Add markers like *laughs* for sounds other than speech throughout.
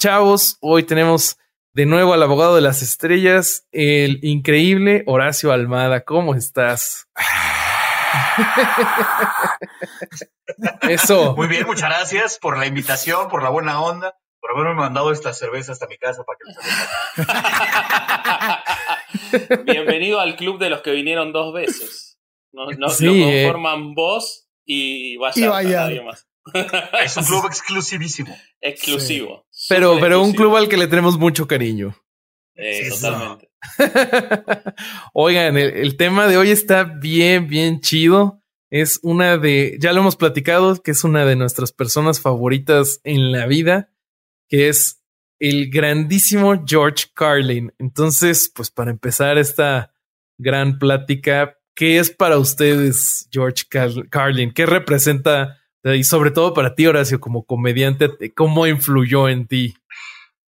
chavos? Hoy tenemos de nuevo al abogado de las estrellas, el increíble Horacio Almada. ¿Cómo estás? *laughs* Eso. Muy bien, muchas gracias por la invitación, por la buena onda, por haberme mandado esta cerveza hasta mi casa para que *laughs* Bienvenido al club de los que vinieron dos veces. No, no, Sí, lo eh. conforman vos y vaya Y nadie más. Es un club *laughs* exclusivísimo. Exclusivo. Pero, pero un club al que le tenemos mucho cariño. Eh, Sí, totalmente. *laughs* Oigan, el, el tema de hoy está bien, bien chido. Es una de, ya lo hemos platicado, que es una de nuestras personas favoritas en la vida, que es el grandísimo George Carlin. Entonces, pues para empezar esta gran plática, ¿qué es para ustedes George Car- Carlin? ¿Qué representa? Y sobre todo para ti, Horacio, como comediante, ¿cómo influyó en ti?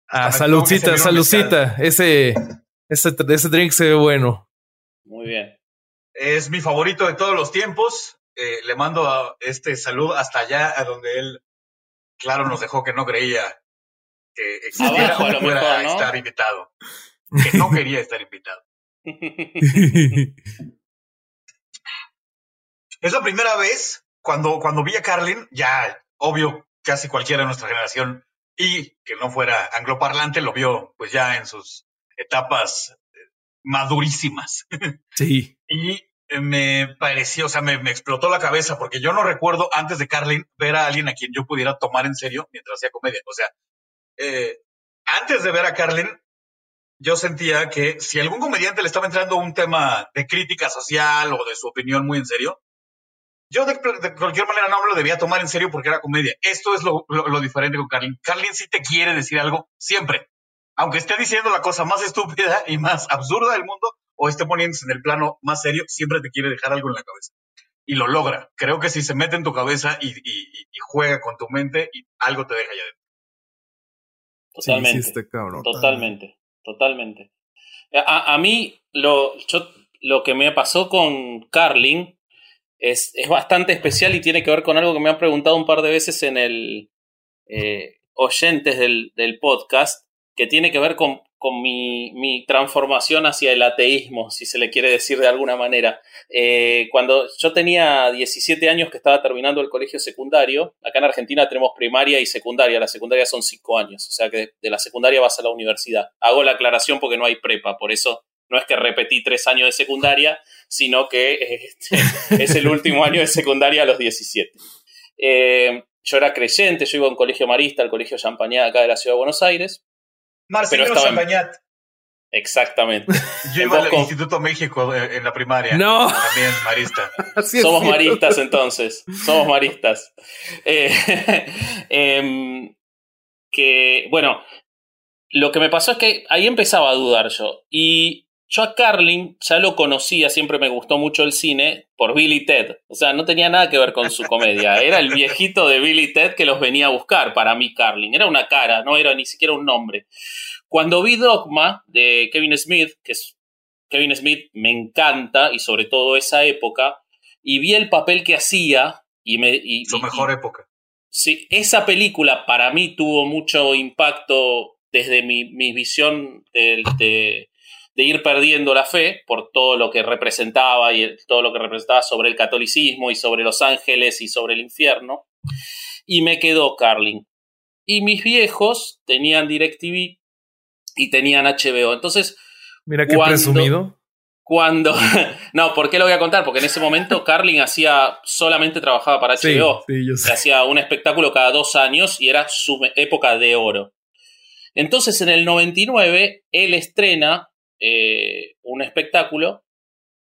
Ah, que saludcita, saludcita. Ese, ese, ese drink se ve bueno. Muy bien. Es mi favorito de todos los tiempos. Eh, le mando a este saludo hasta allá, a donde él, claro, nos dejó que no creía que existiera Abajo, a o lo *laughs* fuera mejor, a ¿no? estar invitado. Que no quería estar invitado. *laughs* Es la primera vez cuando, cuando vi a Carlin, ya obvio, casi cualquiera de nuestra generación y que no fuera angloparlante lo vio pues ya en sus etapas eh, madurísimas. *laughs* sí. Y eh, me pareció, o sea, me, me explotó la cabeza porque yo no recuerdo antes de Carlin ver a alguien a quien yo pudiera tomar en serio mientras hacía comedia. O sea, eh, antes de ver a Carlin, yo sentía que si algún comediante le estaba entrando un tema de crítica social o de su opinión muy en serio, yo de, de cualquier manera no me lo debía tomar en serio porque era comedia. Esto es lo, lo- lo diferente con Carlin. Carlin sí te quiere decir algo siempre. Aunque esté diciendo la cosa más estúpida y más absurda del mundo o esté poniéndose en el plano más serio, siempre te quiere dejar algo en la cabeza. Y lo logra. Creo que si se mete en tu cabeza y, y- y juega con tu mente, y algo te deja allá adentro. Totalmente. Sí, sí, está cabrón. Totalmente, totalmente. A, a mí lo, yo, lo que me pasó con Carlin es, es bastante especial y tiene que ver con algo que me han preguntado un par de veces en el eh, oyentes del, del podcast, que tiene que ver con, con mi, mi transformación hacia el ateísmo, si se le quiere decir de alguna manera. Eh, cuando yo tenía 17 años que estaba terminando el colegio secundario, acá en Argentina tenemos primaria y secundaria, la secundaria son 5 años, o sea que de, de la secundaria vas a la universidad. Hago la aclaración porque no hay prepa, por eso no es que repetí 3 años de secundaria, sino que este, *laughs* es el último año de secundaria a los 17. Eh, yo era creyente, yo iba a un colegio marista, al colegio Champañá acá de la ciudad de Buenos Aires. Marcelo Champañat. Exactamente. *laughs* Yo En iba al. Instituto México eh, en la primaria. No, También marista. *laughs* así Somos cierto. maristas entonces. Somos maristas. Eh, em, que, bueno, lo que me pasó es que ahí empezaba a dudar yo. Y yo a Carlin ya lo conocía, siempre me gustó mucho el cine por Billy Ted. O sea, no tenía nada que ver con su comedia. *laughs* Era el viejito de Billy Ted que los venía a buscar para mí, Carlin. Era una cara, no era ni siquiera un nombre. Cuando vi Dogma de Kevin Smith, que es Kevin Smith me encanta, y sobre todo esa época, y vi el papel que hacía, y me. Y, Su y- mejor y- época. sí, esa película para mí tuvo mucho impacto desde mi, mi visión de, de- de ir perdiendo la fe por todo lo que representaba y todo lo que representaba sobre el catolicismo y sobre los ángeles y sobre el infierno. Y me quedó Carlin. Y mis viejos tenían DirecTV y tenían HBO. Entonces, Mira qué Cuando- presumido. cuando. *laughs* No, ¿por qué lo voy a contar? Porque en ese momento Carlin hacía. solamente trabajaba para Sí, HBO. sí, yo sé. Hacía un espectáculo cada dos años y era su época de oro. Entonces, en el 99, él estrena eh, un espectáculo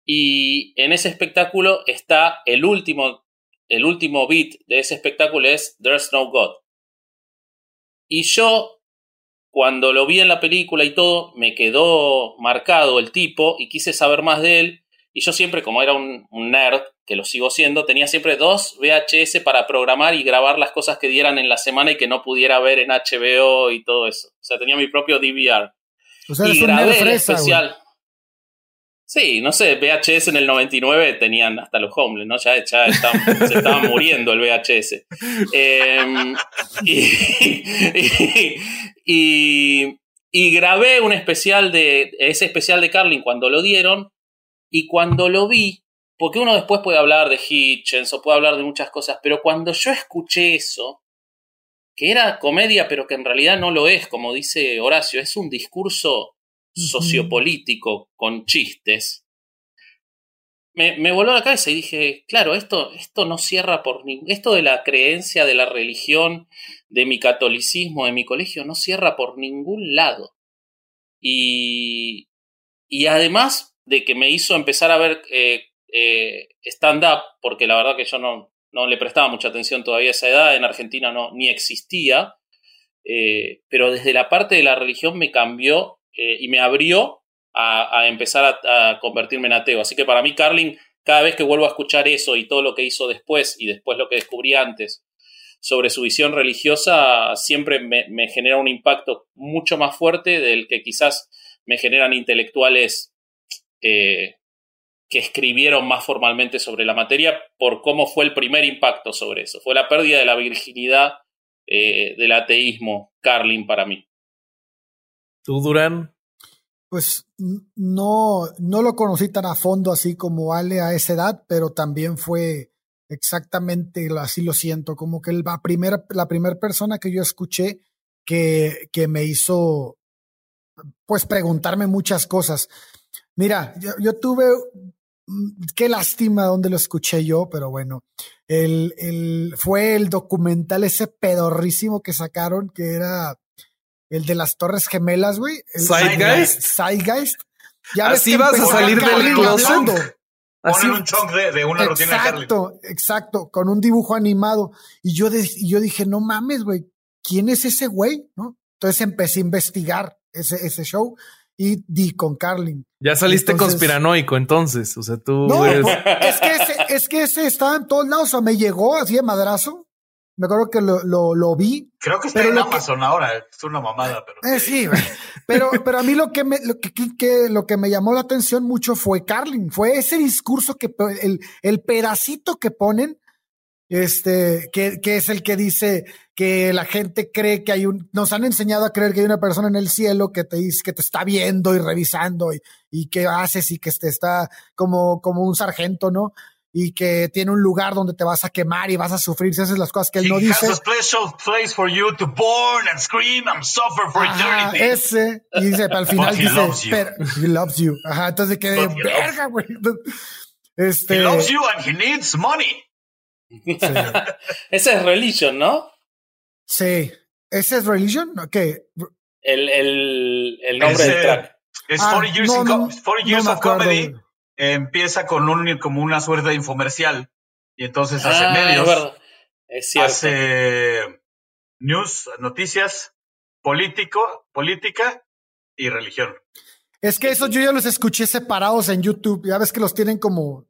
y en ese espectáculo está el último, el último beat de ese espectáculo es There's No God. Y yo cuando lo vi en la película y todo, me quedó marcado el tipo y quise saber más de él. Y yo siempre, como era un, nerd, que lo sigo siendo, tenía siempre dos VHS para programar y grabar las cosas que dieran en la semana y que no pudiera ver en HBO y todo eso. O sea, tenía mi propio DVR. O sea, y grabé el especial. Sí, no sé, VHS en el 99 tenían hasta los homeless, ¿no? Ya, *laughs* se estaba muriendo el VHS. Em, y, y, grabé un especial de, ese especial de Carlin cuando lo dieron, y cuando lo vi, porque uno después puede hablar de Hitchens o puede hablar de muchas cosas, pero cuando yo escuché eso, que era comedia, pero que en realidad no lo es, como dice Horacio, es un discurso sociopolítico con chistes, me, me, voló la cabeza y dije, claro, esto, esto no cierra por ningún... Esto de la creencia, de la religión, de mi catolicismo, de mi colegio, no cierra por ningún lado. Y, y además de que me hizo empezar a ver eh, eh, stand-up, porque la verdad que yo no, no le prestaba mucha atención todavía a esa edad, en Argentina no, ni existía, eh, pero desde la parte de la religión me cambió eh, y me abrió a, empezar a, convertirme en ateo. Así que para mí, Carlin, cada vez que vuelvo a escuchar eso y todo lo que hizo después y después lo que descubrí antes sobre su visión religiosa, siempre me, genera un impacto mucho más fuerte del que quizás me generan intelectuales eh, que escribieron más formalmente sobre la materia por cómo fue el primer impacto sobre eso. Fue la pérdida de la virginidad eh, del ateísmo, Carlin, para mí. ¿Tú, Durán? Pues no, no lo conocí tan a fondo así como Ale a esa edad, pero también fue exactamente así lo siento, como que la primera la primer persona que yo escuché que, que me hizo pues preguntarme muchas cosas. Mira, yo, yo tuve qué lástima donde lo escuché yo, pero bueno, el, el, fue el documental ese pedorrísimo que sacaron que era el de las Torres Gemelas, güey. Zeitgeist. Zeitgeist. Ya Así vas a salir del closet. Así, un chunk de, una rutina de Exacto, exacto, con un dibujo animado. Y yo, yo dije, no mames, güey, ¿quién es ese güey? ¿No? Entonces empecé a investigar ese, ese show y di con Carlin. Ya saliste conspiranoico entonces, o sea, tú no, *laughs* es que ese, es que ese estaba en todos lados, o sea, me llegó así de madrazo me acuerdo que lo, lo, lo vi. Creo que está en Amazon ahora, es una mamada, pero. Eh, sí, pero, pero a mí lo que, me, lo que, que, lo que me llamó la atención mucho fue Carlin, fue ese discurso que el, el pedacito que ponen, este, que, que es el que dice que la gente cree que hay un, nos han enseñado a creer que hay una persona en el cielo que te dice, que te está viendo y revisando y, y que haces y que te está como, como un sargento, ¿no? y que tiene un lugar donde te vas a quemar y vas a sufrir si haces las cosas que él no dice. Has a special place for you to born and scream and suffer for eternity. Ese, y dice, al final dice, loves he loves you. Ajá, entonces que verga, güey. Este, he loves you and he needs money. *laughs* Ese es Religion, ¿no? Sí. ¿Ese es Religion? ¿Qué? El, el, el nombre del track. Es 40 ah, Years, no, no, 40 years of Comedy empieza con un, como una suerte de infomercial y entonces hace ah, medios, hace news, noticias, político, política y religión. Es que esos yo ya los escuché separados en YouTube. Ya ves que los tienen como,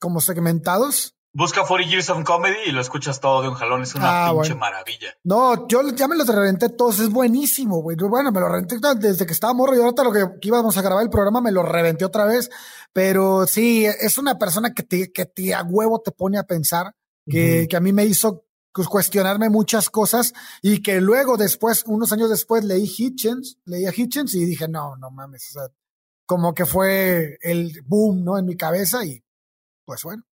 como segmentados. Busca 40 Years of Comedy y lo escuchas todo de un jalón. Es una ah, pinche maravilla. No, yo ya me los reventé todos. Es buenísimo, güey. Bueno, me lo reventé desde que estaba morro y ahorita lo que, íbamos a grabar el programa me lo reventé otra vez. Pero sí, es una persona que te, que te a huevo te pone a pensar, que, que a mí me hizo cuestionarme muchas cosas y que luego después, unos años después, leí Hitchens, leí a Hitchens y dije, no, no mames. O sea, como que fue el boom, ¿no? En mi cabeza y pues bueno.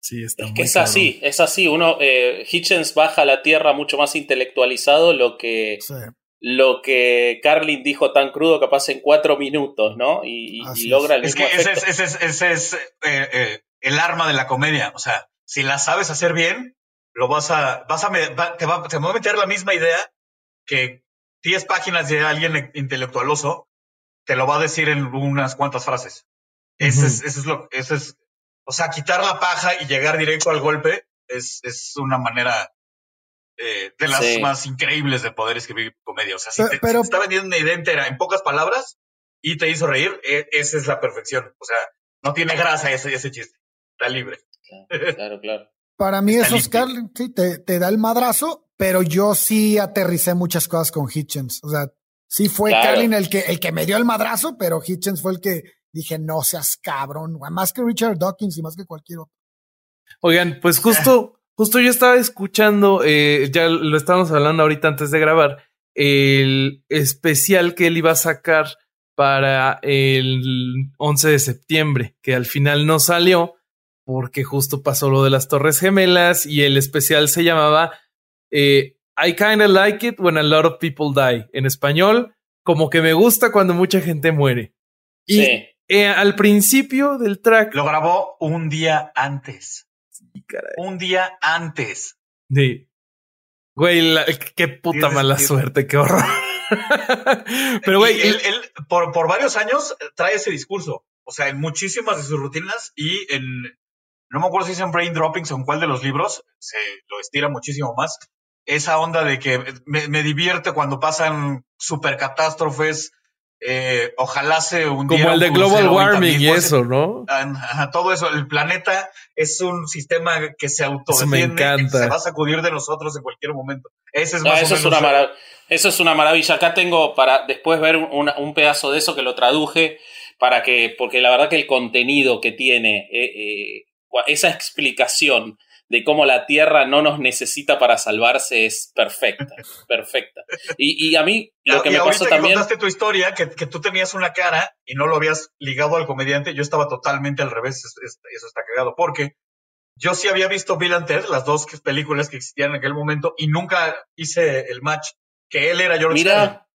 Sí, está es que es así, es así. Uno, eh, Hitchens baja a la tierra mucho más intelectualizado, lo que, lo que Carlin dijo tan crudo capaz en cuatro minutos, ¿no? Y, logra el es que ese es, ese es, ese es eh, eh, el arma de la comedia. O sea, si la sabes hacer bien, lo vas a, vas a, te, va, te va a meter la misma idea que 10 páginas de alguien intelectualoso te lo va a decir en unas cuantas frases. Ese, es, ese es lo, ese es o sea, quitar la paja y llegar directo al golpe es, es una manera eh, de las más increíbles de poder escribir comedia. O sea, si, te, está vendiendo una idea entera en pocas palabras y te hizo reír, e, esa es la perfección. O sea, no tiene grasa ese, ese chiste. Está libre. Claro, claro. Para mí eso, Oscar, sí, te, te, da el madrazo, pero yo sí aterricé muchas cosas con Hitchens. O sea, sí fue Carlin el que, el que me dio el madrazo, pero Hitchens fue el que dije, no seas cabrón, más que Richard Dawkins y más que cualquier otro. Oigan, pues *laughs* justo Justo yo estaba escuchando, eh, ya lo estábamos hablando ahorita antes de grabar, el especial que él iba a sacar para el 11 de septiembre, que al final no salió porque justo pasó lo de las Torres Gemelas y el especial se llamaba eh, I Kinda Like It When a Lot of People Die. En español, como que me gusta cuando mucha gente muere. Y eh, al principio del track. Lo grabó un día antes. Un día antes. Sí. Güey, qué puta mala suerte, qué horror. *laughs* Pero, güey. Él, por, por, varios años trae ese discurso. O sea, en muchísimas de sus rutinas y en. No me acuerdo si es en Brain Droppings o en cuál de los libros. Se lo estira muchísimo más. Esa onda de que me, me divierte cuando pasan supercatástrofes eh, ojalá se hundiera. Como el de global warming y eso, ¿no? todo eso. El planeta es un sistema que se autodefiende. Se va a sacudir de nosotros en cualquier momento. Ese es eso, es una eso es una maravilla. Acá tengo para después ver un, pedazo de eso que lo traduje para que, porque la verdad que el contenido que tiene, eh, eh, esa explicación de cómo la Tierra no nos necesita para salvarse es perfecta, *laughs* perfecta. Y, a mí lo que me pasó también... contaste tu historia, que, tú tenías una cara y no lo habías ligado al comediante, yo estaba totalmente al revés, eso está cagado, porque yo sí había visto Bill and Ted, las dos películas que existían en aquel momento, y nunca hice el match que él era George Mira,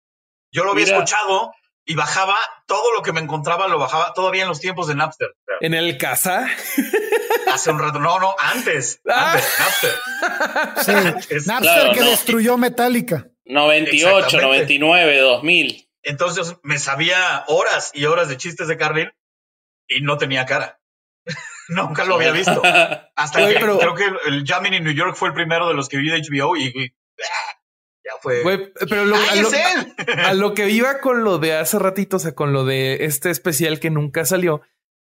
Yo lo había escuchado y bajaba todo lo que me encontraba, lo bajaba todavía en los tiempos de Napster. ¿En el casa? Hace un rato. No, no, antes. *laughs* Ah. Napster. Napster que destruyó Metallica. 98, 99, 2000. Entonces me sabía horas y horas de chistes de Carlin y no tenía cara. *laughs* Nunca lo había visto. *laughs* Hasta que creo que el Jamming en New York fue el primero de los que vi de HBO y, ya fue. pero *laughs* a, lo, que iba con lo de hace ratito, o sea, con lo de este especial que nunca salió,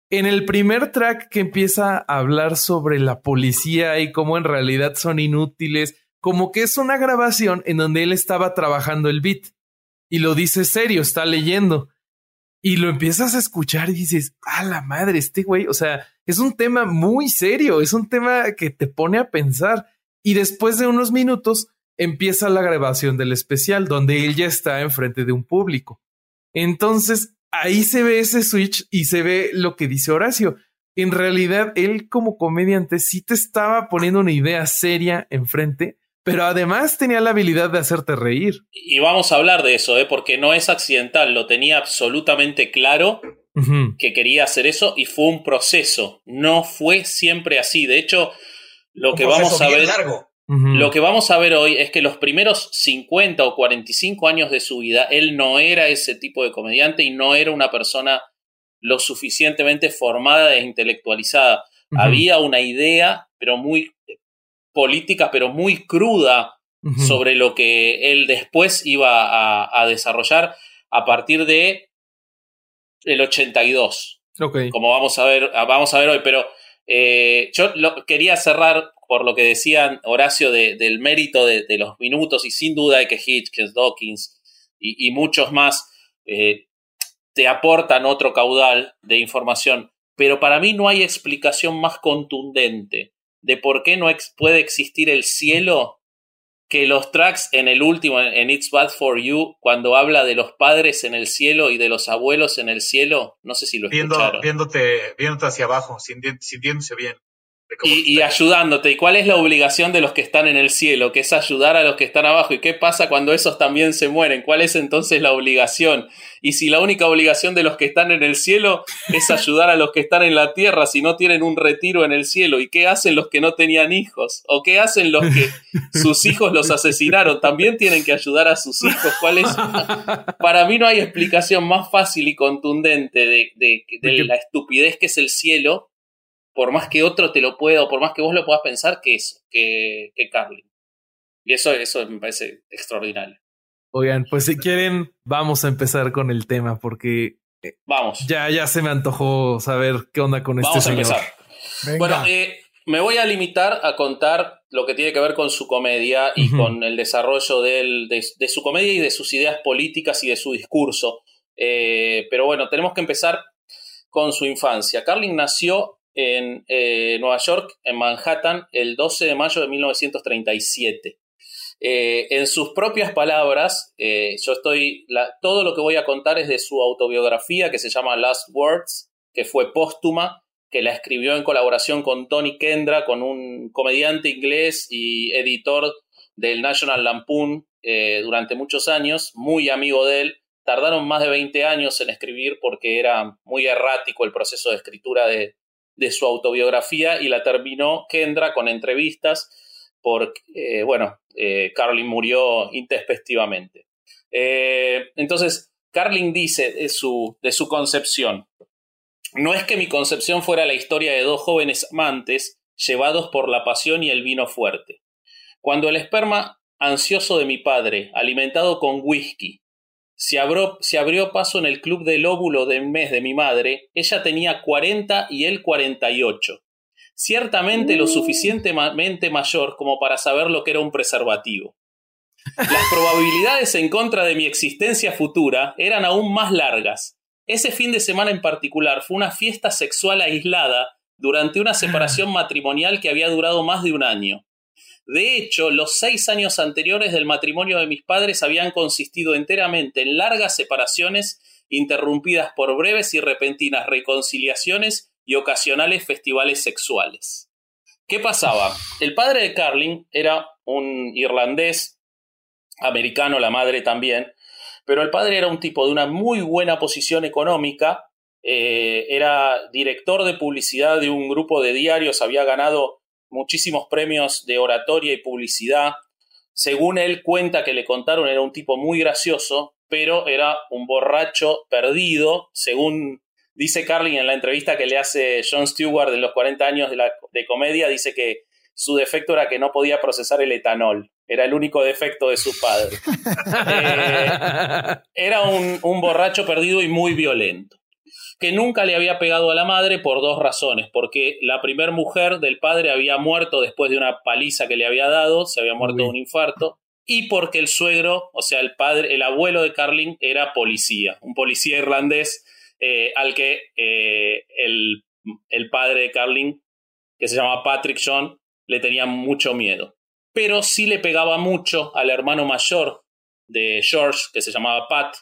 en el primer track que empieza a hablar sobre la policía y cómo en realidad son inútiles, como que es una grabación en donde él estaba trabajando el beat y lo dice serio, está leyendo. Y lo empiezas a escuchar y dices, a la madre, este güey, o sea, es un tema muy serio, es un tema que te pone a pensar. Y después de unos minutos empieza la grabación del especial, donde él ya está enfrente de un público. Entonces, ahí se ve ese switch y se ve lo que dice Horacio. En realidad, él como comediante sí te estaba poniendo una idea seria enfrente, pero además tenía la habilidad de hacerte reír. Y vamos a hablar de eso, ¿eh? porque no es accidental, lo tenía absolutamente claro que quería hacer eso y fue un proceso, no fue siempre así. De hecho, lo que vamos a ver... Lo que vamos a ver hoy es que los primeros 50 o 45 años de su vida, él no era ese tipo de comediante y no era una persona lo suficientemente formada e intelectualizada. Había una idea, pero muy política, pero muy cruda sobre lo que él después iba a, desarrollar a partir de el 82. Como vamos a ver, vamos a ver hoy, pero eh, yo lo, quería cerrar por lo que decían Horacio del mérito de, los minutos y sin duda de que Hitchens, Dawkins y, muchos más eh, te aportan otro caudal de información, pero para mí no hay explicación más contundente de por qué no puede existir el cielo que los tracks en el último, en It's Bad for You, cuando habla de los padres en el cielo y de los abuelos en el cielo, no sé si lo Viendo, escucharon. Viéndote, viéndote hacia abajo, sintiéndose bien. Y, ayudándote. ¿Y cuál es la obligación de los que están en el cielo? Que es ayudar a los que están abajo. ¿Y qué pasa cuando esos también se mueren? ¿Cuál es entonces la obligación? Y si la única obligación de los que están en el cielo es *laughs* ayudar a los que están en la tierra si no tienen un retiro en el cielo. ¿Y qué hacen los que no tenían hijos? ¿O qué hacen los que *laughs* sus hijos los asesinaron? También tienen que ayudar a sus hijos. ¿Cuál es? *laughs* Para mí no hay explicación más fácil y contundente de, de la estupidez que es el cielo por más que otro te lo pueda, o por más que vos lo puedas pensar, que eso, que, que Carlin. Y eso, eso me parece extraordinario. Oigan, pues si quieren, vamos a empezar con el tema, porque eh, vamos. Ya, ya se me antojó saber qué onda con este señor. Vamos a empezar. Bueno, eh, me voy a limitar a contar lo que tiene que ver con su comedia y con el desarrollo de, de, su comedia y de sus ideas políticas y de su discurso. Eh, pero bueno, tenemos que empezar con su infancia. Carlin nació en eh, Nueva York, en Manhattan, el 12 de mayo de 1937. Eh, en sus propias palabras, yo estoy, todo lo que voy a contar es de su autobiografía que se llama Last Words, que fue póstuma que la escribió en colaboración con Tony Kendra, con un comediante inglés y editor del National Lampoon eh, durante muchos años, muy amigo de él. Tardaron más de 20 años en escribir porque era muy errático el proceso de escritura de, su autobiografía y la terminó Kendra con entrevistas porque, eh, bueno, eh, Carlin murió intespectivamente. entonces, Carlin dice de su, de su concepción, no es que mi concepción fuera la historia de dos jóvenes amantes llevados por la pasión y el vino fuerte. Cuando el esperma ansioso de mi padre, alimentado con whisky, se abrió, se abrió paso en el club del óvulo del mes de mi madre, ella tenía 40 y él 48. Ciertamente lo suficientemente mayor como para saber lo que era un preservativo. Las *laughs* probabilidades en contra de mi existencia futura eran aún más largas, ese fin de semana en particular fue una fiesta sexual aislada durante una separación *laughs* matrimonial que había durado más de un año. De hecho, los seis años anteriores del matrimonio de mis padres habían consistido enteramente en largas separaciones interrumpidas por breves y repentinas reconciliaciones y ocasionales festivales sexuales. ¿Qué pasaba? El padre de Carling era un irlandés, americano, la madre también, pero el padre era un tipo de una muy buena posición económica, eh, era director de publicidad de un grupo de diarios, había ganado muchísimos premios de oratoria y publicidad. Según él cuenta que le contaron, era un tipo muy gracioso, pero era un borracho perdido, según dice Carlin en la entrevista que le hace John Stewart de los 40 años de, la, de comedia, dice que su defecto era que no podía procesar el etanol. Era el único defecto de su padre. *laughs* Eh, era un, un borracho perdido y muy violento que nunca le había pegado a la madre por dos razones, porque la primer mujer del padre había muerto después de una paliza que le había dado, se había muerto de un infarto, y porque el suegro, o sea, el padre, el abuelo de Carlin era policía, un policía irlandés eh, al que eh, el, el, padre de Carlin, que se llama Patrick John, le tenía mucho miedo. Pero sí le pegaba mucho al hermano mayor de George, que se llamaba Pat,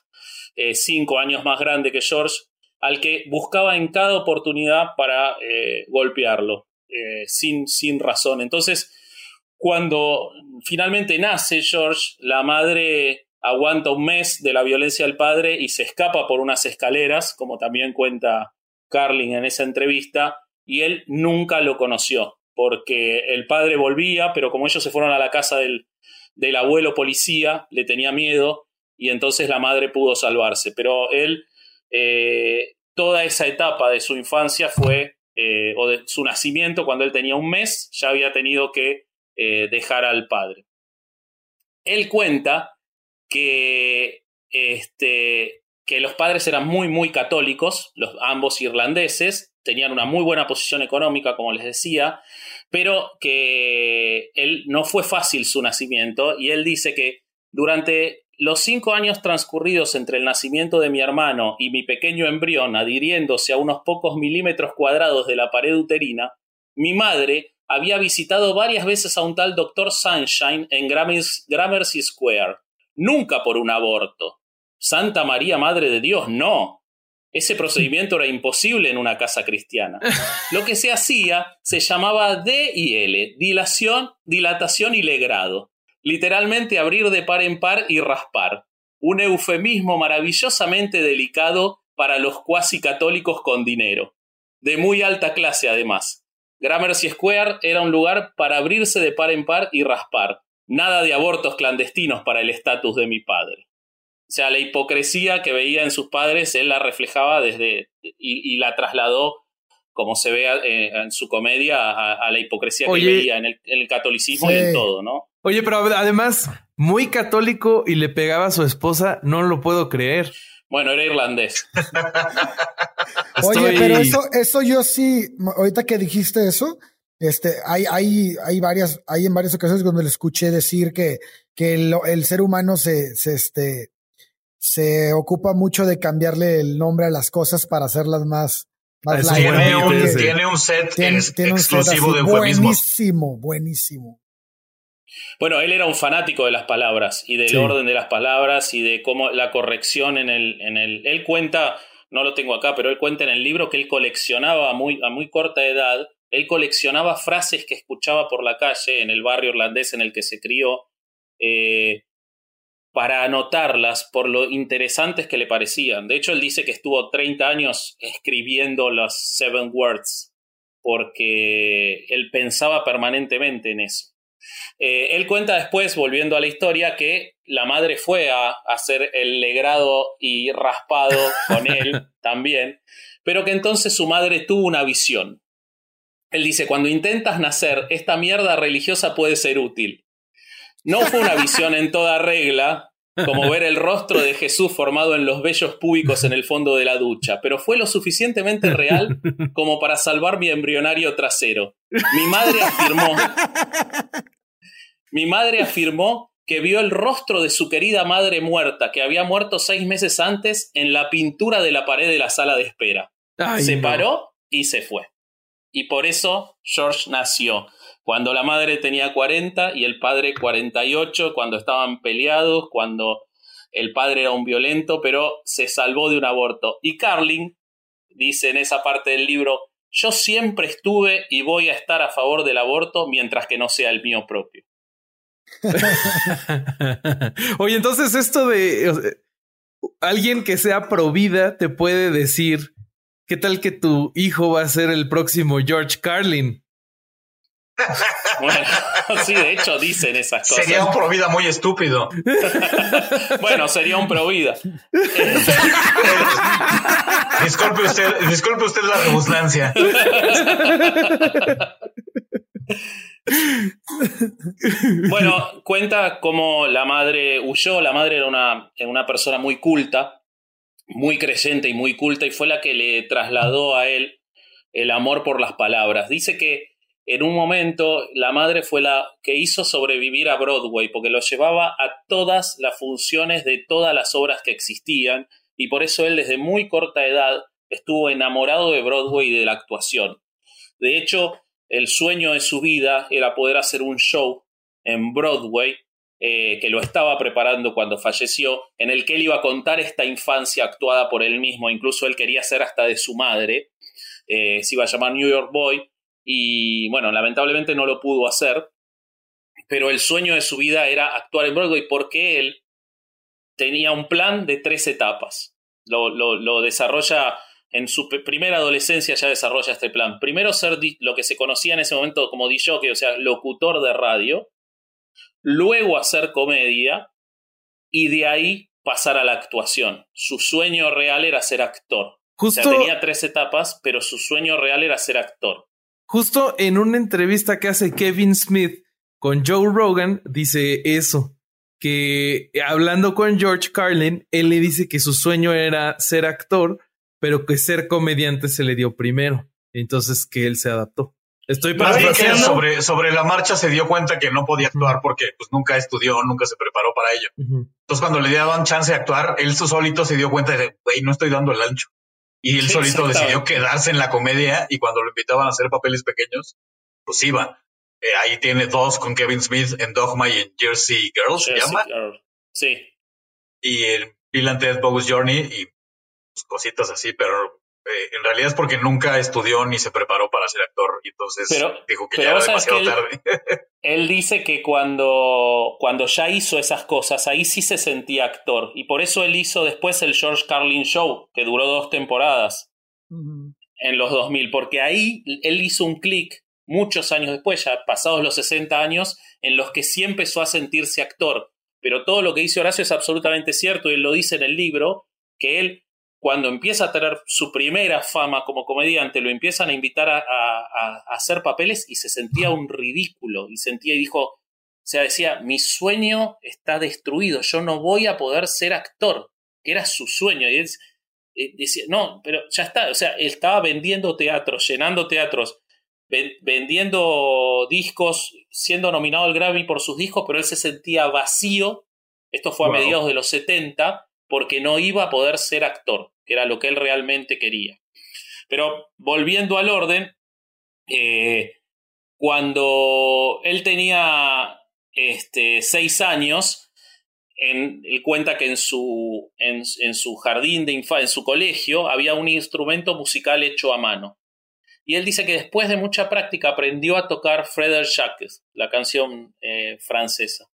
eh, cinco años más grande que George, al que buscaba en cada oportunidad para eh, golpearlo, eh, sin, sin razón. Entonces, cuando finalmente nace George, la madre aguanta un mes de la violencia del padre y se escapa por unas escaleras, como también cuenta Carlin en esa entrevista, y él nunca lo conoció porque el padre volvía, pero como ellos se fueron a la casa del, del abuelo policía, le tenía miedo y entonces la madre pudo salvarse. Pero él, eh, toda esa etapa de su infancia fue, eh, o de su nacimiento, cuando él tenía un mes, ya había tenido que eh, dejar al padre. Él cuenta que, este, que los padres eran muy, muy católicos, los, ambos irlandeses, tenían una muy buena posición económica, como les decía, pero que él no fue fácil su nacimiento y él dice que durante los cinco años transcurridos entre el nacimiento de mi hermano y mi pequeño embrión adhiriéndose a unos pocos milímetros cuadrados de la pared uterina, mi madre había visitado varias veces a un tal doctor Sunshine en Gramercy Square. Nunca por un aborto. Santa María Madre de Dios, no. Ese procedimiento era imposible en una casa cristiana. Lo que se hacía se llamaba D y L, dilación, dilatación y legrado. Literalmente abrir de par en par y raspar. Un eufemismo maravillosamente delicado para los cuasi católicos con dinero. De muy alta clase, además. Gramercy Square era un lugar para abrirse de par en par y raspar. Nada de abortos clandestinos para el estatus de mi padre. O sea, la hipocresía que veía en sus padres, él la reflejaba desde y, la trasladó, como se ve eh, en su comedia, a, la hipocresía que veía en el, catolicismo y en todo, ¿no? Oye, pero además, muy católico y le pegaba a su esposa, no lo puedo creer. Bueno, era irlandés. Oye, pero eso, eso yo sí, ahorita que dijiste eso, este, hay, hay, hay varias, hay en varias ocasiones donde le escuché decir que, que el, el ser humano se, se, este, se ocupa mucho de cambiarle el nombre a las cosas para hacerlas más, más tiene, un, tiene, un, set exclusivo de Buenísimo, buenísimo. Bueno, él era un fanático de las palabras y del orden de las palabras y de cómo la corrección en el, en el. Él cuenta, no lo tengo acá, pero él cuenta en el libro que él coleccionaba a muy, a muy corta edad, él coleccionaba frases que escuchaba por la calle en el barrio irlandés en el que se crió. Eh, para anotarlas por lo interesantes que le parecían. De hecho, él dice que estuvo 30 años escribiendo los Seven Words porque él pensaba permanentemente en eso. Eh, él cuenta después, volviendo a la historia, que la madre fue a hacer el legrado y raspado con *laughs* él también, pero que entonces su madre tuvo una visión. Él dice, cuando intentas nacer, esta mierda religiosa puede ser útil. No fue una visión en toda regla, como ver el rostro de Jesús formado en los vellos públicos en el fondo de la ducha, pero fue lo suficientemente real como para salvar mi embrionario trasero. Mi madre afirmó. Mi madre *laughs* afirmó que vio el rostro de su querida madre muerta, que había muerto seis meses antes, en la pintura de la pared de la sala de espera. se paró y se fue. Y por eso George nació cuando la madre tenía 40 y el padre 48, cuando estaban peleados, cuando el padre era un violento, pero se salvó de un aborto. Y Carlin dice en esa parte del libro, yo siempre estuve y voy a estar a favor del aborto mientras que no sea el mío propio. *laughs* Oye, entonces esto de alguien que sea pro vida te puede decir, ¿qué tal que tu hijo va a ser el próximo George Carlin? *laughs* Bueno, sí, de hecho dicen esas cosas. Sería un provida muy estúpido. *laughs* bueno, sería un provida. disculpe usted, disculpe usted la redundancia. Bueno, cuenta cómo la madre huyó. La madre era una, una persona muy culta, muy creyente y muy culta, y fue la que le trasladó a él el amor por las palabras. Dice que en un momento la madre fue la que hizo sobrevivir a Broadway porque lo llevaba a todas las funciones de todas las obras que existían y por eso él desde muy corta edad estuvo enamorado de Broadway y de la actuación. De hecho, el sueño de su vida era poder hacer un show en Broadway eh, que lo estaba preparando cuando falleció, en el que él iba a contar esta infancia actuada por él mismo, incluso él quería ser hasta de su madre, eh, se iba a llamar New York Boy, y bueno, lamentablemente no lo pudo hacer, pero el sueño de su vida era actuar en Broadway porque él tenía un plan de tres etapas. Lo, lo, desarrolla en su primera adolescencia, ya desarrolla este plan. Primero ser lo que se conocía en ese momento como DJ, o sea, locutor de radio. Luego hacer comedia y de ahí pasar a la actuación. Su sueño real era ser actor. Justo... O sea, tenía tres etapas, pero su sueño real era ser actor. Justo en una entrevista que hace Kevin Smith con Joe Rogan, dice eso, que hablando con George Carlin, él le dice que su sueño era ser actor, pero que ser comediante se le dio primero. Entonces que él se adaptó. Estoy parafraseando. Sobre, sobre la marcha se dio cuenta que no podía actuar porque pues, nunca estudió, nunca se preparó para ello. Entonces, cuando le daban chance de actuar, él solito se dio cuenta de, güey, no estoy dando el ancho. Y él solito decidió quedarse en la comedia y cuando lo invitaban a hacer papeles pequeños, pues iba. Eh, ahí tiene dos con Kevin Smith en Dogma y en Jersey Girls, ¿se llama? Sí. Y en Bill and Ted Bogus Journey y cositas así, pero eh, en realidad es porque nunca estudió ni se preparó para ser actor y entonces dijo que ya era demasiado tarde. *laughs* él dice que cuando, cuando ya hizo esas cosas, ahí sí se sentía actor y por eso él hizo después el George Carlin Show, que duró dos temporadas en los 2000, porque ahí él hizo un clic muchos años después, ya pasados los 60 años, en los que sí empezó a sentirse actor. Pero todo lo que dice Horacio es absolutamente cierto y él lo dice en el libro, que él cuando empieza a tener su primera fama como comediante, lo empiezan a invitar a, hacer papeles y se sentía un ridículo. Y sentía y dijo, O sea, decía, mi sueño está destruido, yo no voy a poder ser actor, que era su sueño. Y él eh, decía, no, pero ya está, o sea, él estaba vendiendo teatros, llenando teatros, vendiendo discos, siendo nominado al Grammy por sus discos, pero él se sentía vacío, esto fue a mediados de los 70, porque no iba a poder ser actor, que era lo que él realmente quería. Pero volviendo al orden, eh, cuando él tenía este, seis años, él cuenta que en su, en, su jardín de infancia, en su colegio, había un instrumento musical hecho a mano. Y él dice que después de mucha práctica aprendió a tocar Frédéric Jacques, la canción eh, francesa,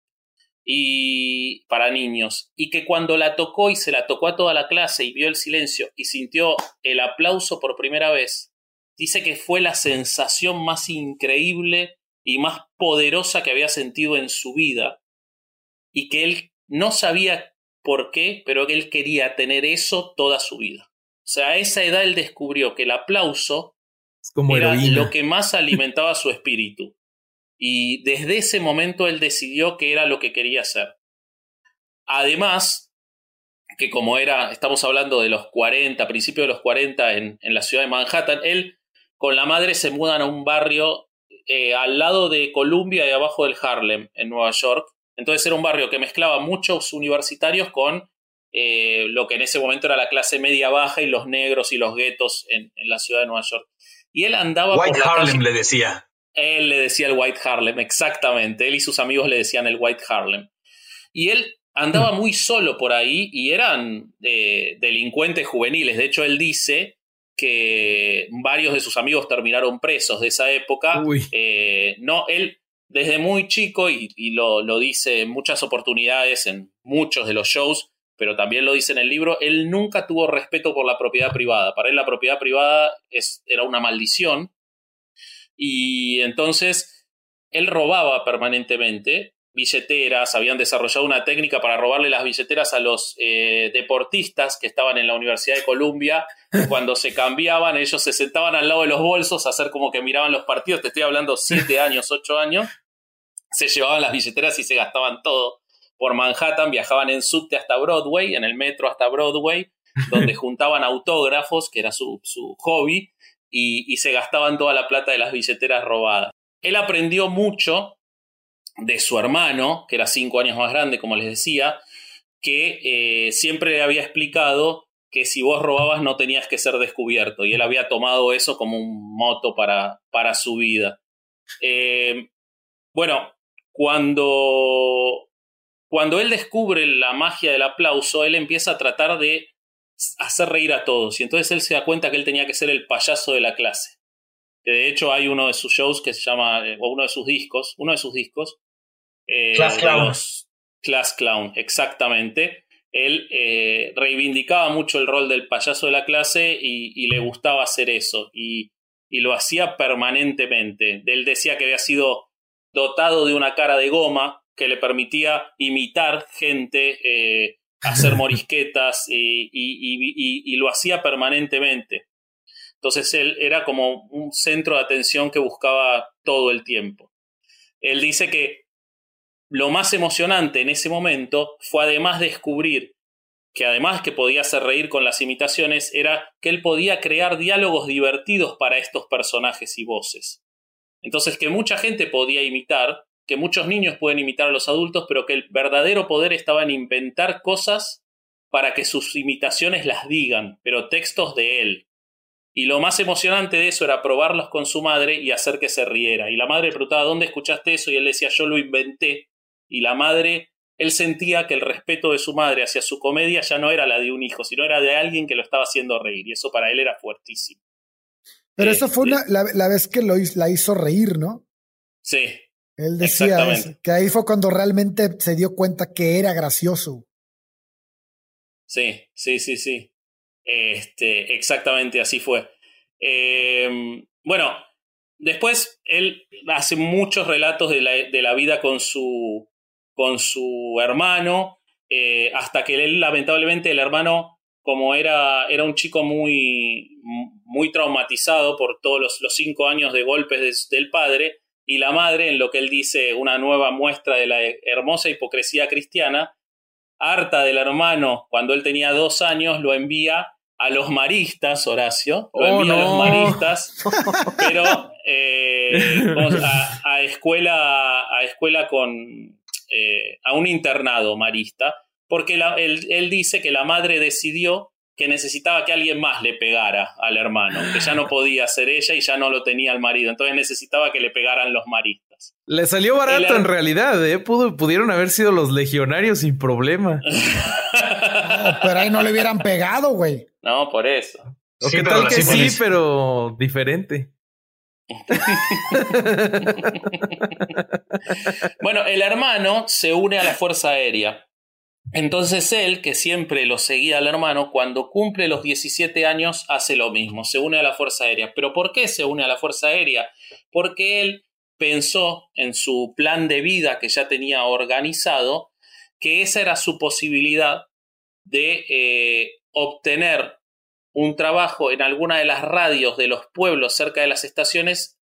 y para niños. Y que cuando la tocó y se la tocó a toda la clase y vio el silencio y sintió el aplauso por primera vez, dice que fue la sensación más increíble y más poderosa que había sentido en su vida. Y que él no sabía por qué, pero que él quería tener eso toda su vida. O sea, a esa edad él descubrió que el aplauso como era lo que más alimentaba su espíritu. Y desde ese momento él decidió que era lo que quería hacer. Además, que como era, estamos hablando de los 40, principios de los 40 en, en la ciudad de Manhattan, él con la madre se mudan a un barrio eh, al lado de Columbia y abajo del Harlem, en Nueva York. Entonces era un barrio que mezclaba muchos universitarios con eh, lo que en ese momento era la clase media baja y los negros y los guetos en, en la ciudad de Nueva York. Y él andaba White Harlem le decía. Él le decía el White Harlem, exactamente. Él y sus amigos le decían el White Harlem. Y él andaba mm. muy solo por ahí y eran eh, delincuentes juveniles. De hecho, él dice que varios de sus amigos terminaron presos de esa época. Eh, no, él desde muy chico, y, lo, lo, dice en muchas oportunidades, en muchos de los shows, pero también lo dice en el libro, él nunca tuvo respeto por la propiedad privada. Para él la propiedad privada es, era una maldición. Y entonces él robaba permanentemente billeteras, habían desarrollado una técnica para robarle las billeteras a los eh, deportistas que estaban en la Universidad de Columbia. Cuando se cambiaban, ellos se sentaban al lado de los bolsos a hacer como que miraban los partidos. Te estoy hablando siete años, ocho años. Se llevaban las billeteras y se gastaban todo por Manhattan, viajaban en subte hasta Broadway, en el metro hasta Broadway, donde *laughs* juntaban autógrafos, que era su, hobby, y, se gastaban toda la plata de las billeteras robadas. Él aprendió mucho de su hermano, que era cinco años más grande, como les decía, que eh, siempre le había explicado que si vos robabas no tenías que ser descubierto, y él había tomado eso como un moto para, para su vida. Eh, bueno, cuando cuando él descubre la magia del aplauso, él empieza a tratar de hacer reír a todos. Y entonces él se da cuenta que él tenía que ser el payaso de la clase. Que de hecho hay uno de sus shows que se llama, eh, o uno de sus discos, uno de sus discos. Eh, Class Clown. Class Clown, exactamente. Él eh, reivindicaba mucho el rol del payaso de la clase y, le gustaba hacer eso. Y, y lo hacía permanentemente. Él decía que había sido dotado de una cara de goma, que le permitía imitar gente, eh, hacer *laughs* morisquetas y, lo hacía permanentemente. Entonces él era como un centro de atención que buscaba todo el tiempo. Él dice que lo más emocionante en ese momento fue además descubrir que además que podía hacer reír con las imitaciones, era que él podía crear diálogos divertidos para estos personajes y voces. Entonces que mucha gente podía imitar que muchos niños pueden imitar a los adultos, pero que el verdadero poder estaba en inventar cosas para que sus imitaciones las digan, pero textos de él. Y lo más emocionante de eso era probarlos con su madre y hacer que se riera. Y la madre le preguntaba, ¿dónde escuchaste eso? Y él decía, yo lo inventé. Y la madre, él sentía que el respeto de su madre hacia su comedia ya no era la de un hijo, sino era de alguien que lo estaba haciendo reír. Y eso para él era fuertísimo. Pero eso fue la, la, vez que lo, la hizo reír, ¿no? Sí, él decía que ahí fue cuando realmente se dio cuenta que era gracioso. Sí, sí, sí, sí. Este, exactamente así fue. Em, bueno, después él hace muchos relatos de la, de la vida con su, con su hermano, eh, hasta que él, lamentablemente, el hermano, como era, era un chico muy, muy traumatizado por todos los, los cinco años de golpes del padre, y la madre, en lo que él dice una nueva muestra de la hermosa hipocresía cristiana, harta del hermano cuando él tenía dos años, lo envía a los maristas, Horacio, lo oh, envía a los maristas, *laughs* pero eh, a, escuela, a escuela con, eh, a un internado marista, porque él, dice que la madre decidió que necesitaba que alguien más le pegara al hermano, que ya no podía ser ella y ya no lo tenía el marido, entonces necesitaba que le pegaran los maristas. Le salió barato en realidad, ¿eh? pudieron haber sido los legionarios sin problema. *laughs* pero ahí no le hubieran pegado, güey. No, por eso. O qué tal que sí, pero diferente. *laughs* bueno, el hermano se une a la Fuerza Aérea. Entonces él, que siempre lo seguía al hermano, cuando cumple los 17 años hace lo mismo, se une a la Fuerza Aérea. ¿Pero por qué se une a la Fuerza Aérea? Porque él pensó en su plan de vida que ya tenía organizado, que esa era su posibilidad de eh, obtener un trabajo en alguna de las radios de los pueblos cerca de las estaciones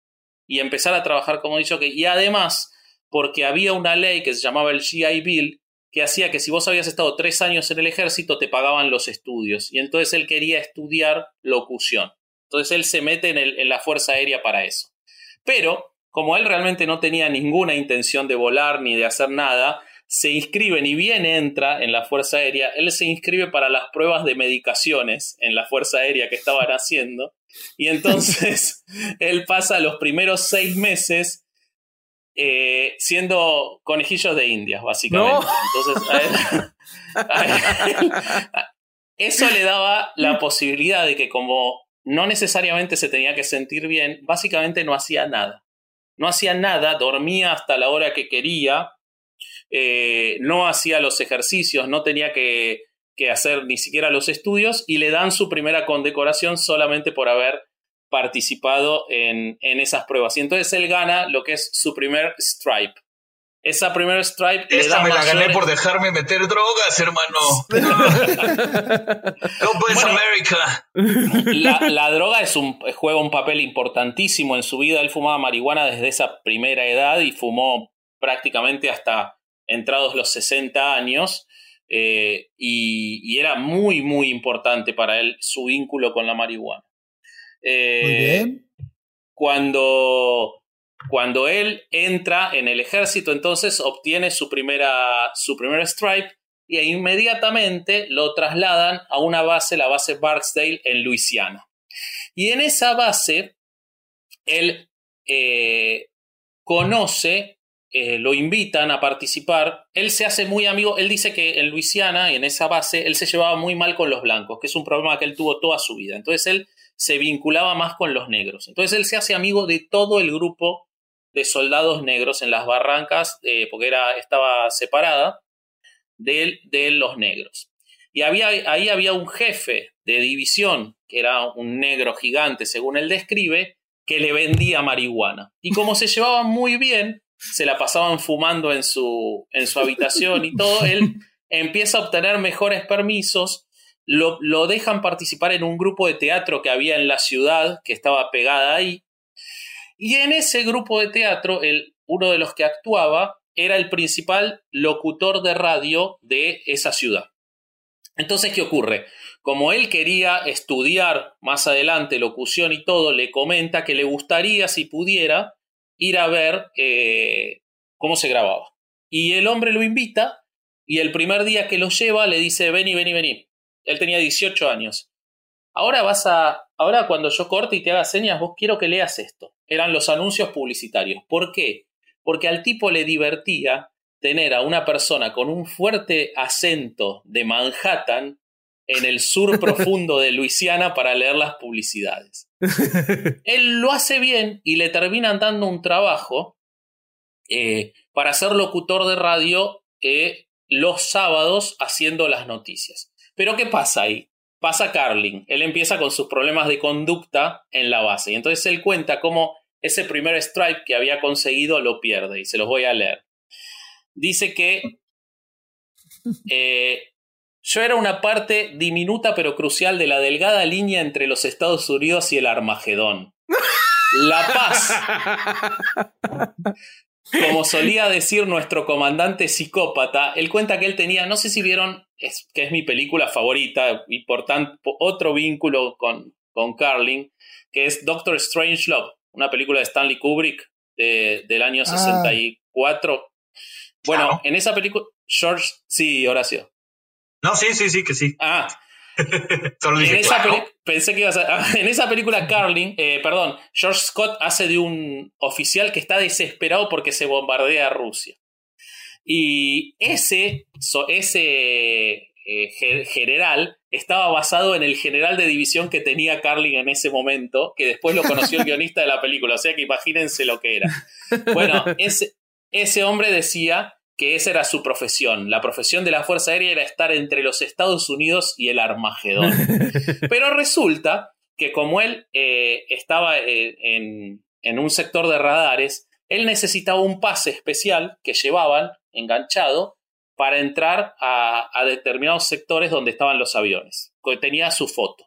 y empezar a trabajar como dicho que y además porque había una ley que se llamaba el GI Bill que hacía que si vos habías estado tres años en el ejército te pagaban los estudios. Y entonces él quería estudiar locución. Entonces él se mete en, en la fuerza aérea para eso. Pero como él realmente no tenía ninguna intención de volar ni de hacer nada se inscribe, ni bien entra en la Fuerza Aérea, él se inscribe para las pruebas de medicaciones en la Fuerza Aérea que estaban haciendo. Y entonces *laughs* él pasa los primeros seis meses eh, siendo conejillos de India, básicamente. Entonces, eso le daba la posibilidad de que como no necesariamente se tenía que sentir bien, básicamente no hacía nada. No hacía nada, dormía hasta la hora que quería, eh, no hacía los ejercicios, no tenía que, hacer ni siquiera los estudios y le dan su primera condecoración solamente por haber participado en, esas pruebas. Y entonces él gana lo que es su primer stripe. Esa primera stripe le da me la gané por dejarme meter drogas, hermano. *laughs* America. La, la, droga es un, juega un papel importantísimo en su vida. Él fumaba marihuana desde esa primera edad y fumó prácticamente hasta entrados los 60 años, eh, y, era muy, muy importante para él su vínculo con la marihuana. Eh, muy bien. Cuando, cuando él entra en el ejército, entonces obtiene su primera, su primer stripe y inmediatamente lo trasladan a una base, la base Barksdale en Luisiana. Y en esa base, él eh, conoce eh, lo invitan a participar, él se hace muy amigo, él dice que en Luisiana y en esa base él se llevaba muy mal con los blancos, que es un problema que él tuvo toda su vida. Entonces él se vinculaba más con los negros. Entonces él se hace amigo de todo el grupo de soldados negros en las barrancas, eh, porque era, estaba separada de, de los negros. Y había, ahí había un jefe de división, que era un negro gigante, según él describe, que le vendía marihuana. Y como se llevaban muy bien, se la pasaban fumando en su, en su habitación y todo, él *laughs* empieza a obtener mejores permisos, lo, lo, dejan participar en un grupo de teatro que había en la ciudad, que estaba pegada ahí, y en ese grupo de teatro, el, uno de los que actuaba era el principal locutor de radio de esa ciudad. Entonces, ¿qué ocurre? Como él quería estudiar más adelante locución y todo, le comenta que le gustaría, si pudiera, ir a ver eh, cómo se grababa. Y el hombre lo invita y el primer día que lo lleva le dice, vení, vení, vení. Él tenía 18 años. Ahora vas a, ahora cuando yo corte y te haga señas, vos quiero que leas esto. Eran los anuncios publicitarios. ¿Por qué? Porque al tipo le divertía tener a una persona con un fuerte acento de Manhattan en el sur *laughs* profundo de Luisiana para leer las publicidades. *laughs* Él lo hace bien y le terminan dando un trabajo eh, para ser locutor de radio eh, los sábados haciendo las noticias. Pero ¿qué pasa ahí? Pasa Carlin. Él empieza con sus problemas de conducta en la base. Y entonces él cuenta cómo ese primer strike que había conseguido lo pierde. Y se los voy a leer. Dice que eh, yo era una parte diminuta pero crucial de la delgada línea entre los Estados Unidos y el Armagedón. La paz. *laughs* Como solía decir nuestro comandante psicópata, él cuenta que él tenía, no sé si vieron, es, que es mi película favorita y por tanto otro vínculo con, con Carlin, que es Doctor Strange Love, una película de Stanley Kubrick del año 64. Ah. Bueno, en esa película, George, sí, Horacio. No, sí, sí, sí, que sí. Ah, *laughs* en, esa pensé que ibas a, *laughs* en esa película, Carlin, eh, perdón, George Scott hace de un oficial que está desesperado porque se bombardea a Rusia. Y ese, ese eh, general estaba basado en el general de división que tenía Carlin en ese momento, que después lo conoció el *laughs* guionista de la película. O sea que imagínense lo que era. Bueno, ese, ese hombre decía que esa era su profesión. La profesión de la Fuerza Aérea era estar entre los Estados Unidos y el Armagedón. *laughs* Pero resulta que como él eh, estaba eh, en, un sector de radares, él necesitaba un pase especial que llevaban enganchado para entrar a, a determinados sectores donde estaban los aviones. Tenía su foto.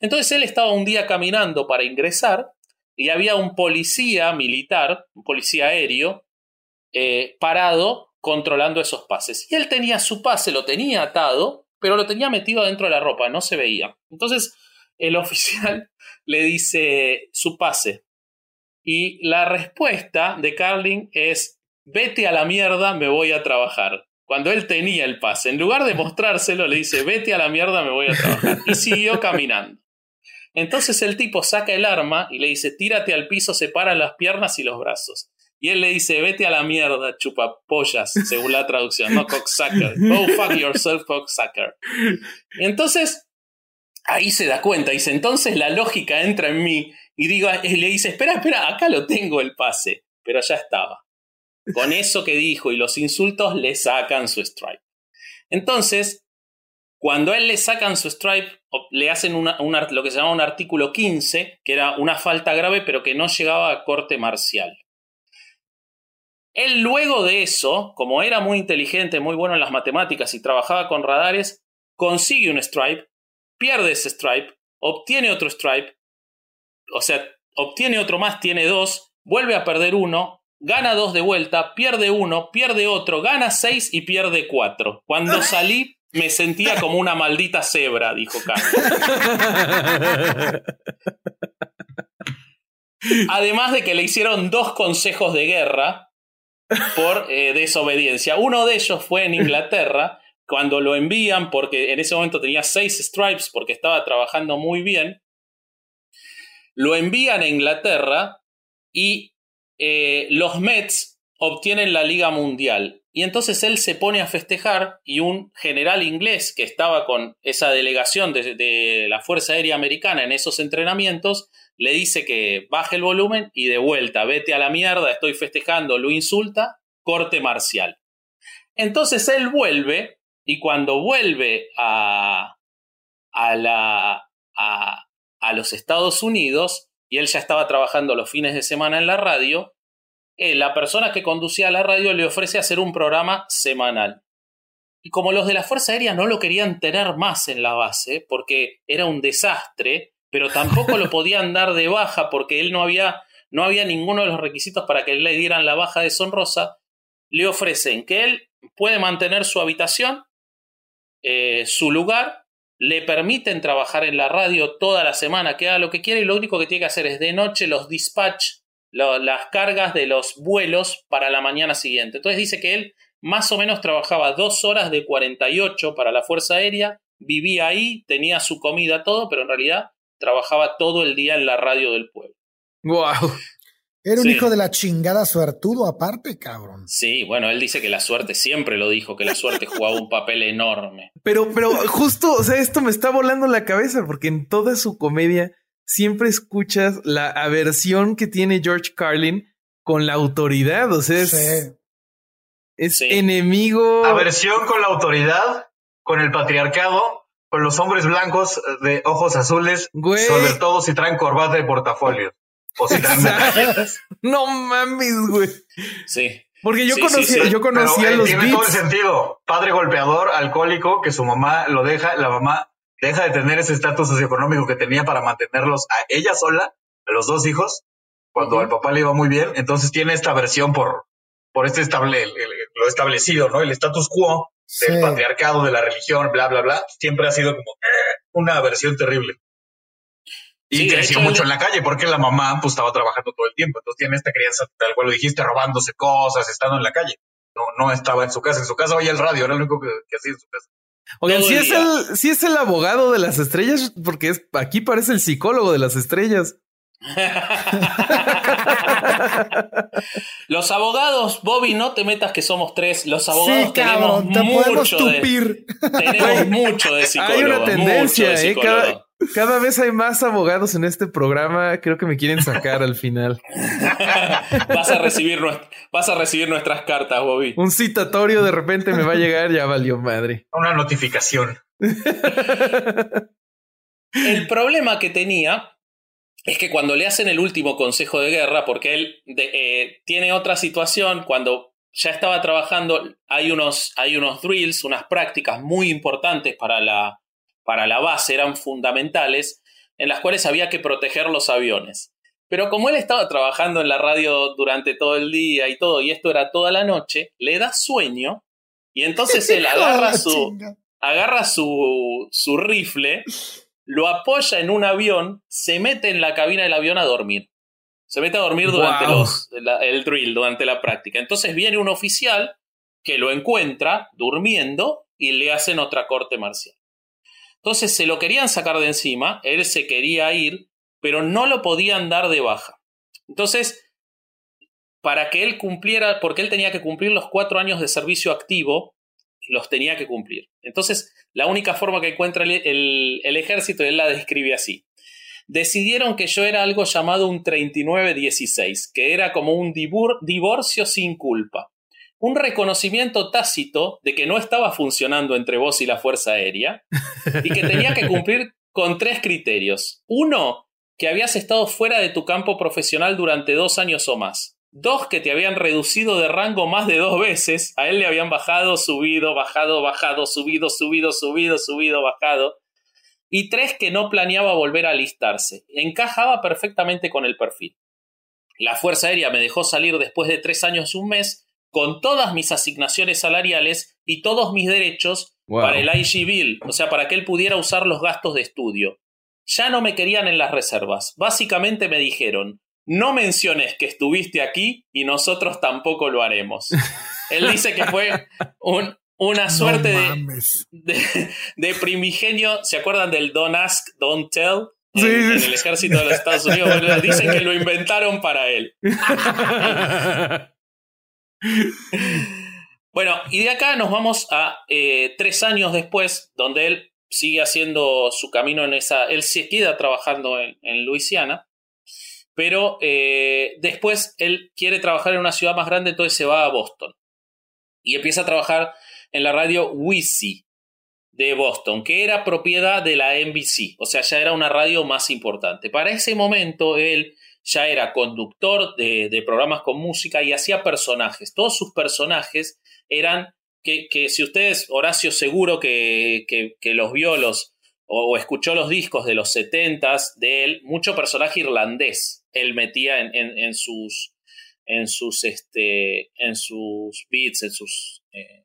Entonces él estaba un día caminando para ingresar y había un policía militar, un policía aéreo, eh, parado controlando esos pases. Y él tenía su pase, lo tenía atado, pero lo tenía metido dentro de la ropa, no se veía. Entonces el oficial *laughs* le dice su pase. Y la respuesta de Carlin es, vete a la mierda, me voy a trabajar. Cuando él tenía el pase, en lugar de mostrárselo, le dice, vete a la mierda, me voy a trabajar. Y siguió *laughs* caminando. Entonces el tipo saca el arma y le dice, tírate al piso, separa las piernas y los brazos. Y él le dice, vete a la mierda, chupapollas, según la traducción, no cocksucker. Go fuck yourself, cocksucker. Y entonces, ahí se da cuenta, dice, entonces la lógica entra en mí y, digo, le dice, espera, espera, acá lo tengo el pase, pero ya estaba. Con eso que dijo y los insultos le sacan su stripe. Entonces, cuando a él le sacan su stripe, le hacen una, lo que se llama un artículo 15, que era una falta grave, pero que no llegaba a corte marcial. Él luego de eso, como era muy inteligente, muy bueno en las matemáticas y trabajaba con radares, consigue un stripe, pierde ese stripe, obtiene otro stripe, o sea, obtiene otro más, tiene dos, vuelve a perder uno, gana dos de vuelta, pierde uno, pierde otro, gana seis y pierde cuatro. Cuando salí me sentía como una maldita cebra, dijo Carlos. *laughs* Además de que le hicieron dos consejos de guerra, por eh, desobediencia. Uno de ellos fue en Inglaterra, cuando lo envían, porque en ese momento tenía seis stripes, porque estaba trabajando muy bien, lo envían a Inglaterra y eh, los Mets obtienen la Liga Mundial. Y entonces él se pone a festejar y un general inglés que estaba con esa delegación de la Fuerza Aérea Americana en esos entrenamientos, le dice que baje el volumen y de vuelta, vete a la mierda, estoy festejando, lo insulta, corte marcial. Entonces él vuelve y cuando vuelve a, a, la, a, a los Estados Unidos, y él ya estaba trabajando los fines de semana en la radio, eh, la persona que conducía la radio le ofrece hacer un programa semanal. Y como los de la Fuerza Aérea no lo querían tener más en la base, porque era un desastre, pero tampoco lo podían dar de baja porque él no había, no había ninguno de los requisitos para que le dieran la baja de Sonrosa, le ofrecen que él puede mantener su habitación, eh, su lugar, le permiten trabajar en la radio toda la semana, que haga lo que quiera y lo único que tiene que hacer es de noche los dispatch, las cargas de los vuelos para la mañana siguiente. Entonces dice que él más o menos trabajaba dos horas de 48 para la Fuerza Aérea, vivía ahí, tenía su comida, todo, pero en realidad trabajaba todo el día en la radio del pueblo. Wow. Era un hijo de la chingada suertudo aparte, cabrón. Sí, bueno, él dice que la suerte siempre lo dijo, que la suerte jugaba un papel enorme. Pero, pero justo, o sea, esto me está volando la cabeza porque en toda su comedia siempre escuchas la aversión que tiene George Carlin con la autoridad, o sea, es, es enemigo. Aversión con la autoridad, con el patriarcado con los hombres blancos de ojos azules, sobre todo si traen corbata de portafolio. O si traen *laughs* No mames, güey. Sí. Porque yo conocía, yo conocía los tiene todo el sentido. Padre golpeador, alcohólico, que su mamá lo deja, la mamá deja de tener ese estatus socioeconómico que tenía para mantenerlos a ella sola, a los dos hijos, cuando al papá le iba muy bien, entonces tiene esta versión por, por este estable, lo establecido, ¿no? El status quo del patriarcado, de la religión, bla, bla, bla, siempre ha sido como eh, una versión terrible. Y creció mucho en la calle porque la mamá pues estaba trabajando todo el tiempo. Entonces tiene esta crianza, tal cual lo dijiste, robándose cosas, estando en la calle. No, no estaba en su casa. En su casa oía el radio, era lo único que, hacía en su casa. Oigan, si es, el, si es el abogado de las estrellas, porque es, aquí parece el psicólogo de las estrellas. *laughs* *laughs* Los abogados, Bobby, no te metas que somos tres. Los abogados tenemos, mucho de, tenemos mucho de psicólogo. Hay una tendencia, ¿eh? Cada, vez hay más abogados en este programa. Creo que me quieren sacar al final. *laughs* vas, a recibir, vas a recibir nuestras cartas, Bobby. Un citatorio de repente me va a llegar, ya valió madre. Una notificación. *laughs* El problema que tenía es que cuando le hacen el último consejo de guerra, porque él eh, tiene otra situación, cuando ya estaba trabajando, hay unos, hay unos drills, unas prácticas muy importantes para la, para la base, eran fundamentales, en las cuales había que proteger los aviones. Pero como él estaba trabajando en la radio durante todo el día y todo, y esto era toda la noche, le da sueño, y entonces *laughs* él agarra su, agarra su, su rifle lo apoya en un avión, se mete en la cabina del avión a dormir. Se mete a dormir durante los, el drill, durante la práctica. Entonces viene un oficial que lo encuentra durmiendo y le hacen otra corte marcial. Entonces se lo querían sacar de encima, él se quería ir, pero no lo podían dar de baja. Entonces, para que él cumpliera, porque él tenía que cumplir los cuatro años de servicio activo, los tenía que cumplir. Entonces, la única forma que encuentra el, ejército, él la describe así. Decidieron que yo era algo llamado un 3916, que era como un divorcio sin culpa. Un reconocimiento tácito de que no estaba funcionando entre vos y la Fuerza Aérea y que tenía que cumplir con tres criterios. Uno, que habías estado fuera de tu campo profesional durante dos años o más dos que te habían reducido de rango más de dos veces, a él le habían bajado, subido, bajado, bajado, subido, subido, subido, subido, bajado, y tres que no planeaba volver a alistarse. Encajaba perfectamente con el perfil. La Fuerza Aérea me dejó salir después de tres años y un mes con todas mis asignaciones salariales y todos mis derechos para el IG Bill, o sea, para que él pudiera usar los gastos de estudio. Ya no me querían en las reservas. Básicamente me dijeron, no menciones que estuviste aquí y nosotros tampoco lo haremos. Él dice que fue una suerte de, primigenio. ¿Se acuerdan del Don't Ask, Don't Tell? En, el ejército de los Estados Unidos. Dicen que lo inventaron para él. bueno, y de acá nos vamos a eh, tres años después, donde él sigue haciendo su camino en esa. Él se queda trabajando en, en Luisiana pero eh, después él quiere trabajar en una ciudad más grande, entonces se va a Boston. Y empieza a trabajar en la radio Wisi de Boston, que era propiedad de la NBC, o sea, ya era una radio más importante. Para ese momento él ya era conductor de, programas con música y hacía personajes. Todos sus personajes eran que, si ustedes, Horacio seguro que, que, los vio los, o, escuchó los discos de los setentas de él, mucho personaje irlandés él metía en, sus en sus este en sus beats en sus eh,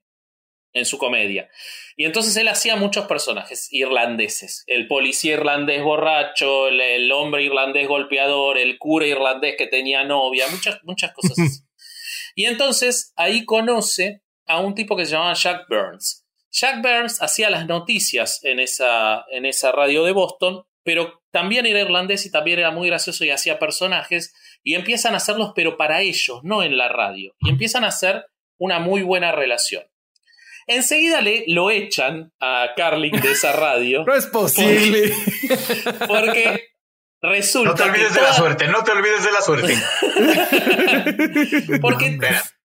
en su comedia. Y entonces él hacía muchos personajes irlandeses. El policía irlandés borracho el, hombre irlandés golpeador el cura irlandés que tenía novia muchas muchas cosas así. Y entonces ahí conoce a un tipo que se llamaba Jack Burns. Jack Burns hacía las noticias en esa, en esa radio de Boston pero también era irlandés y también era muy gracioso y hacía personajes y empiezan a hacerlos pero para ellos, no en la radio, y empiezan a hacer una muy buena relación. Enseguida le lo echan a Carlin de esa radio. *laughs* no es posible. Porque, resulta. No te olvides de la suerte, no te olvides de la suerte. *laughs* porque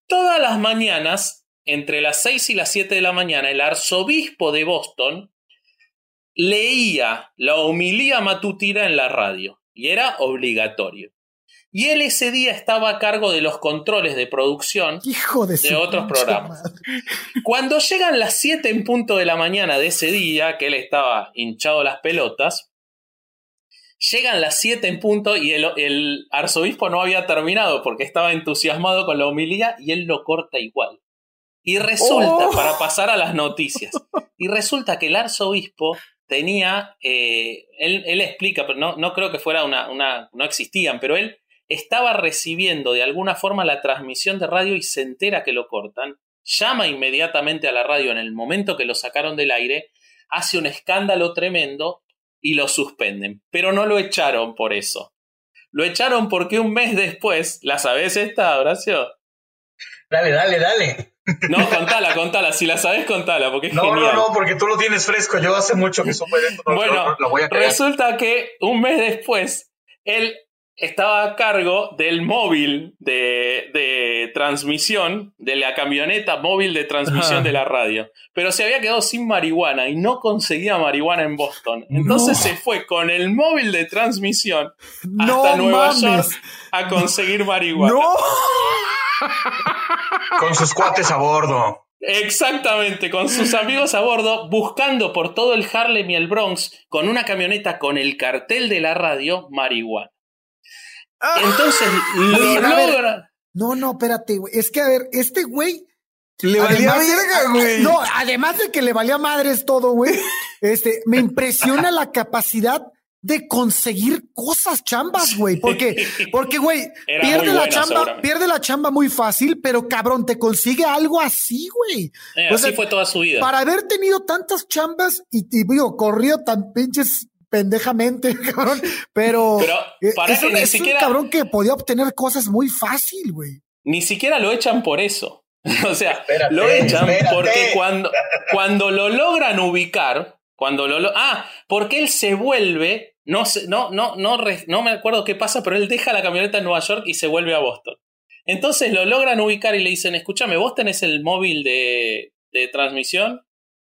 todas las mañanas, entre las 6 y las 7 de la mañana, el arzobispo de Boston leía la homilía matutina en la radio y era obligatorio. Y él ese día estaba a cargo de los controles de producción de, otros programas. Cuando llegan las 7 en punto de la mañana de ese día, que él estaba hinchado las pelotas, Llegan las 7 en punto y el, arzobispo no había terminado porque estaba entusiasmado con la homilía y él lo corta igual. Y resulta, oh. para pasar a las noticias, y resulta que el arzobispo tenía, eh, él, explica, pero no, no creo que fuera una, una, no existían, pero él estaba recibiendo de alguna forma la transmisión de radio y se entera que lo cortan, llama inmediatamente a la radio en el momento que lo sacaron del aire, hace un escándalo tremendo y lo suspenden. Pero no lo echaron por eso. Lo echaron porque un mes después, ¿la sabes esta, Horacio? Dale, dale, dale. No, contala, contala. Si la sabes, contala, porque es no, genial. No, no, porque tú lo tienes fresco. Yo hace mucho que supe esto. bueno, resulta que un mes después, él estaba a cargo del móvil de, transmisión, de la camioneta móvil de transmisión de la radio. Pero se había quedado sin marihuana y no conseguía marihuana en Boston. Entonces se fue con el móvil de transmisión hasta Nueva York a conseguir marihuana. Con sus cuates a bordo. Exactamente, con sus amigos a bordo, buscando por todo el Harlem y el Bronx, con una camioneta con el cartel de la radio, marihuana. Ah. Entonces lo logra. No, no, espérate, güey. Es que, a ver, este güey. Le valía verga, güey. No, además de que le valía madres todo, güey. Este, me impresiona la capacidad de conseguir cosas chambas, güey. Porque, porque, güey, pierde la chamba, pierde la chamba muy fácil, pero cabrón, te consigue algo así, güey. Eh, así fue toda su vida. Para haber tenido tantas chambas y, y digo, corrido tan pinches pendejamente, *laughs* cabrón. Pero, eh, es, ni siquiera, un cabrón que podía obtener cosas muy fácil, güey. Ni siquiera lo echan por eso. *laughs* o sea, lo echan porque cuando, cuando lo logran ubicar, cuando lo, ah, porque él se vuelve, no no, no, no, no me acuerdo qué pasa, pero él deja la camioneta en Nueva York y se vuelve a Boston. Entonces lo logran ubicar y le dicen, escúchame, vos tenés el móvil de, de transmisión.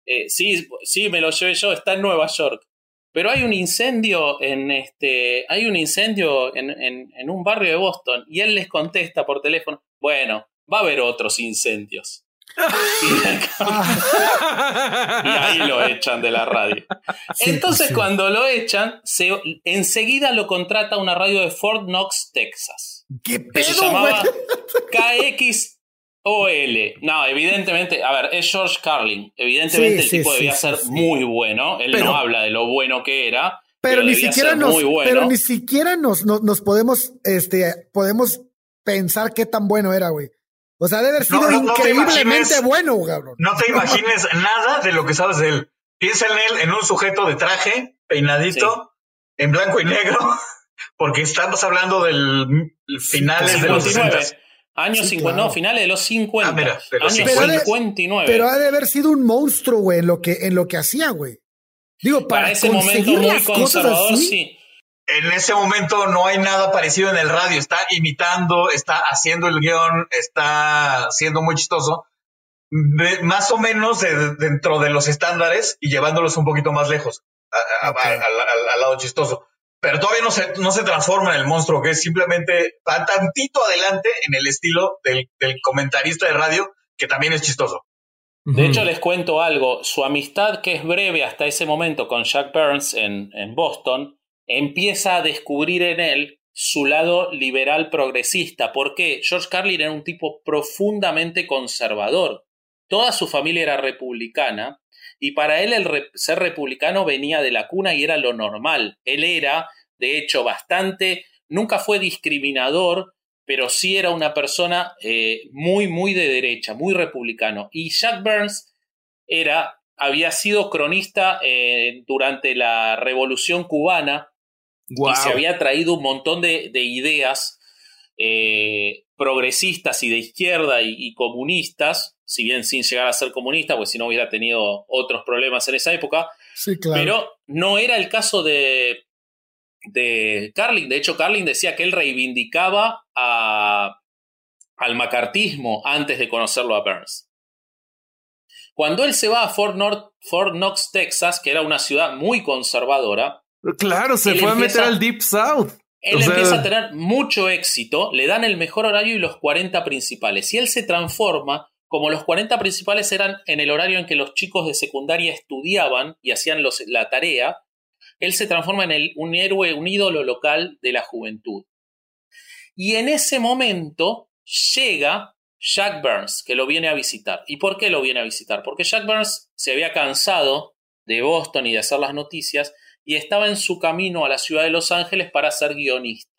Eh, sí, sí, me lo llevé yo, está en Nueva York pero hay un incendio en este, hay un incendio en, en, un barrio de Boston y él les contesta por teléfono, bueno, va a haber otros incendios. Y ahí lo echan de la radio. Entonces, cuando lo echan, se, enseguida lo contrata una radio de Fort Knox, Texas. ¿Qué pedo, se llamaba KX OL. No, evidentemente, a ver, es George Carlin. Evidentemente el tipo debía ser muy bueno. Él no habla de lo bueno que era. Pero, ni siquiera nos, pero ni siquiera nos, nos, podemos, este, podemos pensar qué tan bueno era, güey. O sea, debe haber sido increíblemente bueno, cabrón. No te imagines nada de lo que sabes de él. Piensa en él en un sujeto de traje, peinadito, en blanco y negro, *laughs* porque estamos hablando del finales de los 60. Años 50, no, finales de los 50. Ah, mira, pero años 59. pero ha de haber sido un monstruo, güey, en lo que, en lo que hacía, güey. Digo, para, ese momento muy conservador, sí. En ese momento no hay nada parecido en el radio. Está imitando, está haciendo el guion, está siendo muy chistoso. más o menos dentro de los estándares y llevándolos un poquito más lejos, al lado chistoso pero todavía no se, no se transforma en el monstruo, que es simplemente va tantito adelante en el estilo del, comentarista de radio, que también es chistoso. De hecho, les cuento algo. Su amistad, que es breve hasta ese momento con Jack Burns en, en Boston, empieza a descubrir en él su lado liberal progresista. porque George Carlin era un tipo profundamente conservador. Toda su familia era republicana y para él el ser republicano venía de la cuna y era lo normal. Él era, de hecho, bastante, nunca fue discriminador, pero sí era una persona eh, muy, muy de derecha, muy republicano. Y Jack Burns era, había sido cronista eh, durante la Revolución Cubana y se había traído un montón de, ideas eh, progresistas y de izquierda y comunistas si bien sin llegar a ser comunista, pues si no hubiera tenido otros problemas en esa época. Sí, claro. Pero no era el caso de, de Carlin. De hecho, Carlin decía que él reivindicaba a, al macartismo antes de conocerlo a Burns. Cuando él se va a Fort, North, Fort Knox, Texas, que era una ciudad muy conservadora. Claro, se fue a meter al Deep South. Él empieza a tener mucho éxito, le dan el mejor horario y los 40 principales. Y él se transforma como los 40 principales eran en el horario en que los chicos de secundaria estudiaban y hacían la tarea, él se transforma en el, un héroe, un ídolo local de la juventud. Y en ese momento llega Jack Burns, que lo viene a visitar. ¿Y por qué lo viene a visitar? Porque Jack Burns se había cansado de Boston y de hacer las noticias y estaba en su camino a la ciudad de Los Ángeles para ser guionista,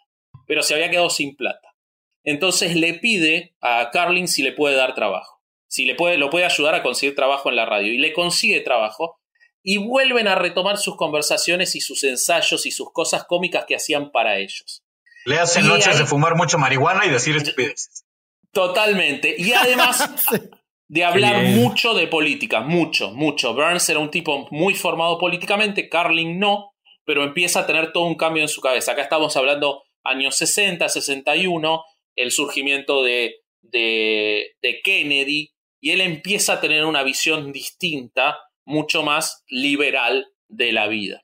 pero se había quedado sin plata. Entonces le pide a Carlin si le puede dar trabajo, si le puede, lo puede ayudar a conseguir trabajo en la radio y le consigue trabajo y vuelven a retomar sus conversaciones y sus ensayos y sus cosas cómicas que hacían para ellos. Le hacen noches de fumar mucha marihuana y decir estupideces. Totalmente. Y además *laughs* de hablar mucho de política, mucho, mucho. Burns era un tipo muy formado políticamente, Carlin no, pero empieza a tener todo un cambio en su cabeza. Acá estamos hablando años 60, 61, el surgimiento de, de, de Kennedy, y él empieza a tener una visión distinta, mucho más liberal de la vida.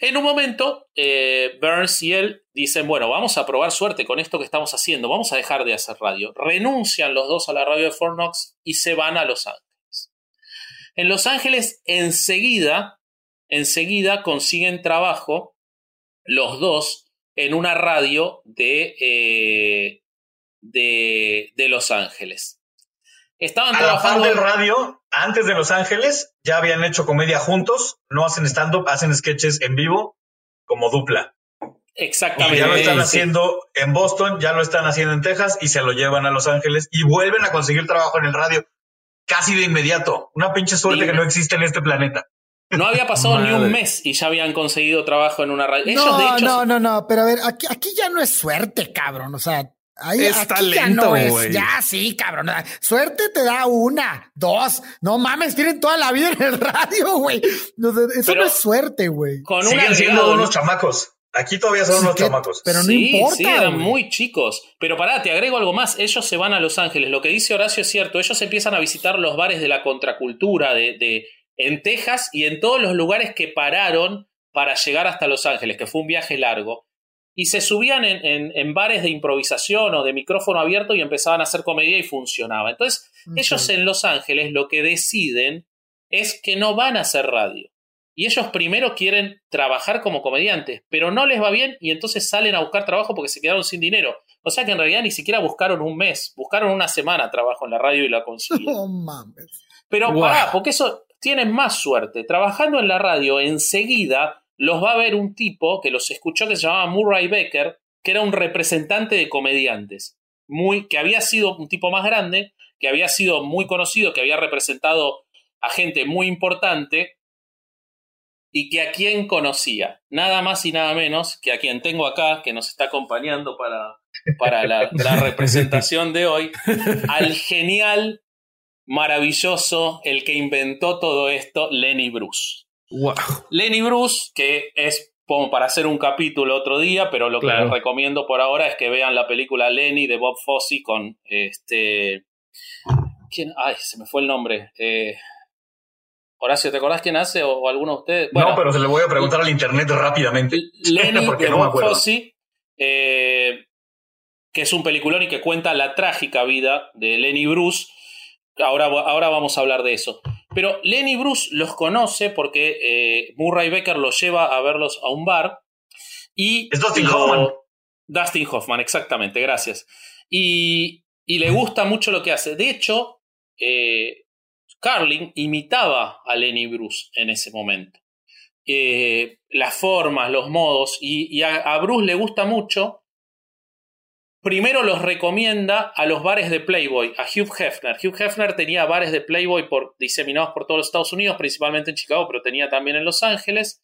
En un momento, eh, Burns y él dicen, bueno, vamos a probar suerte con esto que estamos haciendo, vamos a dejar de hacer radio. Renuncian los dos a la radio de Fort Knox y se van a Los Ángeles. En Los Ángeles, enseguida, enseguida consiguen trabajo los dos en una radio de, eh, de, de Los Ángeles. Estaban a trabajando. La del radio, antes de Los Ángeles, ya habían hecho comedia juntos, no hacen stand-up, hacen sketches en vivo como dupla. Exactamente. Y ya lo están haciendo en Boston, ya lo están haciendo en Texas y se lo llevan a Los Ángeles y vuelven a conseguir trabajo en el radio casi de inmediato. Una pinche suerte que no existe en este planeta. No había pasado ni un mes y ya habían conseguido trabajo en una radio. no, no, no, no, pero a ver, aquí, aquí ya no es suerte, cabrón. O sea, Ahí, es talento, güey. Ya, sí, cabrón. Suerte te da una, dos. No mames, tienen toda la vida en el radio, güey. Eso no es suerte, güey. Siguen siendo unos chamacos. Aquí todavía son unos chamacos. Pero no importa. Sí, eran muy chicos. Pero pará, te agrego algo más. Ellos se van a Los Ángeles. Lo que dice Horacio es cierto. Ellos empiezan a visitar los bares de la contracultura de, de, en Texas y en todos los lugares que pararon para llegar hasta Los Ángeles, que fue un viaje largo y se subían en, bares de improvisación o de micrófono abierto y empezaban a hacer comedia y funcionaba. Entonces, ellos en Los Ángeles lo que deciden es que no van a hacer radio. Y ellos primero quieren trabajar como comediantes, pero no les va bien y entonces salen a buscar trabajo porque se quedaron sin dinero. O sea que en realidad ni siquiera buscaron un mes, buscaron una semana trabajo en la radio y la consiguieron. *laughs* Pero pará, porque eso tienen más suerte. Trabajando en la radio, enseguida los va a ver un tipo que los escuchó que se llamaba Murray Becker, que era un representante de comediantes, muy, que había sido un tipo más grande, que había sido muy conocido, que había representado a gente muy importante y que a quien conocía, nada más y nada menos que a quien tengo acá, que nos está acompañando para, para la, la representación de hoy, al genial, maravilloso, el que inventó todo esto, Lenny Bruce. Lenny Bruce, que es como para hacer un capítulo otro día, pero lo que les recomiendo por ahora es que vean la película Lenny de Bob Fosse con este. ¿Quién? Ay, se me fue el nombre. Eh... Horacio, ¿te acordás quién hace o, alguno de ustedes? no, pero se le voy a preguntar al internet rápidamente. *laughs* Lenny de Bob Fosse, eh, que es un peliculón y que cuenta la trágica vida de Lenny Bruce. Ahora, ahora vamos a hablar de eso. Pero Lenny Bruce los conoce porque eh, Murray Becker los lleva a verlos a un bar. Y es Dustin Hoffman. Dustin Hoffman, exactamente, gracias. Y, le *laughs* gusta mucho lo que hace. De hecho, eh, Carlin imitaba a Lenny Bruce en ese momento. Eh, las formas, los modos, y, a, Bruce le gusta mucho primero los recomienda a los bares de Playboy, a Hugh Hefner. Hugh Hefner tenía bares de Playboy por, diseminados por todos los Estados Unidos, principalmente en Chicago, pero tenía también en Los Ángeles.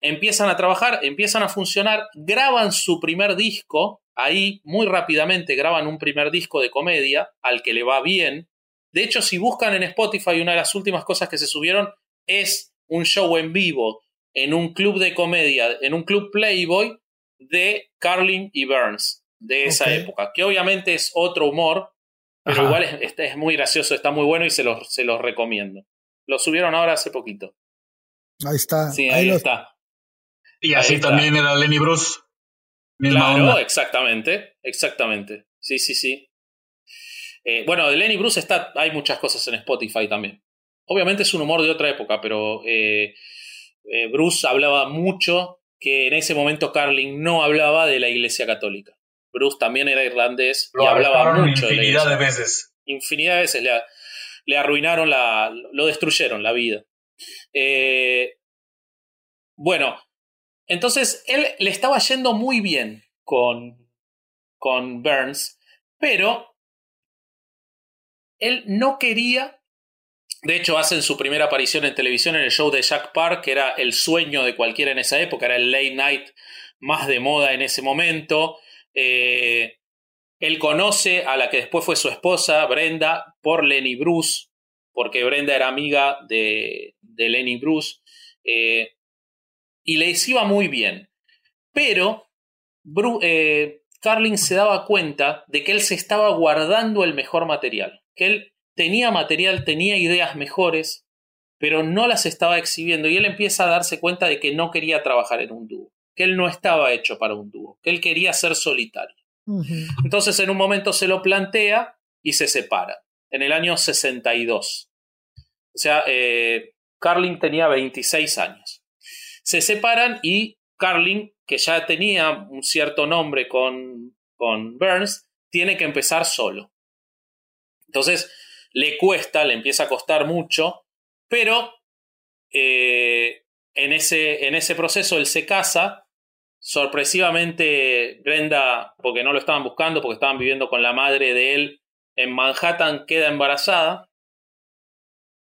Empiezan a trabajar, empiezan a funcionar, graban su primer disco, ahí muy rápidamente graban un primer disco de comedia, al que le va bien. De hecho, si buscan en Spotify, una de las últimas cosas que se subieron es un show en vivo en un club de comedia, en un club Playboy de Carlin y Burns de esa época, que obviamente es otro humor, pero igual es, es, muy gracioso, está muy bueno y se los, se los recomiendo. Lo subieron ahora hace poquito. Ahí está. Sí, ahí, está. Y así también era Lenny Bruce. claro, exactamente, exactamente. Sí, sí, sí. Eh, bueno, de Lenny Bruce está, hay muchas cosas en Spotify también. Obviamente es un humor de otra época, pero eh, eh, Bruce hablaba mucho que en ese momento Carlin no hablaba de la Iglesia Católica. Bruce también era irlandés y hablaba mucho de la Infinidad de veces. Infinidad de veces le, arruinaron la. lo destruyeron la vida. Eh, bueno, entonces él le estaba yendo muy bien con, con Burns, pero él no quería. De hecho, hacen su primera aparición en televisión en el show de Jack Park, que era el sueño de cualquiera en esa época, era el late night más de moda en ese momento. Eh, él conoce a la que después fue su esposa, Brenda, por Lenny Bruce, porque Brenda era amiga de, de Lenny Bruce, eh, y le iba muy bien. Pero eh, Carlin se daba cuenta de que él se estaba guardando el mejor material, que él tenía material, tenía ideas mejores, pero no las estaba exhibiendo, y él empieza a darse cuenta de que no quería trabajar en un dúo, que él no estaba hecho para un dúo, que él quería ser solitario. Entonces en un momento se lo plantea y se separa, en el año 62. O sea, eh, Carlin tenía 26 años. Se separan y Carlin, que ya tenía un cierto nombre con, con Burns, tiene que empezar solo. Entonces le cuesta, le empieza a costar mucho, pero eh, en, ese, en ese proceso él se casa Sorpresivamente, Brenda, porque no lo estaban buscando, porque estaban viviendo con la madre de él en Manhattan, queda embarazada.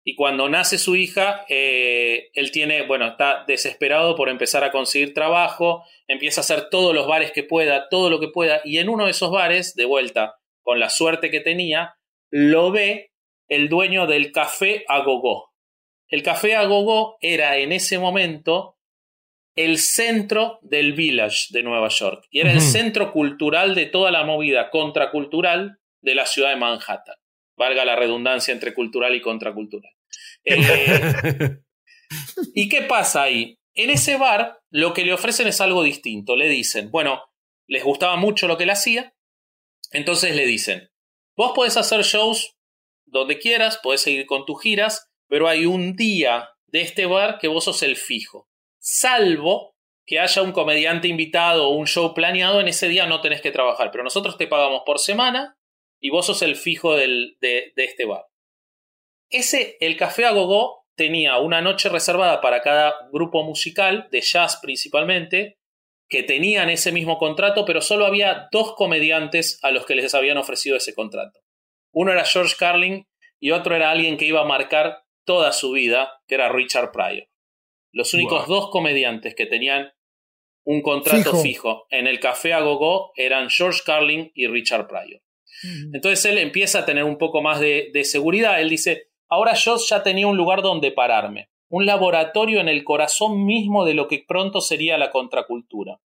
Y cuando nace su hija, eh, él tiene, bueno, está desesperado por empezar a conseguir trabajo, empieza a hacer todos los bares que pueda, todo lo que pueda, y en uno de esos bares, de vuelta, con la suerte que tenía, lo ve el dueño del café Agogó. El café Agogó era en ese momento el centro del village de Nueva York y era el centro cultural de toda la movida contracultural de la ciudad de Manhattan. Valga la redundancia entre cultural y contracultural. *laughs* Eh, ¿Y qué pasa ahí? En ese bar lo que le ofrecen es algo distinto. Le dicen, bueno, les gustaba mucho lo que él hacía, entonces le dicen, vos podés hacer shows donde quieras, podés seguir con tus giras, pero hay un día de este bar que vos sos el fijo salvo que haya un comediante invitado o un show planeado, en ese día no tenés que trabajar, pero nosotros te pagamos por semana y vos sos el fijo de, este bar. Ese, el Café Agogó, tenía una noche reservada para cada grupo musical, de jazz principalmente, que tenían ese mismo contrato, pero solo había dos comediantes a los que les habían ofrecido ese contrato. Uno era George Carlin y otro era alguien que iba a marcar toda su vida, que era Richard Pryor. Los únicos dos comediantes que tenían un contrato fijo. en el Café a Gogo eran George Carlin y Richard Pryor. Entonces él empieza a tener un poco más de, de seguridad. Él dice, ahora yo ya tenía un lugar donde pararme, un laboratorio en el corazón mismo de lo que pronto sería la contracultura.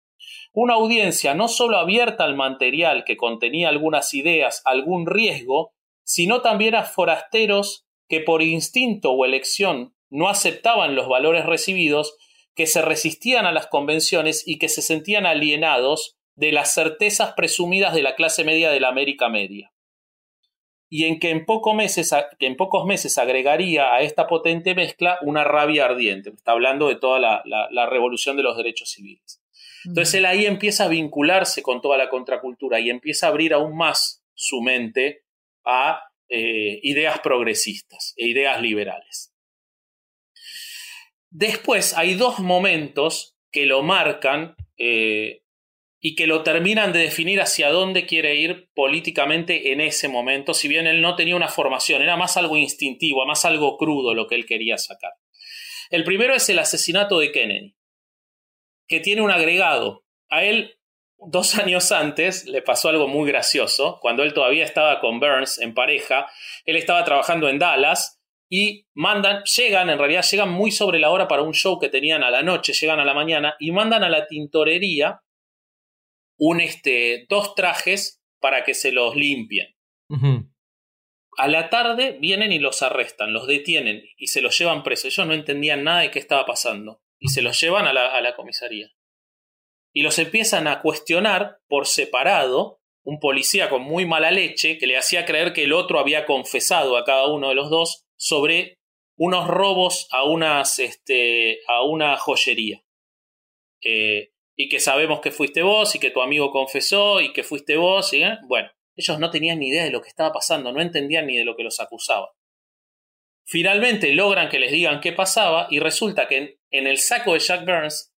Una audiencia no solo abierta al material que contenía algunas ideas, algún riesgo, sino también a forasteros que por instinto o elección no aceptaban los valores recibidos, que se resistían a las convenciones y que se sentían alienados de las certezas presumidas de la clase media de la América Media. Y en que en, meses, en pocos meses agregaría a esta potente mezcla una rabia ardiente. Está hablando de toda la, revolución de los derechos civiles. Entonces él ahí empieza a vincularse con toda la contracultura y empieza a abrir aún más su mente a eh, ideas progresistas e ideas liberales. Después hay dos momentos que lo marcan eh, y que lo terminan de definir hacia dónde quiere ir políticamente en ese momento, si bien él no tenía una formación, era más algo instintivo, más algo crudo lo que él quería sacar. El primero es el asesinato de Kennedy, que tiene un agregado. A él, dos *laughs* años antes, le pasó algo muy gracioso, cuando él todavía estaba con Burns en pareja, él estaba trabajando en Dallas, y mandan, llegan, en realidad llegan muy sobre la hora para un show que tenían a la noche, llegan a la mañana y mandan a la tintorería un, este, dos trajes para que se los limpien. A la tarde vienen y los arrestan, los detienen y se los llevan presos. Ellos no entendían nada de qué estaba pasando y se los llevan a la, a la comisaría. Y los empiezan a cuestionar por separado un policía con muy mala leche que le hacía creer que el otro había confesado a cada uno de los dos sobre unos robos a, unas, este, a una joyería. Eh, y que sabemos que fuiste vos y que tu amigo confesó y que fuiste vos. ¿eh? Bueno, ellos no tenían ni idea de lo que estaba pasando, no entendían ni de lo que los acusaba. Finalmente logran que les digan qué pasaba y resulta que en, el saco de Jack Burns,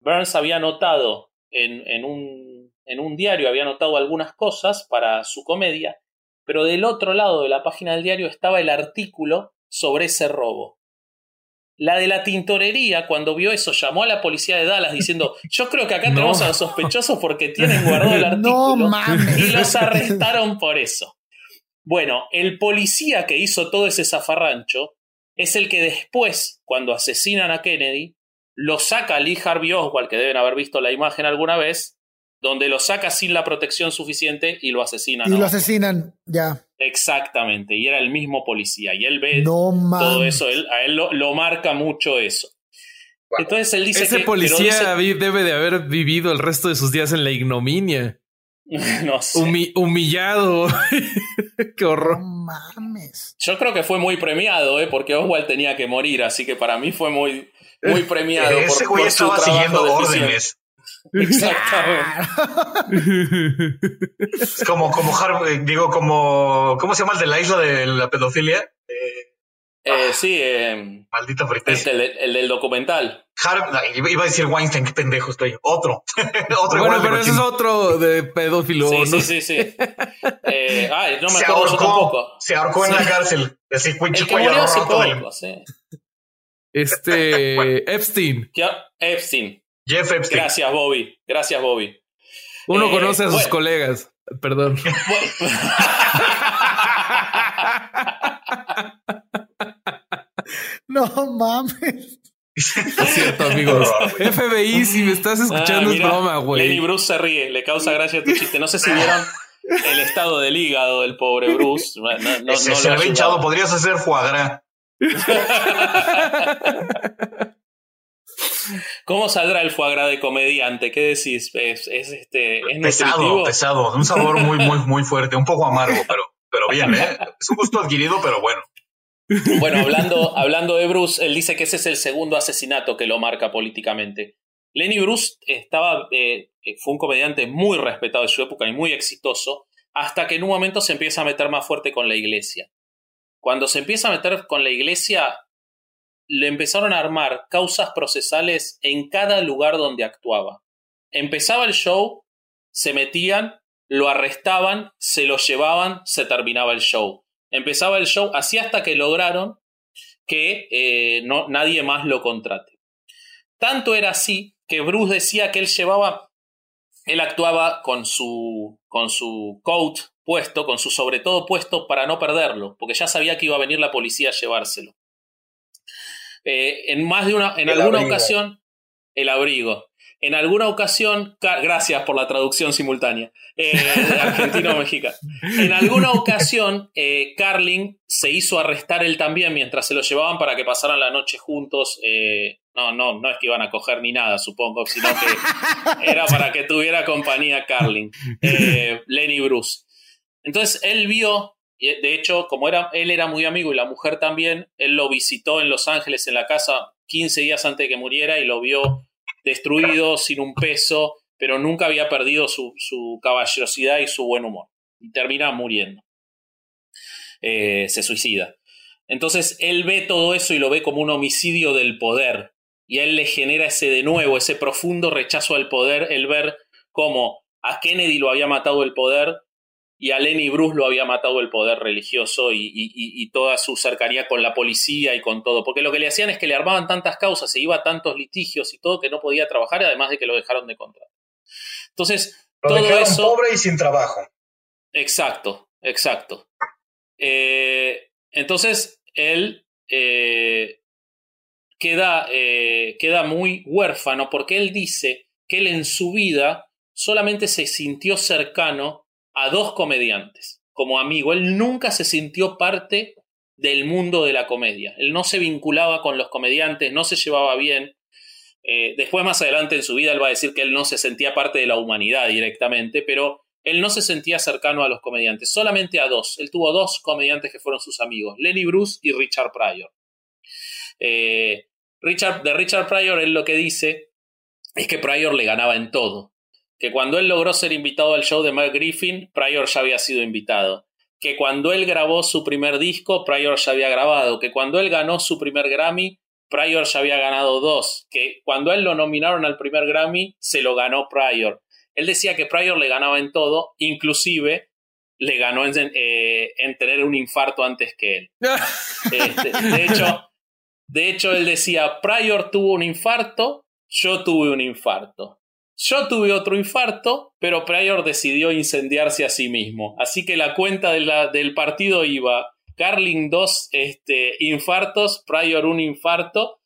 Burns había notado en, en, un, en un diario, había notado algunas cosas para su comedia, pero del otro lado de la página del diario estaba el artículo sobre ese robo. La de la tintorería, cuando vio eso, llamó a la policía de Dallas diciendo: *laughs* Yo creo que acá tenemos a los sospechosos porque tienen guardado el *laughs* artículo. Y los arrestaron por eso. Bueno, el policía que hizo todo ese zafarrancho es el que después, cuando asesinan a Kennedy, lo saca Lee Harvey Oswald, que deben haber visto la imagen alguna vez, donde lo saca sin la protección suficiente y lo asesinan. Y lo asesinan, ya. Exactamente, y era el mismo policía. Y él ve todo eso, a él lo, marca mucho eso. Entonces él dice Ese policía debe de haber vivido el resto de sus días en la ignominia. *laughs* no sé. humillado. *laughs* Qué horror. mames. Yo creo que fue muy premiado, ¿eh? porque Oswald tenía que morir, así que para mí fue muy, muy premiado. *laughs* Ese güey estaba siguiendo órdenes. *laughs* Exactamente. es como, como digo, como, ¿cómo se llama el de la isla de la pedofilia? Eh, eh, sí, eh, maldita. El, del documental. iba a decir Weinstein, qué pendejo estoy. Otro. *laughs* otro bueno, pero ese es otro de pedófilo. Sí, sí, sí, sí. eh, ay, no me se acuerdo ahorcó, tampoco. Se ahorcó en la cárcel. Así, el que murió hace poco, sí. Este, *laughs* Epstein. Epstein. Jeff Epstein. Gracias, Bobby. Gracias, Bobby. Uno eh, conoce a sus colegas. Perdón. *laughs* no mames. Es cierto, amigos. *laughs* FBI, si me estás escuchando, ah, es broma, güey. Lenny Bruce se ríe, le causa gracia tu chiste. No sé si vieron el estado del hígado del pobre Bruce. No, no, se, se había hinchado, podrías hacer foie gras. *laughs* ¿Cómo saldrá el foie gras de comediante? ¿Qué decís? ¿Es, este, es pesado, pesado, un sabor muy, muy, muy fuerte, un poco amargo, pero, pero bien, ¿eh? Es un gusto adquirido, pero bueno. Bueno, hablando, hablando de Bruce, él dice que ese es el segundo asesinato que lo marca políticamente. Lenny Bruce estaba, eh, fue un comediante muy respetado de su época y muy exitoso, hasta que en un momento se empieza a meter más fuerte con la iglesia. Cuando se empieza a meter con la iglesia, le empezaron a armar causas procesales en cada lugar donde actuaba. Empezaba el show, se metían, lo arrestaban, se lo llevaban, se terminaba el show. Empezaba el show así hasta que lograron que eh, nadie más lo contrate. Tanto era así que Bruce decía que él llevaba, él actuaba con su, con su coat puesto, con su sobre todo puesto para no perderlo, porque ya sabía que iba a venir la policía a llevárselo. Eh, en más de una, en alguna ocasión, el abrigo. En alguna ocasión, gracias por la traducción simultánea, eh, argentino-mexicano. En alguna ocasión, eh, Carlin se hizo arrestar él también mientras se lo llevaban para que pasaran la noche juntos. no, no, no es que iban a coger ni nada, supongo, sino que era para que tuviera compañía Carlin, Lenny Bruce. Entonces él vio de hecho, como era, él era muy amigo y la mujer también, él lo visitó en Los Ángeles en la casa 15 días antes de que muriera y lo vio destruido, sin un peso, pero nunca había perdido su, caballerosidad y su buen humor. Y termina muriendo. Eh, se suicida. Entonces él ve todo eso y lo ve como un homicidio del poder. Y él le genera ese de nuevo, ese profundo rechazo al poder, el ver cómo a Kennedy lo había matado el poder y a Lenny Bruce lo había matado el poder religioso y, toda su cercanía con la policía y con todo. Porque lo que le hacían es que le armaban tantas causas, se iba a tantos litigios y todo que no podía trabajar, además de que lo dejaron de contratar. Entonces, todo eso. Pobre y sin trabajo. Exacto, exacto. Eh, entonces, él eh, queda, eh, queda muy huérfano porque él dice que él en su vida solamente se sintió cercano a dos comediantes como amigo. Él nunca se sintió parte del mundo de la comedia. Él no se vinculaba con los comediantes, no se llevaba bien. Eh, después, más adelante en su vida, él va a decir que él no se sentía parte de la humanidad directamente, pero él no se sentía cercano a los comediantes, solamente a dos. Él tuvo dos comediantes que fueron sus amigos, Lenny Bruce y Richard Pryor. Eh, Richard, de Richard Pryor, él lo que dice es que Pryor le ganaba en todo. Que cuando él logró ser invitado al show de Mark Griffin, Pryor ya había sido invitado. Que cuando él grabó su primer disco, Pryor ya había grabado. Que cuando él ganó su primer Grammy, Pryor ya había ganado dos. Que cuando él lo nominaron al primer Grammy, se lo ganó Pryor. Él decía que Pryor le ganaba en todo, inclusive le ganó en, eh, tener un infarto antes que él. *laughs* Este, de, hecho, de hecho, él decía, Pryor tuvo un infarto, yo tuve un infarto. Yo tuve otro infarto, pero Pryor decidió incendiarse a sí mismo. Así que la cuenta del partido iba Carling dos este, infartos, Pryor un infarto,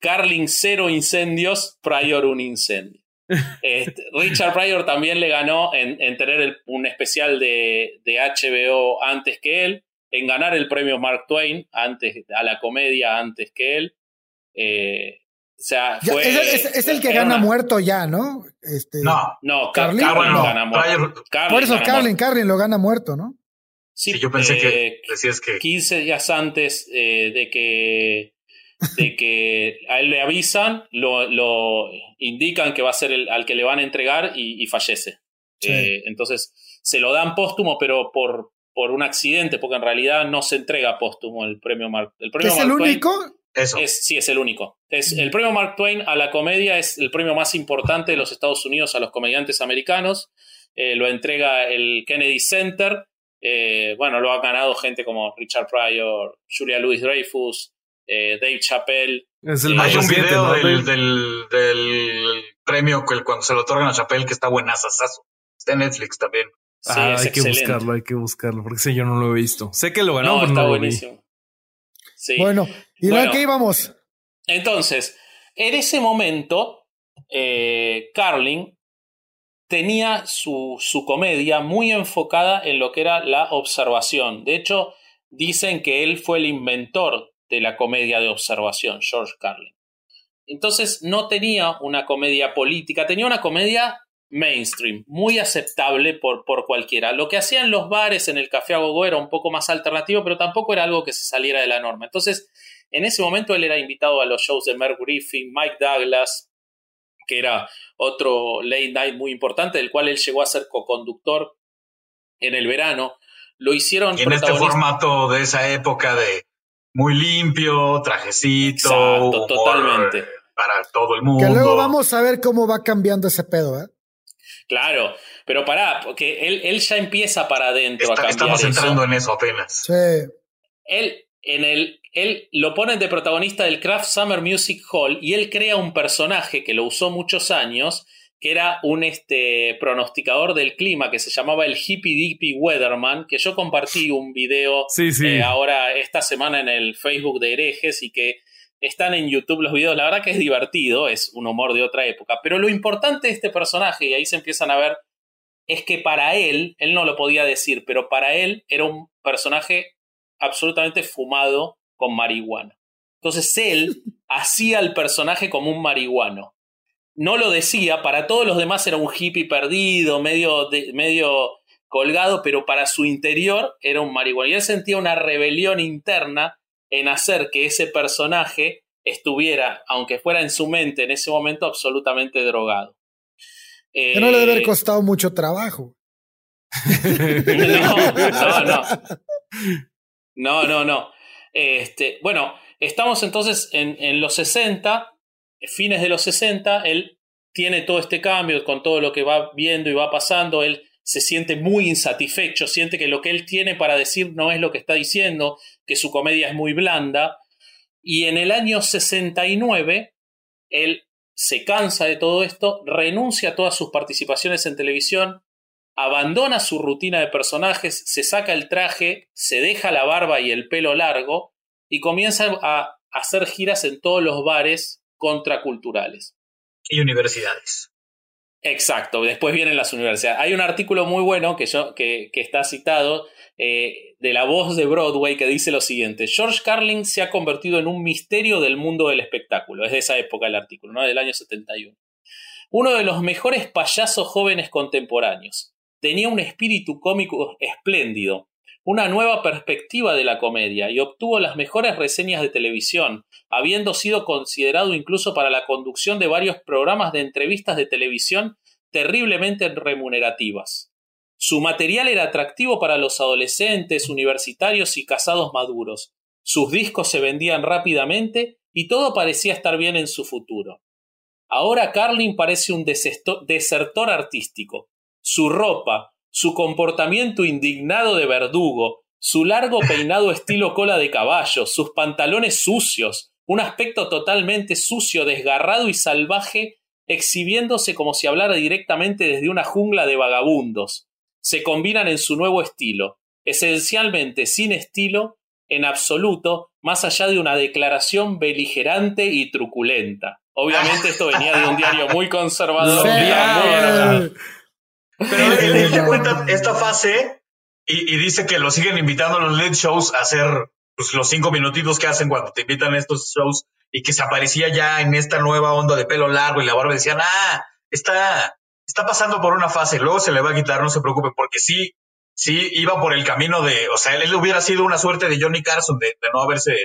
Carling cero incendios, Pryor un incendio. *laughs* Este, Richard Pryor también le ganó en, tener un especial de, HBO antes que él, en ganar el premio Mark Twain antes, a la comedia antes que él. Eh, o sea, es, el que gana muerto ya, ¿no? Este, no, no, Carlin no, gana muerto. Por eso Carlin, Carlin lo gana muerto, ¿no? Sí, yo pensé que eh, decías que 15 días antes eh, de que de que a él le avisan, lo, indican que va a ser el al que le van a entregar y, fallece. Eh, entonces se lo dan póstumo, pero por, por un accidente, porque en realidad no se entrega póstumo el premio Mark. El premio ¿Es el único? Es, sí, es el único. Es, el premio Mark Twain a la comedia es el premio más importante de los Estados Unidos a los comediantes americanos. Eh, lo entrega el Kennedy Center. Eh, bueno, lo ha ganado gente como Richard Pryor, Julia Louis Dreyfus, eh, Dave Chappelle. Hay un video del, premio cuando se lo otorgan a Chappelle que está buenazazazo. Está en Netflix también. Sí, ah, hay que buscarlo, hay que buscarlo, porque ese yo no lo he visto. Sé que lo ganó, no, está buenísimo. Sí. Bueno, ¿y bueno, qué íbamos? Entonces, en ese momento, eh, Carlin tenía su, su, comedia muy enfocada en lo que era la observación. De hecho, dicen que él fue el inventor de la comedia de observación, George Carlin. Entonces no tenía una comedia política, tenía una comedia mainstream, muy aceptable por, por cualquiera. Lo que hacían los bares en el Café Agogo era un poco más alternativo, pero tampoco era algo que se saliera de la norma. Entonces, en ese momento él era invitado a los shows de Merv Griffin, Mike Douglas, que era otro late night muy importante, del cual él llegó a ser co-conductor en el verano. Lo hicieron en este formato de esa época de muy limpio, trajecito. totalmente. Para todo el mundo. Que luego vamos a ver cómo va cambiando ese pedo, ¿eh? Claro, pero pará, porque él, él ya empieza para adentro a cambiar Estamos entrando en eso apenas. Sí. Él, en el, él lo ponen de protagonista del Craft Summer Music Hall y él crea un personaje que lo usó muchos años que era un este, pronosticador del clima que se llamaba el Hippie Dippy Weatherman, que yo compartí un video eh, ahora esta semana en el Facebook de herejes y que están en YouTube los videos. La verdad que es divertido, es un humor de otra época. Pero lo importante de este personaje, y ahí se empiezan a ver, es que para él, él no lo podía decir, pero para él era un personaje absolutamente fumado con marihuana. Entonces él *laughs* hacía al personaje como un marihuano no lo decía, para todos los demás era un hippie perdido, medio, medio colgado, pero para su interior era un marihuana. Y él sentía una rebelión interna en hacer que ese personaje estuviera, aunque fuera en su mente en ese momento, absolutamente drogado. que no le debe haber eh, costado mucho trabajo. *laughs* no, no, no. *laughs* No, no, no. Este, bueno, estamos entonces en, en los 60 fines de los 60, él tiene todo este cambio con todo lo que va viendo y va pasando, él se siente muy insatisfecho, siente que lo que él tiene para decir no es lo que está diciendo, que su comedia es muy blanda, y en el año 69, él se cansa de todo esto, renuncia a todas sus participaciones en televisión, abandona su rutina de personajes, se saca el traje, se deja la barba y el pelo largo, y comienza a hacer giras en todos los bares contraculturales. Y universidades. Exacto, después vienen las universidades. Hay un artículo muy bueno que, yo, que, está citado eh, de la voz de Broadway que dice lo siguiente, George Carlin se ha convertido en un misterio del mundo del espectáculo, es de esa época el artículo, ¿no? del año 71. Uno de los mejores payasos jóvenes contemporáneos. Tenía un espíritu cómico espléndido, una nueva perspectiva de la comedia y obtuvo las mejores reseñas de televisión, habiendo sido considerado incluso para la conducción de varios programas de entrevistas de televisión terriblemente remunerativas. Su material era atractivo para los adolescentes, universitarios y casados maduros. Sus discos se vendían rápidamente y todo parecía estar bien en su futuro. Ahora Carlin parece un desertor artístico. Su ropa, su comportamiento indignado de verdugo, su largo peinado *laughs* estilo cola de caballo, sus pantalones sucios, un aspecto totalmente sucio, desgarrado y salvaje, exhibiéndose como si hablara directamente desde una jungla de vagabundos, se combinan en su nuevo estilo, esencialmente sin estilo, en absoluto, más allá de una declaración beligerante y truculenta. Obviamente esto venía de un diario muy conservador. Pero él, cuenta esta fase y, dice que lo siguen invitando a los late shows a hacer pues, los cinco minutitos que hacen cuando te invitan a estos shows y que se aparecía ya en esta nueva onda de pelo largo y la barba decían, ah, está, está pasando por una fase, luego se le va a quitar, no se preocupe, porque sí, sí iba por el camino de, o sea, él hubiera sido una suerte de Johnny Carson de, no haberse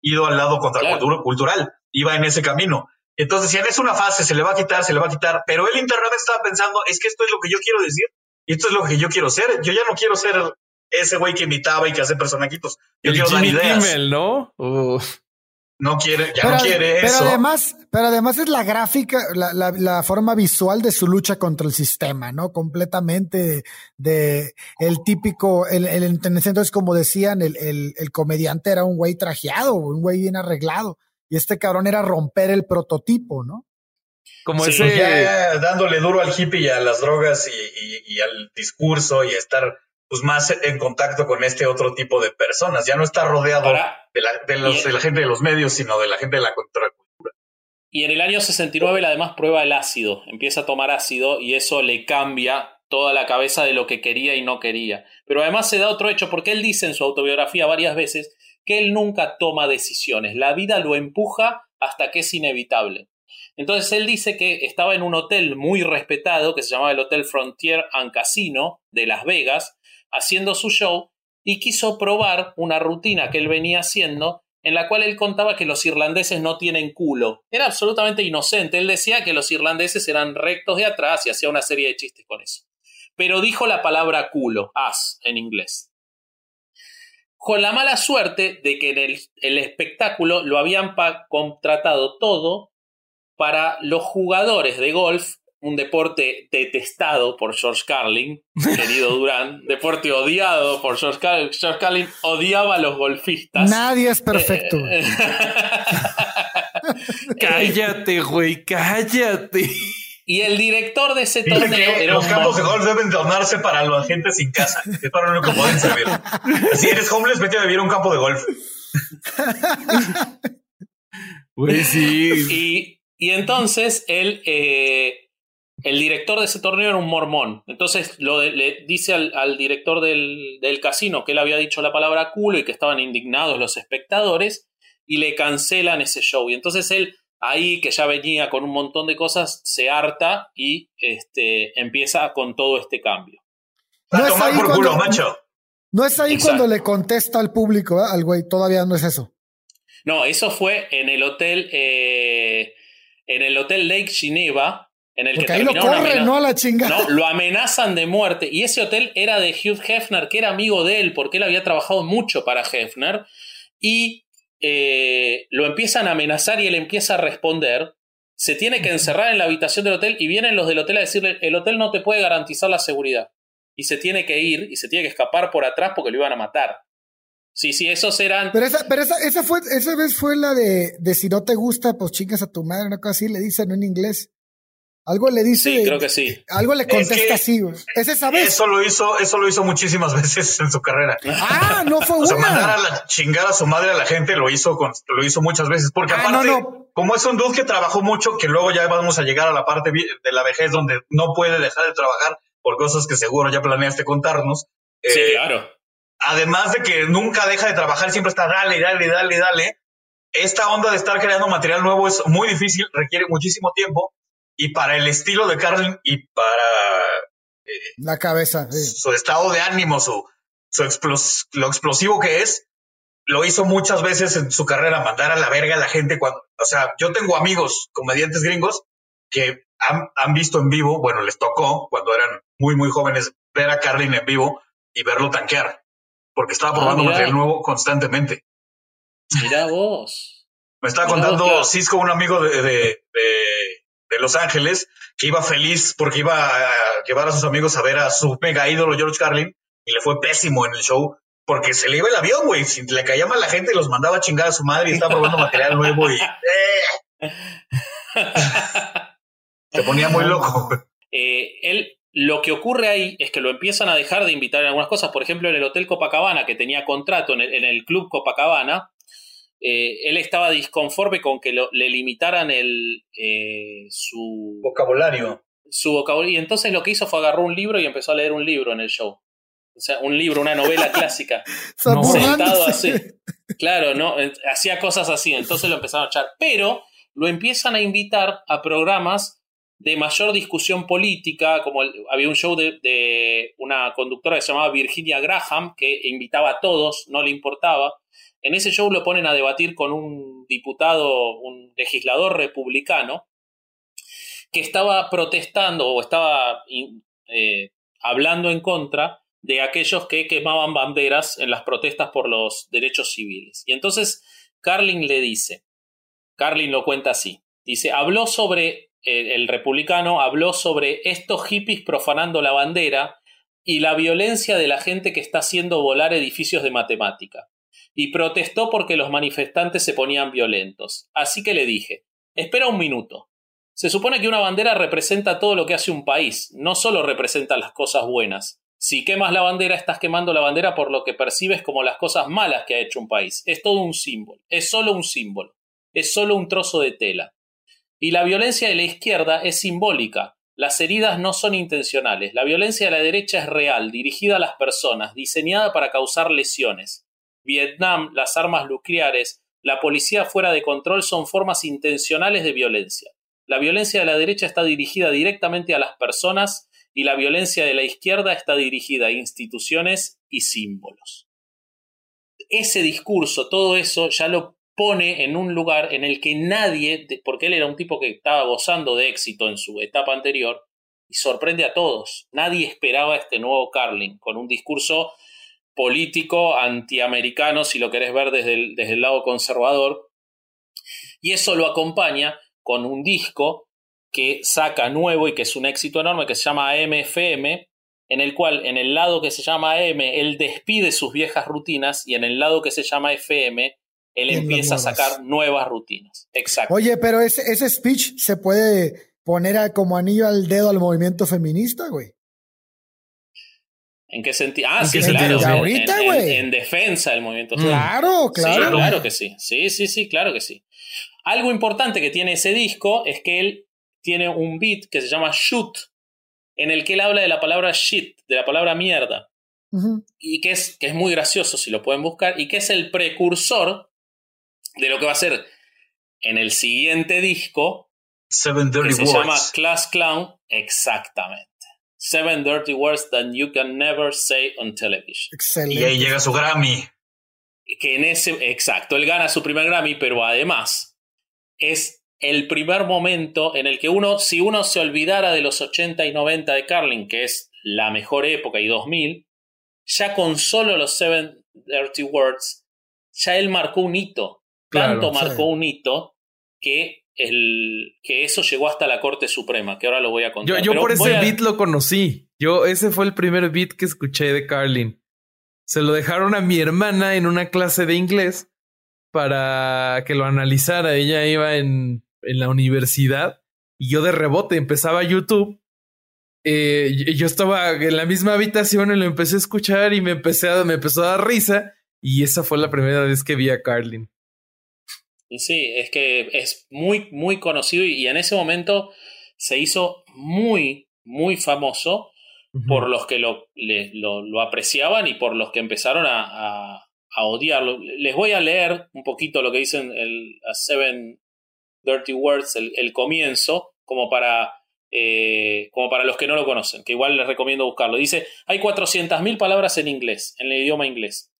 ido al lado contracultural, iba en ese camino. Entonces decían, es una fase, se le va a quitar, se le va a quitar, pero él internamente estaba pensando, es que esto es lo que yo quiero decir y esto es lo que yo quiero ser. Yo ya no quiero ser ese güey que imitaba y que hace personajitos. Yo quiero dar ideas. ¿no? No quiere, ya no quiere pero eso. Además, pero además es la gráfica, la, la, la, forma visual de su lucha contra el sistema, ¿no? Completamente de, el típico, el, el, entonces como decían, el, el, el comediante era un güey trajeado, un güey bien arreglado y este cabrón era romper el prototipo, ¿no? Como ese. dándole duro al hippie y a las drogas y, al discurso y estar pues más en contacto con este otro tipo de personas. Ya no está rodeado de, la, de, los, de la gente de los medios, sino de la gente de la contracultura. Y en el año 69 él además prueba el ácido, empieza a tomar ácido y eso le cambia toda la cabeza de lo que quería y no quería. Pero además se da otro hecho, porque él dice en su autobiografía varias veces que él nunca toma decisiones, la vida lo empuja hasta que es inevitable. Entonces él dice que estaba en un hotel muy respetado que se llamaba el Hotel Frontier and Casino de Las Vegas, haciendo su show y quiso probar una rutina que él venía haciendo en la cual él contaba que los irlandeses no tienen culo. Era absolutamente inocente. Él decía que los irlandeses eran rectos de atrás y hacía una serie de chistes con eso. Pero dijo la palabra culo, as en inglés con la mala suerte de que en el, espectáculo lo habían contratado todo para los jugadores de golf, un deporte detestado por George Carlin, *laughs* querido Durán, deporte odiado por George Carlin. George Carlin odiaba a los golfistas. Nadie es perfecto. *laughs* cállate, güey, cállate. Y el director de ese torneo. los campos de golf deben donarse para los agentes sin casa. Es para lo único que pueden servir. Si eres homeless, vete a vivir a un campo de golf. Pues sí. Y, y entonces él, eh, el director de ese torneo era un mormón. Entonces lo le dice al, al director del, del, casino que él había dicho la palabra culo y que estaban indignados los espectadores y le cancelan ese show. Y entonces él ahí que ya venía con un montón de cosas, se harta y este, empieza con todo este cambio. No es, ahí por culo, macho. no es ahí cuando le contesta al público, ¿eh? al güey, todavía no es eso. No, eso fue en el hotel, eh, en el hotel Lake Geneva, en el que ahí lo corren, ¿no? A la chingada. No, lo amenazan de muerte. Y ese hotel era de Hugh Hefner, que era amigo de él, porque él había trabajado mucho para Hefner. Y eh, lo empiezan a amenazar y él empieza a responder, se tiene que encerrar en la habitación del hotel y vienen los del hotel a decirle, el hotel no te puede garantizar la seguridad. Y se tiene que ir y se tiene que escapar por atrás porque lo iban a matar. Sí, sí, esos eran. Pero esa, pero esa, esa fue, esa vez fue la de, de si no te gusta, pues chingas a tu madre, una cosa así, le dicen en inglés. Algo le dice. Sí, creo que sí. Algo le contesta así, güey. ¿Es esa vez? Eso lo hizo, eso lo hizo muchísimas *laughs* veces en su carrera. Ah, no fue o sea, mandar a la chingar a su madre a la gente lo hizo con, lo hizo muchas veces. Porque ah, aparte, como es un dude que trabajó mucho, que luego ya vamos a llegar a la parte de la vejez donde no puede dejar de trabajar por cosas que seguro ya planeaste contarnos. Sí, eh, claro. Además de que nunca deja de trabajar, siempre está dale, dale, dale, dale. Esta onda de estar creando material nuevo es muy difícil, requiere muchísimo tiempo y para el estilo de Carlin y para eh, la cabeza, su estado de ánimo, su, su lo explosivo que es, lo hizo muchas veces en su carrera, mandar a la verga a la gente cuando, o sea, yo tengo amigos comediantes gringos que han, visto en vivo, bueno, les tocó cuando eran muy, muy jóvenes ver a Carlin en vivo y verlo tanquear, porque estaba ah, probando material nuevo constantemente. Mira vos. Me estaba contando Cisco, un amigo de, de, Los Ángeles, que iba feliz porque iba a llevar a sus amigos a ver a su mega ídolo George Carlin y le fue pésimo en el show porque se le iba el avión, güey. Le caía mal la gente, los mandaba a chingar a su madre y estaba probando material nuevo y. Eh. *laughs* se ponía muy loco. Eh, él, lo que ocurre ahí es que lo empiezan a dejar de invitar en algunas cosas. Por ejemplo, en el Hotel Copacabana, que tenía contrato en el, Club Copacabana, eh, él estaba disconforme con que le limitaran el, su vocabulario. Su vocabulario. Y entonces lo que hizo fue agarrar un libro y empezó a leer un libro en el show. O sea, un libro, una novela *laughs* clásica. sentado así. Claro, ¿no? Hacía cosas así, entonces lo empezaron a echar. Pero lo empiezan a invitar a programas de mayor discusión política, como había un show de, una conductora que se llamaba Virginia Graham, que invitaba a todos, no le importaba. En ese show lo ponen a debatir con un diputado, un legislador republicano, que estaba protestando o estaba eh, hablando en contra de aquellos que quemaban banderas en las protestas por los derechos civiles. Y entonces Carlin le dice, Carlin lo cuenta así, dice, habló sobre, eh, el republicano habló sobre estos hippies profanando la bandera y la violencia de la gente que está haciendo volar edificios de matemática. Y protestó porque los manifestantes se ponían violentos. Así que le dije, espera un minuto. Se supone que una bandera representa todo lo que hace un país, no solo representa las cosas buenas. Si quemas la bandera, estás quemando la bandera por lo que percibes como las cosas malas que ha hecho un país. Es todo un símbolo, es solo un símbolo, es solo un trozo de tela. Y la violencia de la izquierda es simbólica. Las heridas no son intencionales. La violencia de la derecha es real, dirigida a las personas, diseñada para causar lesiones. Vietnam, las armas nucleares, la policía fuera de control son formas intencionales de violencia. La violencia de la derecha está dirigida directamente a las personas y la violencia de la izquierda está dirigida a instituciones y símbolos. Ese discurso, todo eso ya lo pone en un lugar en el que nadie, porque él era un tipo que estaba gozando de éxito en su etapa anterior, y sorprende a todos. Nadie esperaba este nuevo Carlin, con un discurso político antiamericano, si lo querés ver desde el, desde el lado conservador. Y eso lo acompaña con un disco que saca nuevo y que es un éxito enorme, que se llama MFM, en el cual en el lado que se llama M, él despide sus viejas rutinas y en el lado que se llama FM, él empieza a sacar nuevas rutinas. Exacto. Oye, pero ese, ese speech se puede poner como anillo al dedo al movimiento feminista, güey. ¿En qué sentido? Ah, sí, claro. Ahorita. En, defensa del movimiento Claro, claro. Sí, claro que sí. Sí, sí, sí, claro que sí. Algo importante que tiene ese disco es que él tiene un beat que se llama Shoot, en el que él habla de la palabra shit, de la palabra mierda. Y que es, que es muy gracioso si lo pueden buscar, y que es el precursor de lo que va a ser en el siguiente disco, Seven Dirty que se llama Class Clown, exactamente. Seven Dirty Words That You Can Never Say on Television. Excelente. Y ahí llega su Grammy. Que en ese, exacto, él gana su primer Grammy, pero además es el primer momento en el que uno, si uno se olvidara de los 80 y 90 de Carlin, que es la mejor época, y 2000, ya con solo los Seven Dirty Words, ya él marcó un hito. Tanto marcó un hito que, el, que eso llegó hasta la Corte Suprema, que ahora lo voy a contar. Yo, por ese beat lo conocí. Yo, ese fue el primer beat que escuché de Carlin. Se lo dejaron a mi hermana en una clase de inglés para que lo analizara. Ella iba en en la universidad y yo de rebote empezaba YouTube. Eh, yo estaba en la misma habitación y lo empecé a escuchar y me empecé a, me empezó a dar risa y esa fue la primera vez que vi a Carlin. Sí, es que es muy, muy conocido y, en ese momento se hizo muy, muy famoso por los que lo, lo, apreciaban y por los que empezaron a, a, odiarlo. Les voy a leer un poquito lo que dicen el Seven Dirty Words, el, comienzo, como para eh, como para los que no lo conocen, que igual les recomiendo buscarlo. Dice, hay 400.000 palabras en inglés, en el idioma inglés,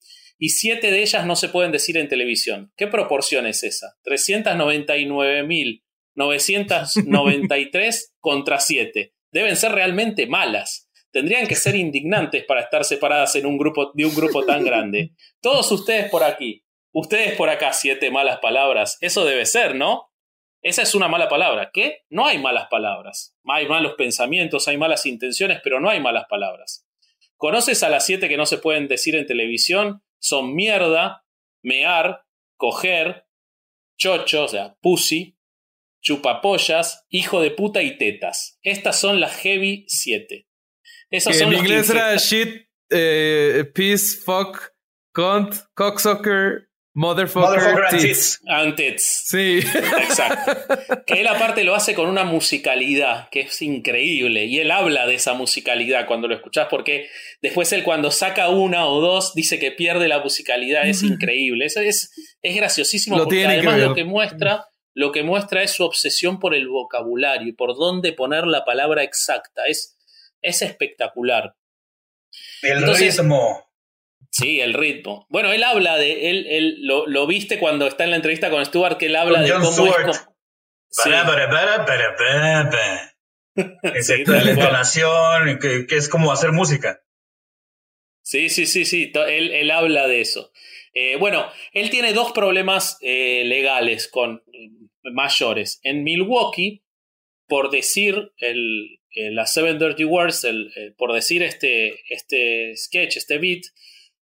y 7 de ellas no se pueden decir en televisión. ¿Qué proporción es esa? 399.993 *laughs* contra 7. Deben ser realmente malas. Tendrían que ser indignantes para estar separadas en un grupo, de un grupo tan grande. Todos ustedes por aquí, ustedes por acá, siete malas palabras. Eso debe ser, ¿no? Esa es una mala palabra. ¿Qué? No hay malas palabras. Hay malos pensamientos, hay malas intenciones, pero no hay malas palabras. ¿Conoces a las siete que no se pueden decir en televisión? Son mierda, mear, coger, chocho, o sea, pussy, chupapollas, hijo de puta y tetas. Estas son las heavy 7. Esas son en inglés era shit, eh, peace, fuck, cunt, cocksucker, Motherfucker, and tits. Sí. Exacto. Que él aparte lo hace con una musicalidad que es increíble. Y él habla de esa musicalidad cuando lo escuchás, porque después él cuando saca una o dos dice que pierde la musicalidad. Es increíble. Eso es, es graciosísimo porque además lo que muestra, lo que muestra es su obsesión por el vocabulario y por dónde poner la palabra exacta. Es, es espectacular. El ritmo. Sí, el ritmo. Bueno, él habla de. Él, él lo, lo, viste cuando está en la entrevista con Stuart, que él habla de cómo es. Para, para, para, para, para, la entonación, que, que, es como hacer música. Sí, sí, sí, sí. Él, él habla de eso. Eh, bueno, él tiene dos problemas eh, legales con mayores. En Milwaukee, por decir el, las Seven Dirty Words, el, eh, por decir este, este sketch, este beat,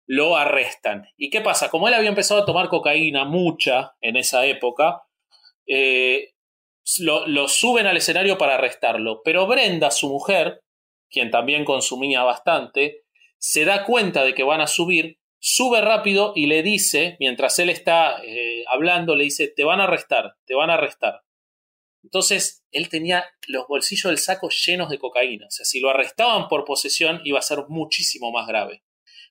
lo arrestan. ¿Y qué pasa? Como él había empezado a tomar cocaína, mucha, en esa época, eh, lo, suben al escenario para arrestarlo. Pero Brenda, su mujer, quien también consumía bastante, se da cuenta de que van a subir, sube rápido y le dice, mientras él está eh, hablando, le dice, te van a arrestar, te van a arrestar. Entonces, él tenía los bolsillos del saco llenos de cocaína. O sea, si lo arrestaban por posesión, iba a ser muchísimo más grave.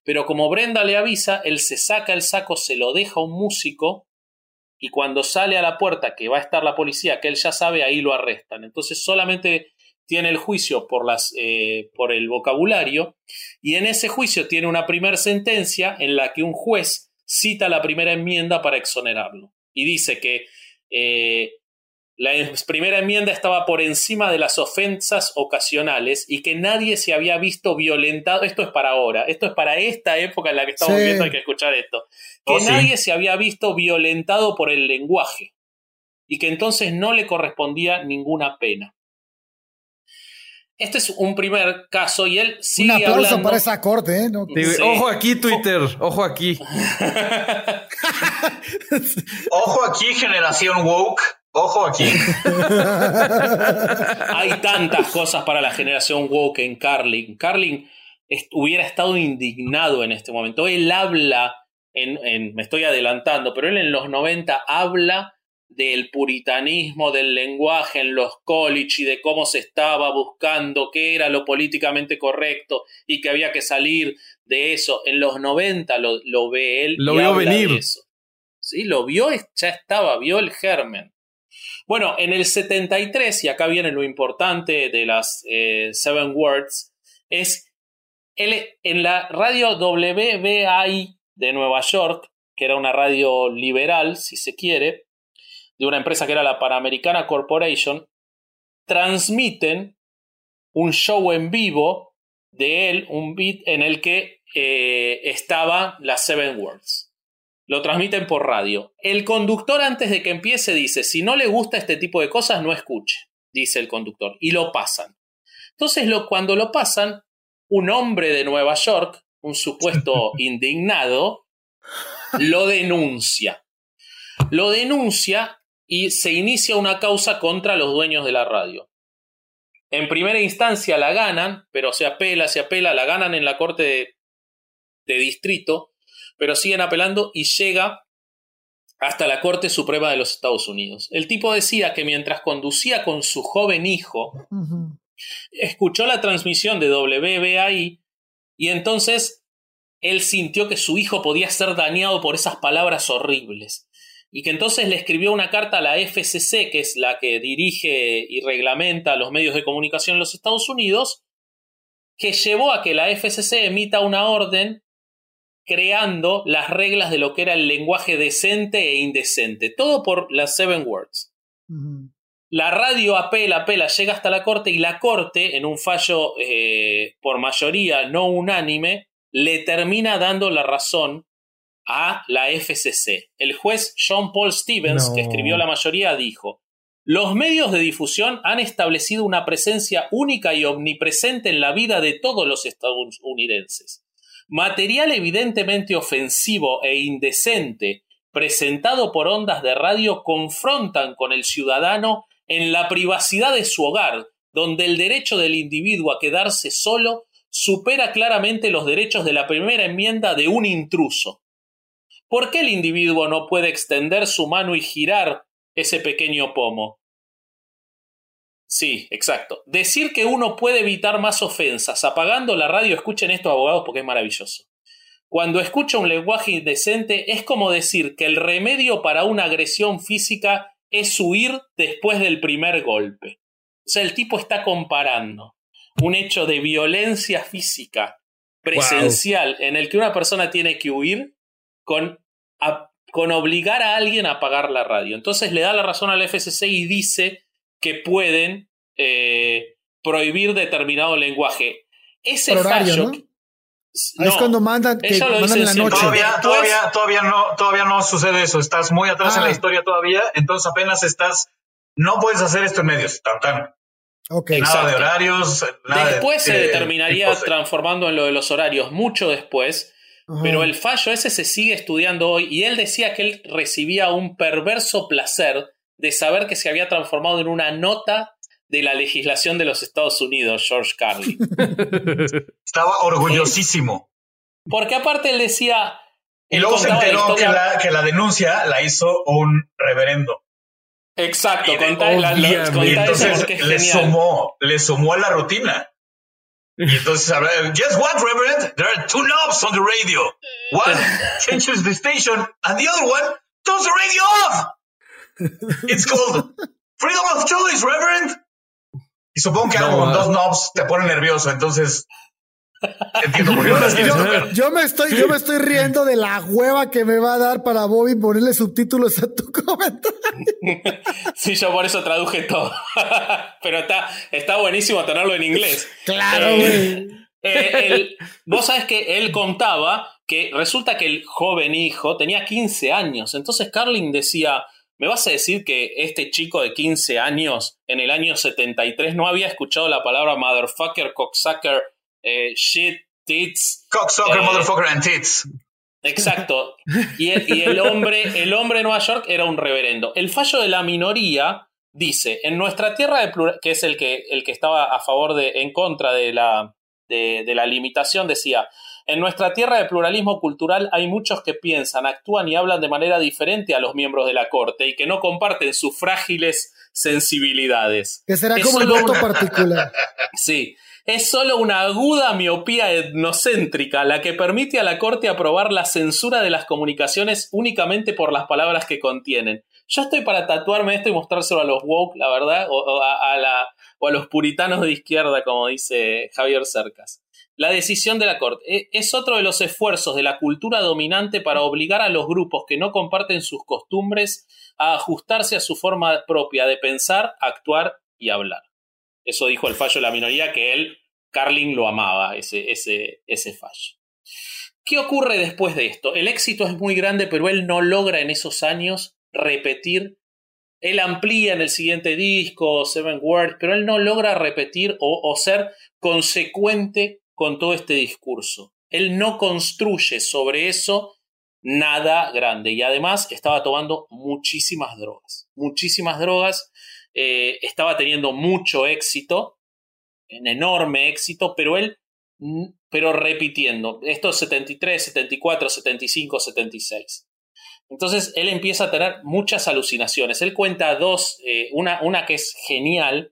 Pero como Brenda le avisa, él se saca el saco, se lo deja a un músico y cuando sale a la puerta que va a estar la policía, que él ya sabe, ahí lo arrestan. Entonces solamente tiene el juicio por, las, eh, por el vocabulario y en ese juicio tiene una primera sentencia en la que un juez cita la primera enmienda para exonerarlo y dice que eh, la primera enmienda estaba por encima de las ofensas ocasionales y que nadie se había visto violentado. Esto es para ahora, esto es para esta época en la que estamos viendo, hay que escuchar esto. Que oh, nadie se había visto violentado por el lenguaje y que entonces no le correspondía ninguna pena. Este es un primer caso y él sigue Un aplauso para esa corte, ¿eh? Ojo aquí, Twitter. Ojo aquí. *laughs* Ojo aquí, generación woke. Ojo aquí. *laughs* Hay tantas cosas para la generación woke en Carlin. Carlin hubiera estado indignado en este momento. Él habla, en, me estoy adelantando, pero él en los 90 habla del puritanismo del lenguaje en los college y de cómo se estaba buscando qué era lo políticamente correcto y que había que salir de eso. En los 90 lo, ve él. Lo vio venir. eso. Sí, lo vio, ya estaba, vio el germen. Bueno, en el 73, y acá viene lo importante de las eh, Seven Words, es en la radio WBAI de Nueva York, que era una radio liberal, si se quiere, de una empresa que era la Panamericana Corporation, transmiten un show en vivo de él, un beat en el que eh, estaba las Seven Words. Lo transmiten por radio. El conductor antes de que empiece dice, si no le gusta este tipo de cosas, no escuche, dice el conductor. Y lo pasan. Entonces, lo, cuando lo pasan, un hombre de Nueva York, un supuesto *laughs* indignado, lo denuncia. Lo denuncia y se inicia una causa contra los dueños de la radio. En primera instancia la ganan, pero se apela, se apela, la ganan en la corte de, de distrito pero siguen apelando y llega hasta la Corte Suprema de los Estados Unidos. El tipo decía que mientras conducía con su joven hijo, escuchó la transmisión de WBAI y entonces él sintió que su hijo podía ser dañado por esas palabras horribles. y que entonces le escribió una carta a la FCC, que es la que dirige y reglamenta los medios de comunicación en los Estados Unidos, que llevó a que la FCC emita una orden creando las reglas de lo que era el lenguaje decente e indecente, todo por las Seven Words. La radio apela, apela, llega hasta la corte y la corte, en un fallo eh, por mayoría no unánime, le termina dando la razón a la FCC. El juez John Paul Stevens, que escribió la mayoría, dijo, los medios de difusión han establecido una presencia única y omnipresente en la vida de todos los estadounidenses. Material evidentemente ofensivo e indecente presentado por ondas de radio confrontan con el ciudadano en la privacidad de su hogar, donde el derecho del individuo a quedarse solo supera claramente los derechos de la primera enmienda de un intruso. ¿Por qué el individuo no puede extender su mano y girar ese pequeño pomo? Sí, exacto. Decir que uno puede evitar más ofensas apagando la radio, escuchen esto abogados porque es maravilloso. Cuando escucha un lenguaje indecente es como decir que el remedio para una agresión física es huir después del primer golpe. O sea, el tipo está comparando un hecho de violencia física presencial en el que una persona tiene que huir con, con obligar a alguien a apagar la radio. Entonces le da la razón al FCC y dice que pueden eh, prohibir determinado lenguaje. Ese fallo. es cuando mandan, que mandan la noche. Todavía, todavía, todavía, no, todavía no sucede eso. Estás muy atrás en la ah. historia todavía. Entonces apenas estás. No puedes hacer esto en medios. Tan, nada de horarios. después se determinaría transformando en lo de los horarios, mucho después. Pero el fallo ese se sigue estudiando hoy y él decía que él recibía un perverso placer de saber que se había transformado en una nota de la legislación de los Estados Unidos, George Carlin. *laughs* Estaba orgullosísimo. Porque aparte él decía... Y luego se enteró que, la, denuncia la hizo un reverendo. Exacto, y entonces le sumó, le sumó a la rutina. Y entonces habla, guess what, Reverend? There are two knobs on the radio. One *laughs* changes the station, and the other one turns the radio off. It's called freedom of choice, Reverend. Y supongo que algo con dos knobs te pone nervioso, entonces Entiendo por qué yo, yo, me estoy, yo me estoy riendo de la hueva que me va a dar para Bobby ponerle subtítulos a tu comentario. Sí, yo por eso traduje todo. *laughs* Pero está, está buenísimo tenerlo en inglés. Claro, eh, eh, vos sabes que él contaba que resulta que el joven hijo tenía 15 años. Entonces Carlin decía: ¿Me vas a decir que este chico de 15 años en el año 73 no había escuchado la palabra motherfucker, cocksucker? Eh, shit, tits. Cocksucker, eh, motherfucker and tits. Exacto. *laughs* Y el, hombre, el hombre de Nueva York era un reverendo. El fallo de la minoría dice, en nuestra tierra de que es el que, el que estaba a favor de, en contra de la, de, la limitación, decía, en nuestra tierra de pluralismo cultural hay muchos que piensan, actúan y hablan de manera diferente a los miembros de la corte y que no comparten sus frágiles sensibilidades. Que será como el voto particular. *laughs* Sí, es solo una aguda miopía etnocéntrica la que permite a la Corte aprobar la censura de las comunicaciones únicamente por las palabras que contienen. Yo estoy para tatuarme esto y mostrárselo a los woke, la verdad, o, a, la, o a los puritanos de izquierda, como dice Javier Cercas. La decisión de la Corte e, es otro de los esfuerzos de la cultura dominante para obligar a los grupos que no comparten sus costumbres a ajustarse a su forma propia de pensar, actuar y hablar. Eso dijo el fallo de la minoría, que él, Carlin, lo amaba, ese, ese, fallo. ¿Qué ocurre después de esto? El éxito es muy grande, pero él no logra en esos años repetir. Él amplía en el siguiente disco, Seven Words, pero él no logra repetir o ser consecuente con todo este discurso. Él no construye sobre eso nada grande y además estaba tomando muchísimas drogas, muchísimas drogas eh, estaba teniendo mucho éxito, un enorme éxito, pero él, pero repitiendo, estos 73, 74, 75, 76. Entonces él empieza a tener muchas alucinaciones. Él cuenta dos, eh, una, una que es genial,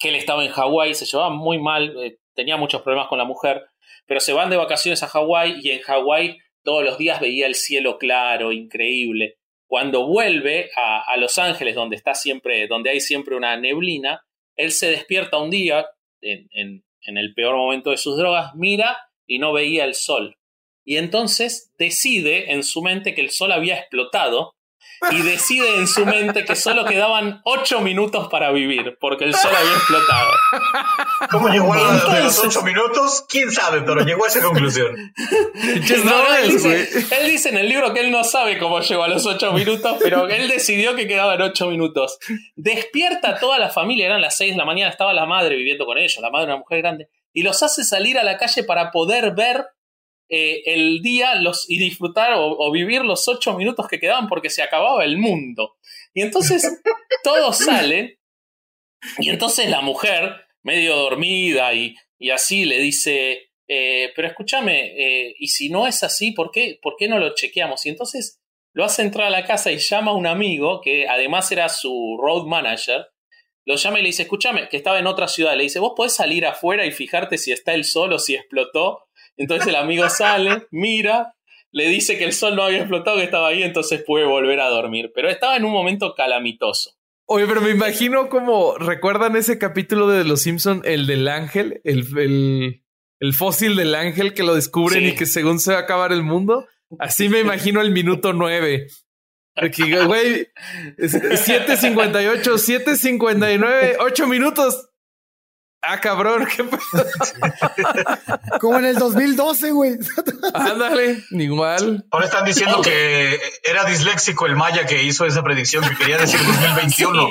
que él estaba en Hawái, se llevaba muy mal, eh, tenía muchos problemas con la mujer, pero se van de vacaciones a Hawái y en Hawái todos los días veía el cielo claro, increíble. cuando vuelve a, Los Ángeles, donde está siempre, donde hay siempre una neblina, él se despierta un día en, en el peor momento de sus drogas, mira y no veía el sol. Y entonces decide en su mente que el sol había explotado y decide en su mente que solo quedaban ocho minutos para vivir, porque el sol había explotado. ¿Cómo llegó a los ocho minutos? ¿Quién sabe? Pero llegó a esa conclusión. *laughs* él, dice, en el libro que él no sabe cómo llegó a los ocho minutos, pero él decidió que quedaban ocho minutos. Despierta a toda la familia, eran las seis de la mañana, estaba la madre viviendo con ellos, la madre una mujer grande, y los hace salir a la calle para poder ver eh, el día los, y disfrutar o, vivir los ocho minutos que quedaban porque se acababa el mundo. Y entonces *laughs* todos salen y entonces la mujer, medio dormida y, y así, le dice, eh, pero escúchame, eh, y si no es así, ¿por qué, ¿por qué no lo chequeamos? Y entonces lo hace entrar a la casa y llama a un amigo que además era su road manager. Lo llama y le dice, escúchame, que estaba en otra ciudad. Le dice, vos podés salir afuera y fijarte si está el sol o si explotó. Entonces el amigo sale, mira, le dice que el sol no había explotado, que estaba ahí, entonces puede volver a dormir. Pero estaba en un momento calamitoso. Oye, pero me imagino como recuerdan ese capítulo de Los Simpson, el del ángel, el, el, fósil del ángel que lo descubren y que según se va a acabar el mundo. Así me imagino el minuto nueve. Güey, 7.58, 7.59, 8 minutos. Ah, cabrón, qué *laughs* Como en el 2012, güey. Ándale, igual. Ahora están diciendo que era disléxico el Maya que hizo esa predicción que quería decir 2021.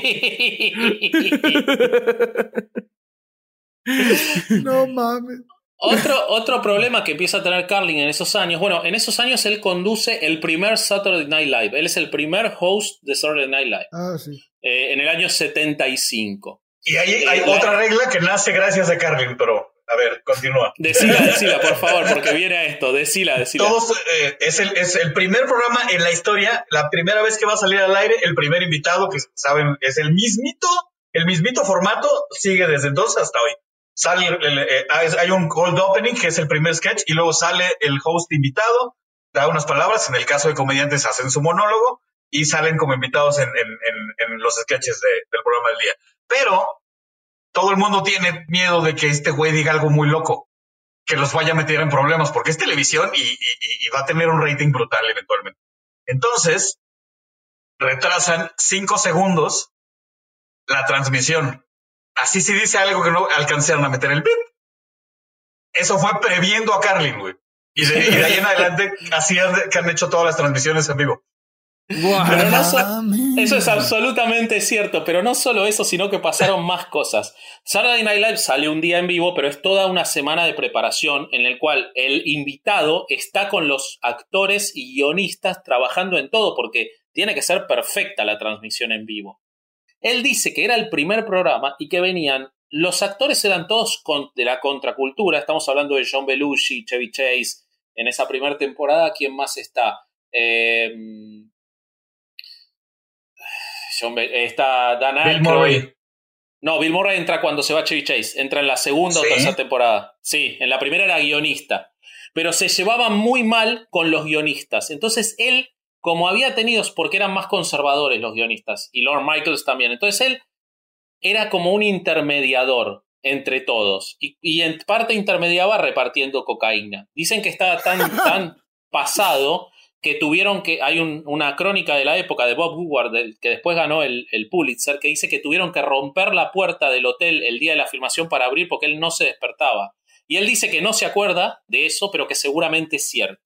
*laughs* no mames. Otro, otro problema que empieza a tener Carlin en esos años, bueno, en esos años él conduce el primer Saturday Night Live. Él es el primer host de Saturday Night Live. Ah, sí. Eh, en el año 75. Y hay, hay otra regla que nace gracias a Carlin, pero a ver, continúa. Decila, *laughs* decila, por favor, porque viene a esto. Decila, decila. Todos, eh, es, el, es el primer programa en la historia, la primera vez que va a salir al aire, el primer invitado, que saben, es el mismito, el mismito formato, sigue desde entonces hasta hoy. Sale, eh, hay un cold opening, que es el primer sketch, y luego sale el host invitado, da unas palabras, en el caso de comediantes hacen su monólogo, y salen como invitados en, en, en, los sketches del programa del día. Pero todo el mundo tiene miedo de que este güey diga algo muy loco, que los vaya a meter en problemas, porque es televisión y, va a tener un rating brutal eventualmente. Entonces, retrasan cinco segundos la transmisión. Así si dice algo que no alcanzaron a meter el bip. Eso fue previendo a Carlin, güey. Y de, ahí en adelante, así que han hecho todas las transmisiones en vivo eso es absolutamente cierto, pero no solo eso, sino que pasaron más cosas. Saturday Night Live sale un día en vivo, pero es toda una semana de preparación en el cual el invitado está con los actores y guionistas trabajando en todo, porque tiene que ser perfecta la transmisión en vivo. Él dice que era el primer programa y que venían, los actores eran todos de la contracultura, estamos hablando de John Belushi, Chevy Chase, en esa primera temporada, ¿quién más está? Eh, está Dan Bill Murray. No, Bill Murray entra cuando se va Chevy Chase. Entra en la segunda o tercera temporada. Sí, en la primera era guionista. Pero se llevaba muy mal con los guionistas. Entonces él, como había tenido, porque eran más conservadores los guionistas, y Lord Michaels también. Entonces él era como un intermediador entre todos. Y, y en parte intermediaba repartiendo cocaína. Dicen que estaba tan, *laughs* tan pasado que tuvieron que, hay una crónica de la época de Bob Woodward, que después ganó el, Pulitzer, que dice que tuvieron que romper la puerta del hotel el día de la filmación para abrir porque él no se despertaba. Y él dice que no se acuerda de eso, pero que seguramente es cierto.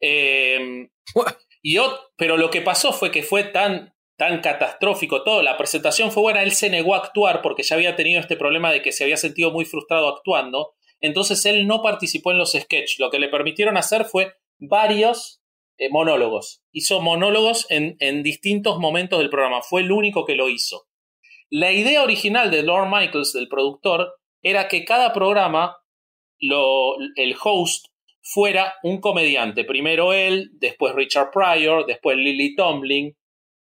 Em, *laughs* y pero lo que pasó fue que fue tan, tan catastrófico todo. La presentación fue buena, él se negó a actuar porque ya había tenido este problema de que se había sentido muy frustrado actuando. Entonces él no participó en los sketches. Lo que le permitieron hacer fue varios eh, monólogos. Hizo monólogos en, en, distintos momentos del programa. Fue el único que lo hizo. La idea original de Lord Michaels, del productor, era que cada programa, lo, el host, fuera un comediante. Primero él, después Richard Pryor, después Lily Tomlin.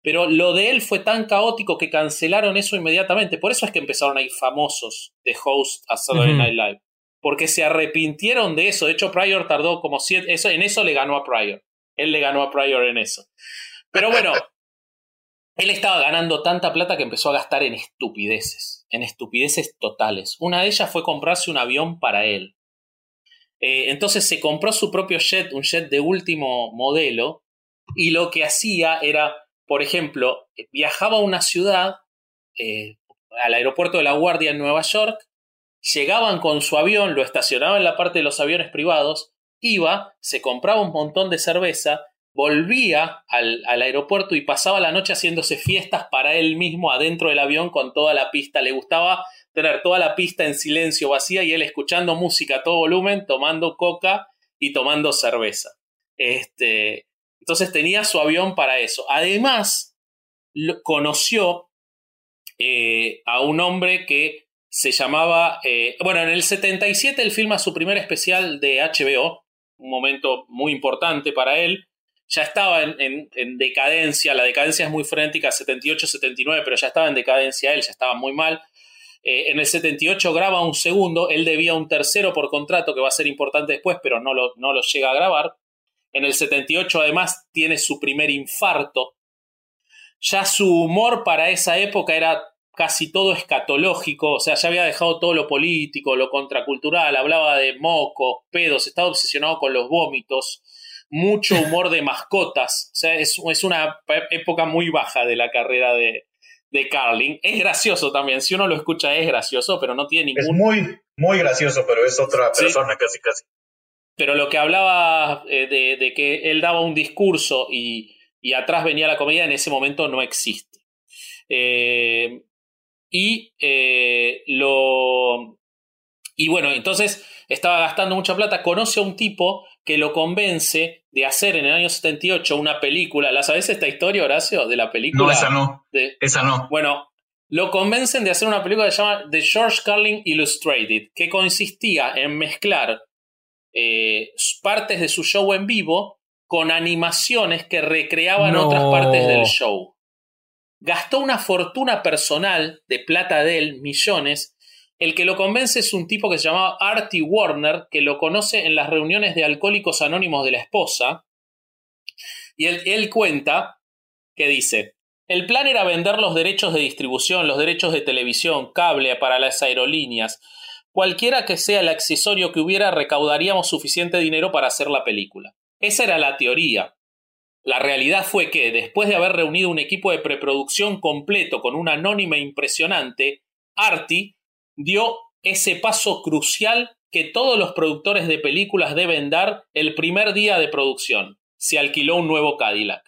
Pero lo de él fue tan caótico que cancelaron eso inmediatamente. Por eso es que empezaron a ir famosos de host a Saturday Night Live. Porque se arrepintieron de eso. De hecho, Pryor tardó como siete. Eso, en eso le ganó a Pryor. Él le ganó a Pryor en eso. Pero bueno, *laughs* él estaba ganando tanta plata que empezó a gastar en estupideces, en estupideces totales. Una de ellas fue comprarse un avión para él. Eh, entonces se compró su propio jet, un jet de último modelo, y lo que hacía era, por ejemplo, viajaba a una ciudad, eh, al aeropuerto de La Guardia en Nueva York, llegaban con su avión, lo estacionaban en la parte de los aviones privados, iba, se compraba un montón de cerveza, volvía al, aeropuerto y pasaba la noche haciéndose fiestas para él mismo adentro del avión con toda la pista. Le gustaba tener toda la pista en silencio vacía y él escuchando música a todo volumen, tomando coca y tomando cerveza. Este, entonces tenía su avión para eso. Además, conoció eh, a un hombre que se llamaba, eh, bueno, en el 77 él filma su primer especial de HBO, un momento muy importante para él. Ya estaba en, decadencia, la decadencia es muy frenética, 78-79, pero ya estaba en decadencia él, ya estaba muy mal. Eh, en el 78 graba un segundo, él debía un tercero por contrato que va a ser importante después, pero no lo, no lo llega a grabar. En el 78 además tiene su primer infarto. Ya su humor para esa época era casi todo escatológico, o sea, ya había dejado todo lo político, lo contracultural, hablaba de mocos, pedos, estaba obsesionado con los vómitos, mucho humor de mascotas, o sea, es, es una época muy baja de la carrera de, de Carlin. Es gracioso también, si uno lo escucha es gracioso, pero no tiene ningún... Es muy, muy gracioso, pero es otra persona casi, casi. Pero lo que hablaba eh, de, de, que él daba un discurso y, y, atrás venía la comedia, en ese momento no existe. Eh, y eh, lo. Y bueno, entonces estaba gastando mucha plata. Conoce a un tipo que lo convence de hacer en el año 78 una película. ¿La sabes esta historia, Horacio? De la película. No, esa no. esa no. Bueno, lo convencen de hacer una película que se llama The George Carlin Illustrated, que consistía en mezclar eh, partes de su show en vivo con animaciones que recreaban otras partes del show gastó una fortuna personal de plata de él, millones. El que lo convence es un tipo que se llamaba Artie Warner, que lo conoce en las reuniones de alcohólicos anónimos de la esposa. Y él, él cuenta que dice, el plan era vender los derechos de distribución, los derechos de televisión, cable para las aerolíneas. Cualquiera que sea el accesorio que hubiera, recaudaríamos suficiente dinero para hacer la película. Esa era la teoría. La realidad fue que, después de haber reunido un equipo de preproducción completo con un anónima impresionante, Artie dio ese paso crucial que todos los productores de películas deben dar el primer día de producción. Se alquiló un nuevo Cadillac.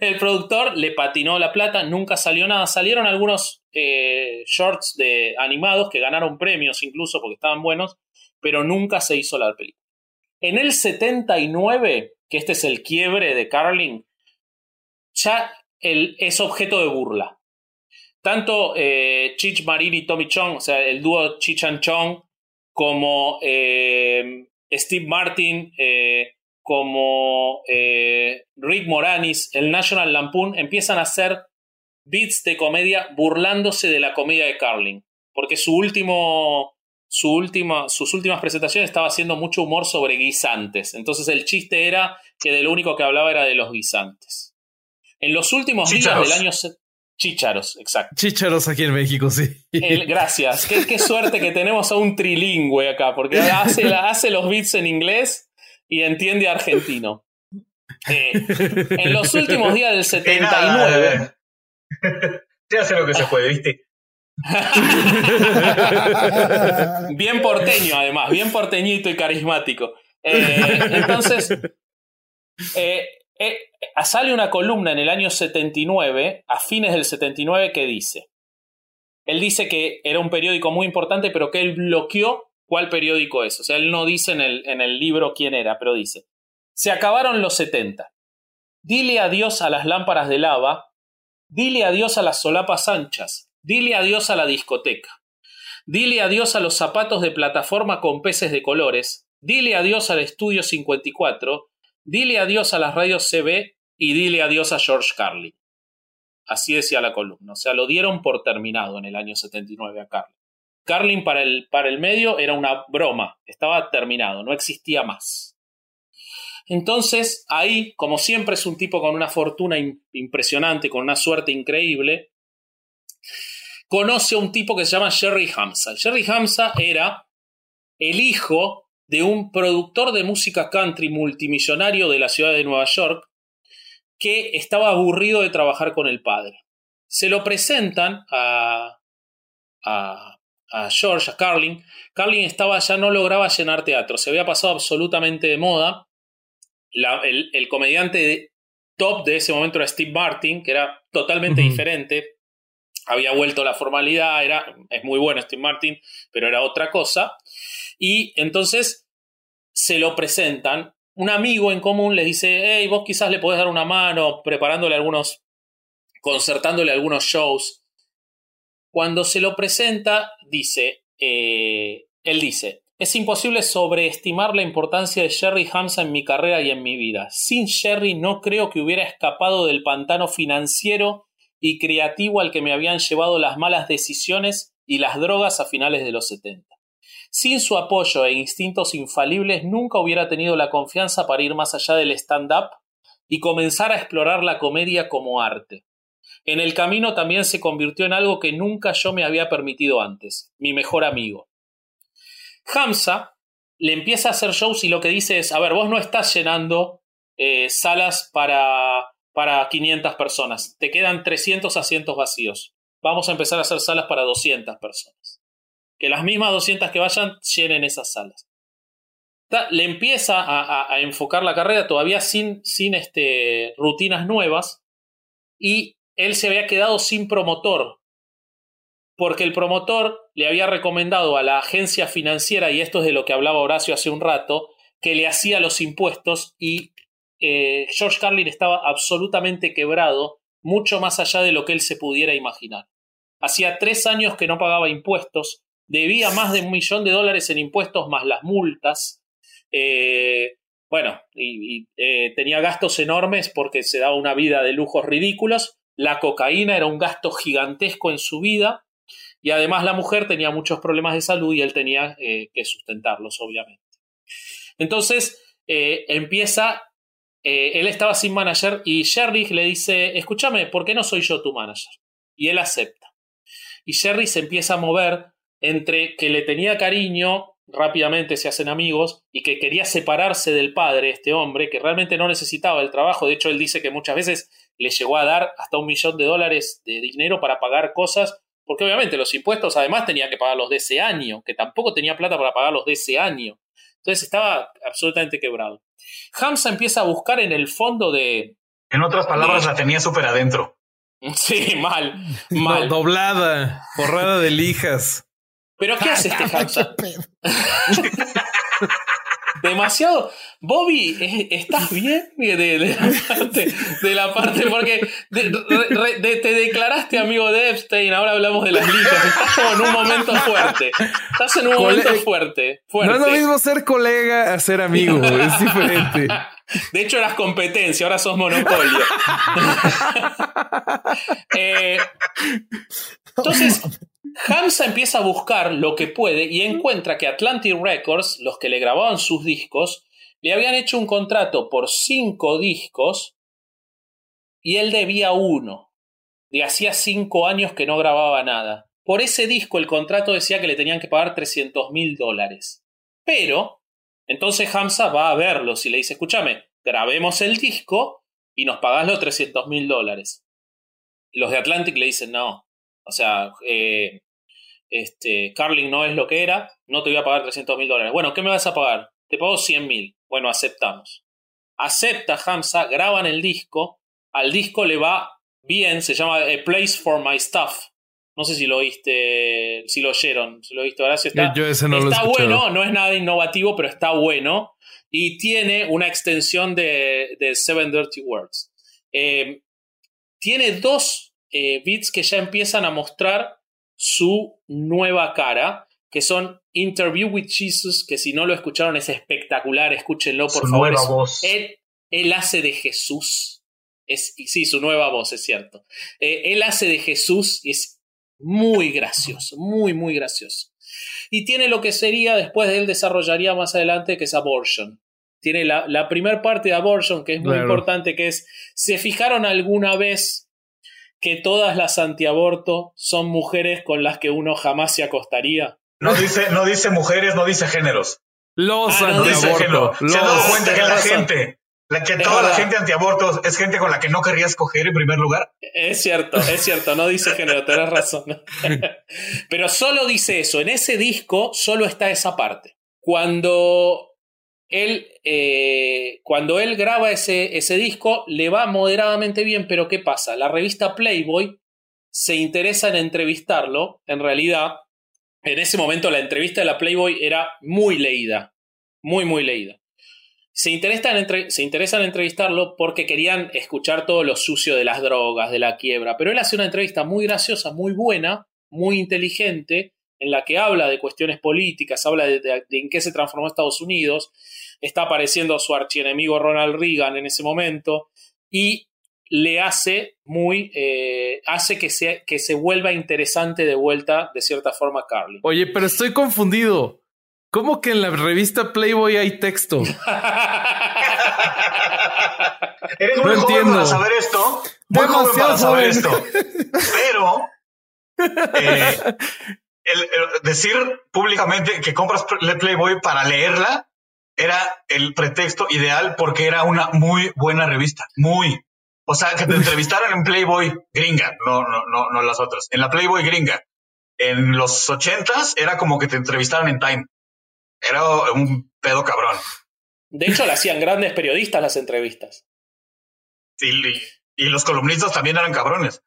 El, productor, le patinó la plata, nunca salió nada. Salieron algunos eh, shorts de animados que ganaron premios incluso porque estaban buenos, pero nunca se hizo la película. En el 79, que este es el quiebre de Carlin, ya es objeto de burla. Tanto eh, Chich Marini y Tommy Chong, o sea, el dúo Chich and Chong, como eh, Steve Martin, eh, como Rick Moranis, el National Lampoon, empiezan a hacer beats de comedia burlándose de la comedia de Carlin. Porque su último su última, sus últimas presentaciones estaba haciendo mucho humor sobre guisantes. Entonces el chiste era que de lo único que hablaba era de los guisantes. En los últimos días del año... Chícharos, exacto. Chícharos aquí en México, sí. gracias. Qué, suerte que tenemos a un trilingüe acá, porque hace, hace los beats en inglés y entiende argentino. Eh, en los últimos días del 79... Se hace lo que se puede, ¿viste? *laughs* bien porteño, además, bien porteñito y carismático. Eh, entonces, eh, eh, sale una columna en el año 79, a fines del 79, que dice, él dice que era un periódico muy importante, pero que él bloqueó cuál periódico es. O sea, él no dice en el, en el libro quién era, pero dice, se acabaron los 70. Dile adiós a las lámparas de lava, dile adiós a las solapas anchas, Dile adiós a la discoteca. Dile adiós a los zapatos de plataforma con peces de colores. Dile adiós al Estudio 54. Dile adiós a las radios CB y dile adiós a George Carlin. Así decía la columna. O sea, lo dieron por terminado en el año 79 a Carlin. Carlin para el, para el medio era una broma. Estaba terminado, no existía más. Entonces, ahí, como siempre es un tipo con una fortuna impresionante, con una suerte increíble, conoce a un tipo que se llama Jerry Hamza. Jerry Hamza era el hijo de un productor de música country multimillonario de la ciudad de Nueva York que estaba aburrido de trabajar con el padre. Se lo presentan a, a, a George, a Carlin. Carlin estaba, ya no lograba llenar teatro, se había pasado absolutamente de moda. el, comediante top de ese momento era Steve Martin, que era totalmente diferente. Había vuelto la formalidad, era, es muy bueno Steve Martin, pero era otra cosa. Y entonces se lo presentan. Un amigo en común le dice, hey, vos quizás le podés dar una mano preparándole algunos, concertándole algunos shows. Cuando se lo presenta, dice, eh, él dice, es imposible sobreestimar la importancia de Jerry Hamza en mi carrera y en mi vida. Sin Jerry no creo que hubiera escapado del pantano financiero y creativo al que me habían llevado las malas decisiones y las drogas a finales de los 70. Sin su apoyo e instintos infalibles nunca hubiera tenido la confianza para ir más allá del stand-up y comenzar a explorar la comedia como arte. En el camino también se convirtió en algo que nunca yo me había permitido antes, mi mejor amigo. Hamza le empieza a hacer shows y lo que dice es, a ver, vos no estás llenando eh, salas para, para 500 personas, te quedan 300 asientos vacíos. Vamos a empezar a hacer salas para 200 personas que las mismas 200 que vayan llenen esas salas. Le empieza a, enfocar la carrera todavía sin, sin este, rutinas nuevas y él se había quedado sin promotor porque el promotor le había recomendado a la agencia financiera, y esto es de lo que hablaba Horacio hace un rato, que le hacía los impuestos y eh, George Carlin estaba absolutamente quebrado, mucho más allá de lo que él se pudiera imaginar. Hacía tres años que no pagaba impuestos, debía más de un millón de dólares en impuestos más las multas. Eh, bueno, y, eh, tenía gastos enormes porque se daba una vida de lujos ridículos. La cocaína era un gasto gigantesco en su vida. Y además la mujer tenía muchos problemas de salud y él tenía que sustentarlos, obviamente. Entonces empieza, él estaba sin manager y Sherry le dice, escúchame, ¿por qué no soy yo tu manager? Y él acepta. Y Sherry se empieza a mover entre que le tenía cariño, rápidamente se hacen amigos, y que quería separarse del padre, este hombre, que realmente no necesitaba el trabajo. De hecho, él dice que muchas veces le llegó a dar hasta un millón de dólares de dinero para pagar cosas, porque obviamente los impuestos además tenía que pagarlos de ese año, que tampoco tenía plata para pagarlos de ese año. Entonces estaba absolutamente quebrado. Hamza empieza a buscar en el fondo de... En otras palabras, la tenía súper adentro. *laughs* Sí, mal, mal. doblada, forrada de lijas. ¿Pero qué hace este Hamza? *laughs* Demasiado. Bobby, ¿estás bien? *laughs* De, la, parte, porque te declaraste amigo de Epstein, ahora hablamos de las lijas. Estás como en un momento fuerte. Estás en un momento fuerte, fuerte. No es lo mismo ser colega a ser amigo, *laughs* es diferente. De hecho, eras competencia, ahora sos monopolio. *laughs* Eh, entonces, Hamza empieza a buscar lo que puede y encuentra que Atlantic Records, los que le grababan sus discos, le habían hecho un contrato por cinco discos y él debía uno. De hacía cinco años que no grababa nada. Por ese disco el contrato decía que le tenían que pagar 300 mil dólares. Pero, entonces Hamza va a verlos y le dice, escúchame, grabemos el disco y nos pagás los 300 mil dólares. Los de Atlantic le dicen, no, o sea, eh, este, Carling no es lo que era, no te voy a pagar 300 mil dólares. Bueno, ¿qué me vas a pagar? Te pago 100 mil. Bueno, aceptamos. Acepta Hamza, graban el disco, al disco le va bien, se llama A Place for My Stuff. No sé si lo oíste, si lo oyeron, si lo oíste, Horacio. Está, Yo ese no está bueno, no es nada innovativo, pero está bueno. Y tiene una extensión de, de Seven Dirty Words. Eh, tiene dos eh, beats que ya empiezan a mostrar su nueva cara, que son Interview with Jesus, que si no lo escucharon es espectacular, escúchenlo por favor. Nueva voz. Él, él, hace de Jesús. Es, sí, su nueva voz, es cierto. Eh, él hace de Jesús y es muy gracioso, muy, muy gracioso. Y tiene lo que sería, después de él desarrollaría más adelante, que es Abortion. tiene la, la primera parte de Abortion, que es muy importante, que es, ¿se fijaron alguna vez que todas las antiaborto son mujeres con las que uno jamás se acostaría? No dice, no dice mujeres, no dice géneros. Los ah, antiaborto. Se ha dado cuenta que la gente, la que toda la gente antiaborto es gente con la que no querrías coger en primer lugar. Es cierto, es cierto, no dice género, tenés razón. *laughs* Pero solo dice eso, en ese disco solo está esa parte. Cuando él, eh, cuando él graba ese, ese disco, le va moderadamente bien, pero ¿qué pasa? La revista Playboy se interesa en entrevistarlo, en realidad, en ese momento la entrevista de la Playboy era muy leída, muy, muy leída. Se interesan, se interesan en entrevistarlo porque querían escuchar todo lo sucio de las drogas, de la quiebra, pero él hace una entrevista muy graciosa, muy buena, muy inteligente, en la que habla de cuestiones políticas, habla de, en qué se transformó Estados Unidos, está apareciendo su archienemigo Ronald Reagan en ese momento, y le hace muy, eh, hace que se, que se vuelva interesante de vuelta, de cierta forma, Carly. Oye, pero estoy confundido. ¿Cómo que en la revista Playboy hay texto? *laughs* Eres muy joven para saber esto. Muy joven para saber esto. Pero eh, el, decir públicamente que compras Playboy para leerla era el pretexto ideal porque era una muy buena revista. Muy. O sea, que te entrevistaran en Playboy gringa, no, no, no, no las otras. En la Playboy gringa. En los ochentas era como que te entrevistaran en Time. Era un pedo cabrón. De hecho, le hacían grandes periodistas las entrevistas. Sí, y, los columnistas también eran cabrones.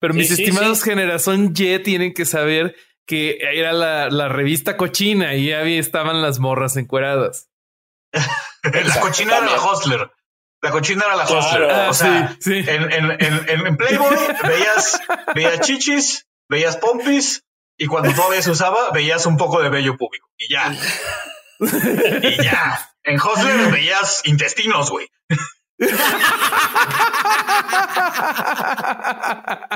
Pero mis estimados generación Y tienen que saber que era la, la revista cochina y ahí estaban las morras encueradas. *laughs* la cochina era la Hostler. La cochina era la Hostler. o sea, En, en, en, Playboy veías, veías chichis, veías pompis y cuando todavía se usaba veías un poco de vello público y ya. *laughs* y ya. En Hostler veías intestinos, güey.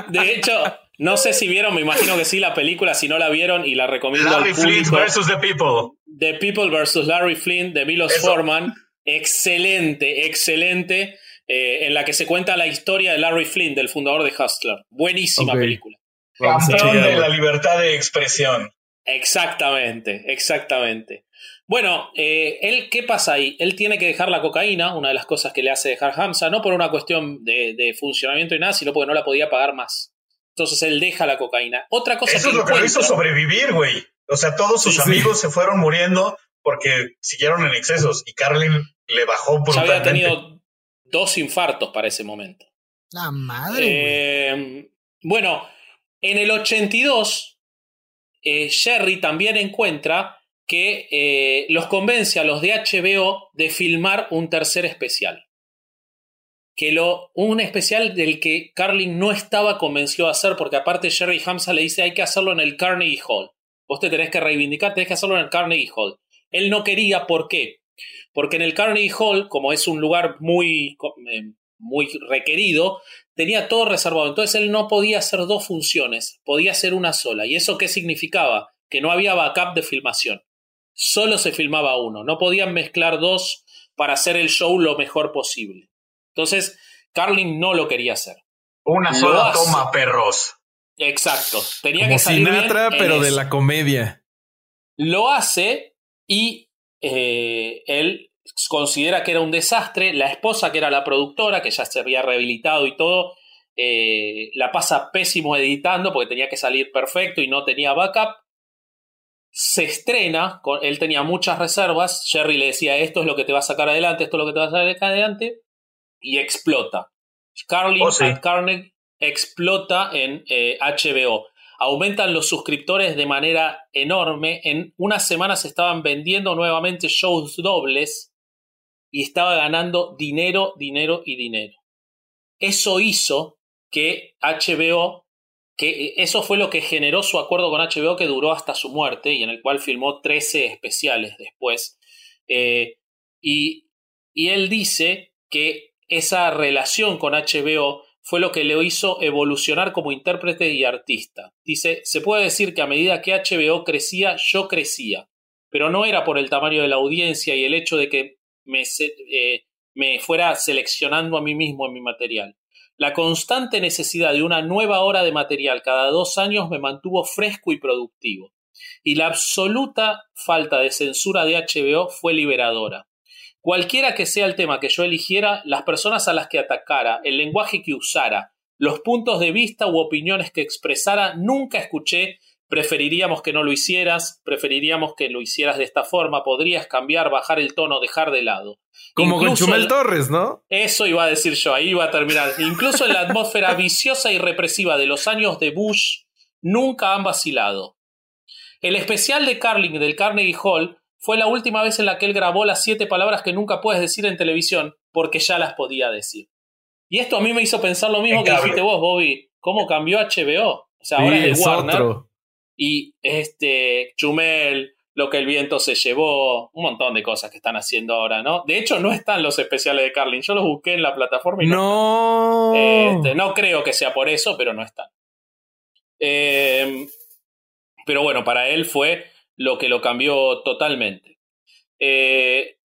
De hecho, no sé si vieron, me imagino que sí, la película, si no la vieron y la recomiendo Larry Flint versus The People. The People versus Larry Flint de Milos Forman. Excelente, excelente. Eh, en la que se cuenta la historia de Larry Flint, del fundador de Hustler. Buenísima película. Campeón de la libertad de expresión. Exactamente, exactamente. Bueno, eh, él, ¿qué pasa ahí? Él tiene que dejar la cocaína, una de las cosas que le hace dejar Hamza, no por una cuestión de, funcionamiento y nada, sino porque no la podía pagar más. Entonces él deja la cocaína. Otra cosa Eso es lo que lo hizo sobrevivir, güey. O sea, todos sus amigos se fueron muriendo porque siguieron en excesos y Carlin le bajó brutalmente. Ya había tenido dos infartos para ese momento. La madre. Eh, bueno, en el 82, eh, Sherry también encuentra que eh, los convence a los de HBO de filmar un tercer especial. Que lo, un especial del que Carlin no estaba convencido de hacer, porque aparte Sherry Hamza le dice hay que hacerlo en el Carnegie Hall. Vos te tenés que reivindicar, tenés que hacerlo en el Carnegie Hall. Él no quería, ¿por qué? Porque en el Carnegie Hall, como es un lugar muy, eh, muy requerido, tenía todo reservado. Entonces él no podía hacer dos funciones, podía hacer una sola. ¿Y eso qué significaba? Que no había backup de filmación. Solo se filmaba uno. No podían mezclar dos para hacer el show lo mejor posible. Entonces, Carlin no lo quería hacer. Una sola toma, perros. Exacto. Tenía que salir Sinatra, pero de la comedia. Lo hace y eh, él considera que era un desastre. La esposa, que era la productora, que ya se había rehabilitado y todo, eh, la pasa pésimo editando porque tenía que salir perfecto y no tenía backup. Se estrena, él tenía muchas reservas. Jerry le decía: Esto es lo que te va a sacar adelante, esto es lo que te va a sacar adelante. Y explota. Carlin oh, Carnegie explota en HBO. Eh, aumentan los suscriptores de manera enorme. En unas semanas estaban vendiendo nuevamente shows dobles y estaba ganando dinero, dinero y dinero. Eso hizo que HBO, que eso fue lo que generó su acuerdo con HBO que duró hasta su muerte y en el cual filmó 13 especiales después. Eh, y, y él dice que esa relación con HBO fue lo que le hizo evolucionar como intérprete y artista. Dice, se puede decir que a medida que HBO crecía, yo crecía, pero no era por el tamaño de la audiencia y el hecho de que me, eh, me fuera seleccionando a mí mismo en mi material. La constante necesidad de una nueva hora de material cada dos años me mantuvo fresco y productivo. Y la absoluta falta de censura de HBO fue liberadora. Cualquiera que sea el tema que yo eligiera, las personas a las que atacara, el lenguaje que usara, los puntos de vista u opiniones que expresara, nunca escuché preferiríamos que no lo hicieras, preferiríamos que lo hicieras de esta forma, podrías cambiar, bajar el tono, dejar de lado. Como con Chumel Torres, ¿no? Eso iba a decir yo, ahí iba a terminar. Incluso en la atmósfera *laughs* viciosa y represiva de los años de Bush, nunca han vacilado. El especial de Carling del Carnegie Hall fue la última vez en la que él grabó las siete palabras que nunca puedes decir en televisión, porque ya las podía decir. Y esto a mí me hizo pensar lo mismo que dijiste vos, Bobby. ¿Cómo cambió HBO? O sea, ahora es de Warner. Y este, Chumel, lo que el viento se llevó, un montón de cosas que están haciendo ahora, ¿no? De hecho, no están los especiales de Carlin. Yo los busqué en la plataforma y no. No, este, no creo que sea por eso, pero no están. Em, pero bueno, para él fue lo que lo cambió totalmente. Eh,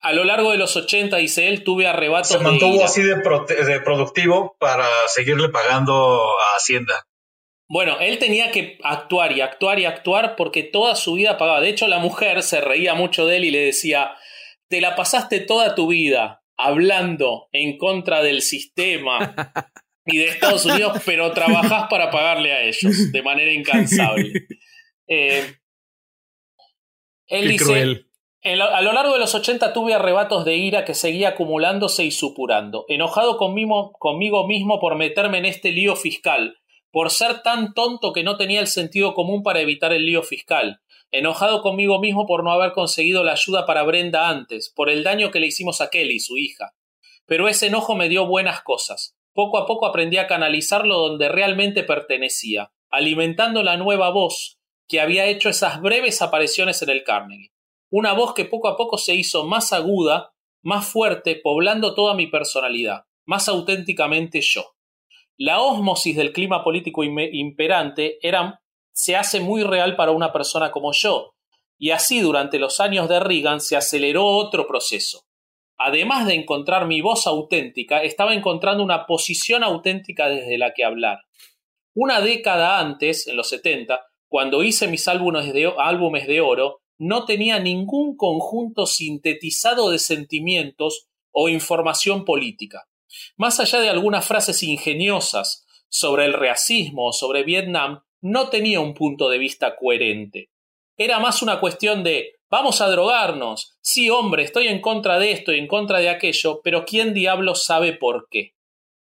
a lo largo de los 80, dice él, tuve arrebatos. Se mantuvo así de, de productivo para seguirle pagando a Hacienda. Bueno, él tenía que actuar y actuar y actuar porque toda su vida pagaba. De hecho, la mujer se reía mucho de él y le decía, te la pasaste toda tu vida hablando en contra del sistema y de Estados Unidos, *laughs* pero trabajás para pagarle a ellos de manera incansable. *laughs* Eh, él dice, a lo largo de los 80 tuve arrebatos de ira que seguía acumulándose y supurando, enojado conmigo, conmigo mismo por meterme en este lío fiscal por ser tan tonto que no tenía el sentido común para evitar el lío fiscal, enojado conmigo mismo por no haber conseguido la ayuda para Brenda antes, por el daño que le hicimos a Kelly, su hija. Pero ese enojo me dio buenas cosas. Poco a poco aprendí a canalizarlo donde realmente pertenecía, alimentando la nueva voz que había hecho esas breves apariciones en el Carnegie. Una voz que poco a poco se hizo más aguda, más fuerte, poblando toda mi personalidad, más auténticamente yo la ósmosis del clima político imperante era, se hace muy real para una persona como yo, y así durante los años de Reagan se aceleró otro proceso. Además de encontrar mi voz auténtica, estaba encontrando una posición auténtica desde la que hablar. Una década antes, en los 70, cuando hice mis álbumes de, álbumes de oro, no tenía ningún conjunto sintetizado de sentimientos o información política. Más allá de algunas frases ingeniosas sobre el racismo o sobre Vietnam, no tenía un punto de vista coherente. Era más una cuestión de vamos a drogarnos. Sí, hombre, estoy en contra de esto y en contra de aquello, pero ¿quién diablo sabe por qué?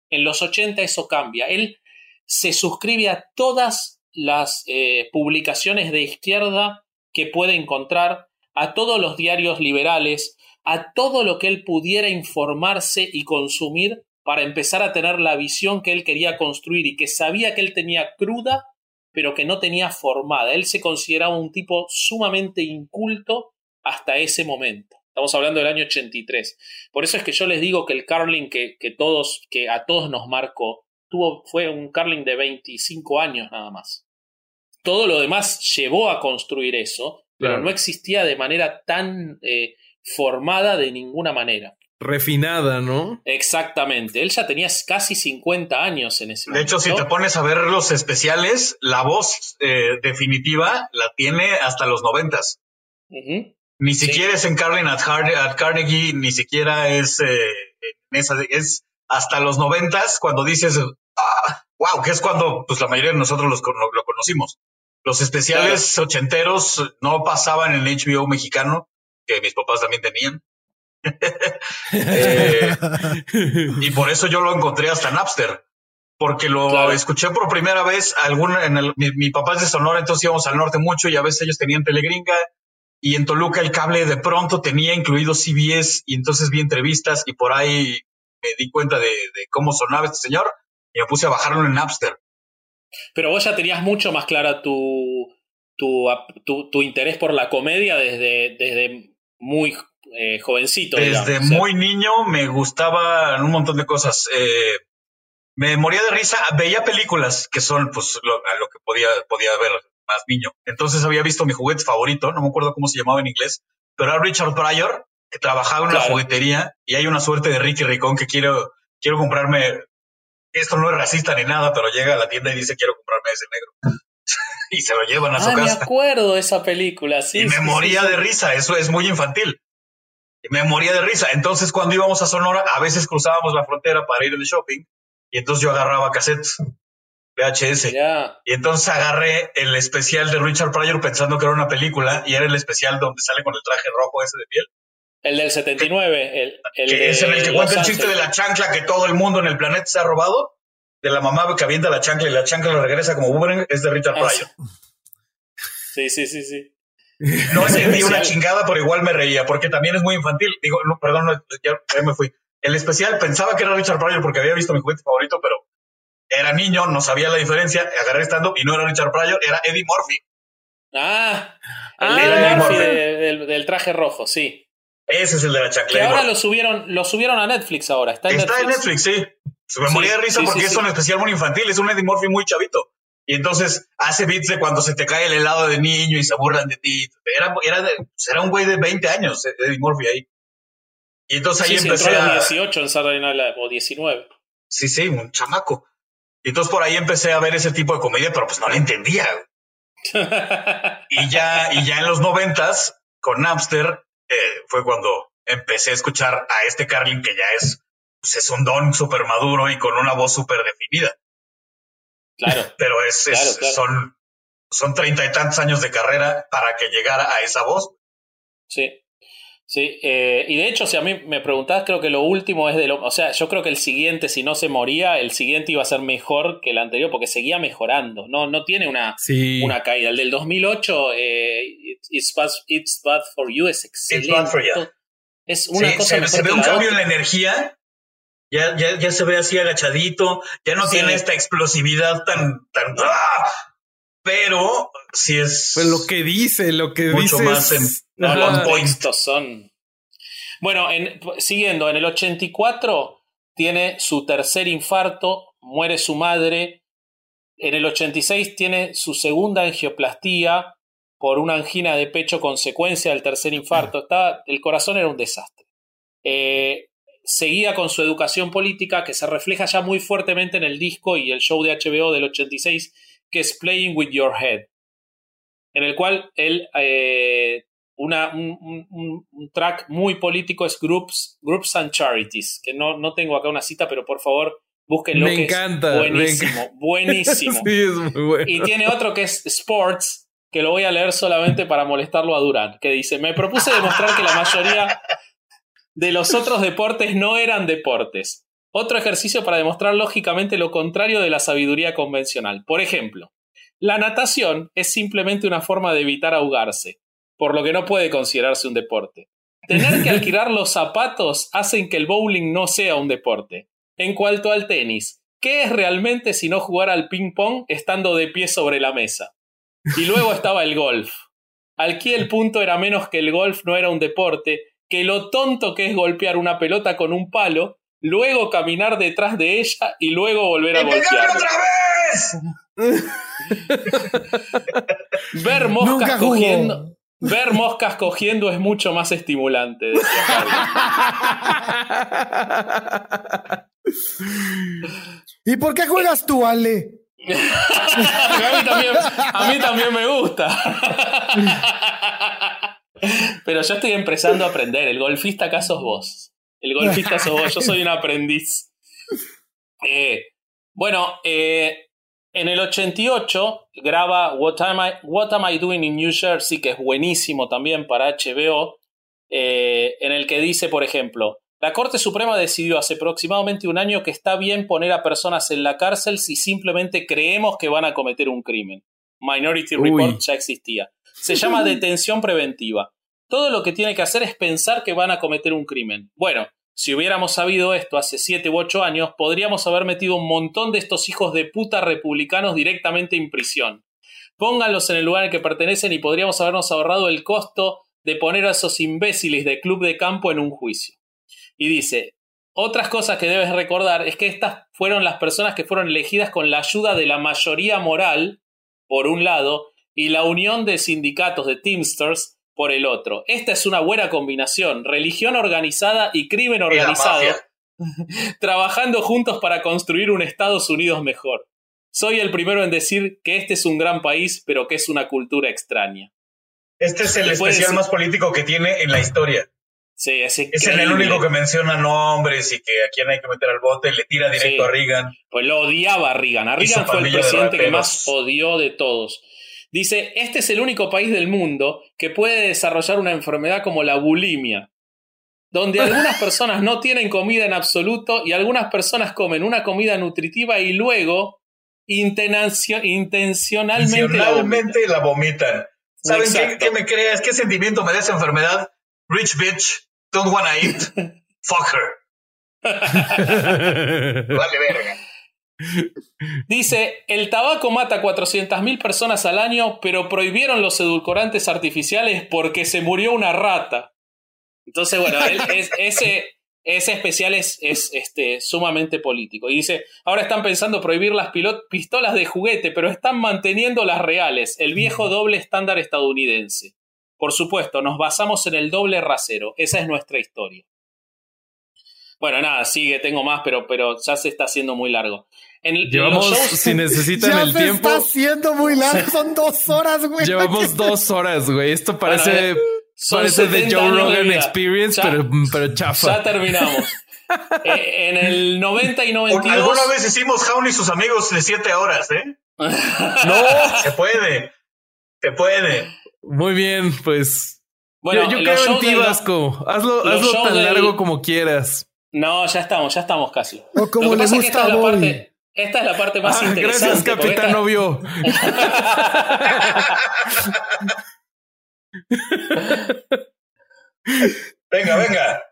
En los 80 eso cambia. Él se suscribe a todas las eh, publicaciones de izquierda que puede encontrar, a todos los diarios liberales, a todo lo que él pudiera informarse y consumir para empezar a tener la visión que él quería construir y que sabía que él tenía cruda, pero que no tenía formada. Él se consideraba un tipo sumamente inculto hasta ese momento. Estamos hablando del año 83. Por eso es que yo les digo que el Carling que, que todos, que a todos nos marcó, tuvo, fue un Carling de 25 años nada más. Todo lo demás llevó a construir eso, pero no existía de manera tan eh, formada de ninguna manera. Refinada, ¿no? Exactamente. Él ya tenía casi 50 años en ese momento. De hecho, si te pones a ver los especiales, la voz eh, definitiva la tiene hasta los noventas. Ni siquiera es en Carlin at, Carnegie, ni siquiera es eh, es hasta los noventas cuando dices, wow, ah, que es cuando pues la mayoría de nosotros los, lo, conocimos. Los especiales ochenteros no pasaban en el HBO mexicano, que mis papás también tenían. Eh, y por eso yo lo encontré hasta Napster, porque lo escuché por primera vez. Alguna, en el, mi, papá es de Sonora, entonces íbamos al norte mucho y a veces ellos tenían telegringa. Y en Toluca el cable de pronto tenía incluido CBS y entonces vi entrevistas y por ahí me di cuenta de, cómo sonaba este señor y me puse a bajarlo en Napster. Pero vos ya tenías mucho más clara tu, tu, tu, interés por la comedia desde, desde muy eh, jovencito. Desde muy niño me gustaban un montón de cosas. Eh, me moría de risa, veía películas que son pues lo, a lo que podía, podía ver más niño. Entonces había visto mi juguete favorito, no me acuerdo cómo se llamaba en inglés, pero era Richard Pryor que trabajaba en una juguetería y hay una suerte de Ricky Ricón que quiero, quiero comprarme. Esto no es racista ni nada, pero llega a la tienda y dice quiero comprarme ese negro. *laughs* y se lo llevan a su casa. Me acuerdo de esa película, sí. Y me moría de risa, eso es muy infantil. Y me moría de risa. Entonces, cuando íbamos a Sonora, a veces cruzábamos la frontera para ir al shopping y entonces yo agarraba cassettes VHS. Y entonces agarré el especial de Richard Pryor pensando que era una película y era el especial donde sale con el traje rojo ese de piel. El del 79. El, el que es en el que cuenta el chiste de la chancla que todo el mundo en el planeta se ha robado. De la mamá que avienta la chancla y la chancla lo regresa como boomerang. Es de Richard Pryor. Sí, sí, sí, sí. No entendí una chingada, pero igual me reía, porque también es muy infantil. Digo, no, perdón, ya, me fui. El especial pensaba que era Richard Pryor porque había visto mi juguete favorito, pero era niño, no sabía la diferencia, agarré stand y no era Richard Pryor, era Eddie Murphy. Ah, el Eddie Murphy del, traje rojo, sí. Ese es el de la chancla. Que ahora lo subieron, lo subieron a Netflix ahora. Está en Está Netflix. en Netflix, sí. Se me moría de risa porque es un especial muy infantil, es un Eddie Murphy muy chavito. Y entonces hace beats de cuando se te cae el helado de niño y se burlan de ti. Era, era, pues, era un güey de 20 años, Eddie Murphy ahí. Y entonces ahí empecé a... 18 en Saturday Night Live, o 19. Sí, sí, un chamaco. Y entonces por ahí empecé a ver ese tipo de comedia, pero pues no la entendía. *laughs* y ya, y ya en los noventas, con Napster, eh, fue cuando empecé a escuchar a este Carlin que ya es, pues es un don súper maduro y con una voz súper definida. Claro. *laughs* Pero es, son son treinta y tantos años de carrera para que llegara a esa voz. Sí. Sí, eh, y de hecho, si a mí me preguntás, creo que lo último es de lo. O sea, yo creo que el siguiente, si no se moría, el siguiente iba a ser mejor que el anterior, porque seguía mejorando. No, no tiene una, una caída. El del 2008, eh, it's, bad, it's, bad, for You, es excelente. It's bad for you. Es una cosa se, se ve un cambio en la energía ya, ya, ya se ve así agachadito, ya no tiene esta explosividad tan, tan, ¡ah! pero si es. Pues lo que dice, lo que mucho dice. más en, los son. Bueno, en, siguiendo, en el 84 tiene su tercer infarto, muere su madre. En el 86 tiene su segunda angioplastía por una angina de pecho consecuencia del tercer infarto. Está, el corazón era un desastre. Eh, seguía con su educación política que se refleja ya muy fuertemente en el disco y el show de HBO del 86 que es Playing with Your Head, en el cual él, eh, una, un, track muy político es Groups, Groups and Charities, que no, no tengo acá una cita, pero por favor búsquenlo. Me encanta. buenísimo, *laughs* buenísimo. sí, es muy bueno. Y tiene otro que es Sports, que lo voy a leer solamente para molestarlo a Durán, que dice, me propuse demostrar que la mayoría de los otros *laughs* deportes no eran deportes. Otro ejercicio para demostrar lógicamente lo contrario de la sabiduría convencional. Por ejemplo, la natación es simplemente una forma de evitar ahogarse, por lo que no puede considerarse un deporte. Tener que *laughs* alquilar los zapatos hacen que el bowling no sea un deporte. En cuanto al tenis, ¿qué es realmente si no jugar al ping-pong estando de pie sobre la mesa? Y luego estaba el golf. Aquí el punto era menos que el golf no era un deporte, que lo tonto que es golpear una pelota con un palo, luego caminar detrás de ella y luego volver a golpear. otra vez! *laughs* ver moscas cogiendo. Ver moscas cogiendo es mucho más estimulante. ¿Y por qué juegas tú, Ale? *laughs* a, mí también, a mí también me gusta. *laughs* Pero yo estoy empezando a aprender. El golfista acá sos vos. El golfista sos vos. Yo soy un aprendiz. Eh, bueno, eh, en el 88 graba What Am, I, What Am I Doing in New Jersey, que es buenísimo también para HBO, eh, en el que dice, por ejemplo, la Corte Suprema decidió hace aproximadamente un año que está bien poner a personas en la cárcel si simplemente creemos que van a cometer un crimen. Minority Report ya existía. Se llama detención preventiva. Todo lo que tiene que hacer es pensar que van a cometer un crimen. Bueno, si hubiéramos sabido esto hace 7 u 8 años, podríamos haber metido un montón de estos hijos de puta republicanos directamente en prisión. Pónganlos en el lugar al que pertenecen y podríamos habernos ahorrado el costo de poner a esos imbéciles de club de campo en un juicio. Y dice, otras cosas que debes recordar es que estas fueron las personas que fueron elegidas con la ayuda de la mayoría moral, por un lado, y la unión de sindicatos de Teamsters, por el otro. Esta es una buena combinación, religión organizada y crimen organizado, *laughs* trabajando juntos para construir un Estados Unidos mejor. Soy el primero en decir que este es un gran país, pero que es una cultura extraña. Este es el especial más político que tiene en la historia. Sí, es, es el único que menciona nombres y que a quien hay que meter al bote le tira directo a Reagan. Pues lo odiaba a Reagan. A Reagan fue el presidente que más odió de todos. Dice, este es el único país del mundo que puede desarrollar una enfermedad como la bulimia, donde *laughs* algunas personas no tienen comida en absoluto y algunas personas comen una comida nutritiva y luego intencionalmente la vomitan. ¿Saben qué, qué, me creas? ¿Qué sentimiento me da esa enfermedad? Rich bitch, don't wanna eat, *laughs* fuck her. *laughs* vale verga. Dice, el tabaco mata 400.000 personas al año, pero prohibieron los edulcorantes artificiales porque se murió una rata. Entonces, bueno, *laughs* ese, ese especial es, es este, sumamente político. Y dice, ahora están pensando prohibir las pistolas de juguete, pero están manteniendo las reales, el viejo doble estándar estadounidense. Por supuesto, nos basamos en el doble rasero, esa es nuestra historia. Bueno, nada, sigue, tengo más, pero, pero ya se está haciendo muy largo. Llevamos, si necesitan el tiempo. está haciendo muy largo, son dos horas, güey. Llevamos *laughs* dos horas, güey. Esto parece Parece de Joe Rogan Experience, pero, pero chafa. Ya terminamos. Eh, en el 90 y 92. Alguna vez hicimos Jaun y sus amigos de 7 horas, ¿eh? no, se puede. Se puede. Muy bien, pues. Bueno, yo, creo en ti, Vasco. Hazlo, hazlo tan largo como quieras. No, ya estamos, ya estamos casi. O como le gusta esta, es la parte, esta es la parte más ah, interesante. Gracias, capitán novio. *laughs* venga, venga.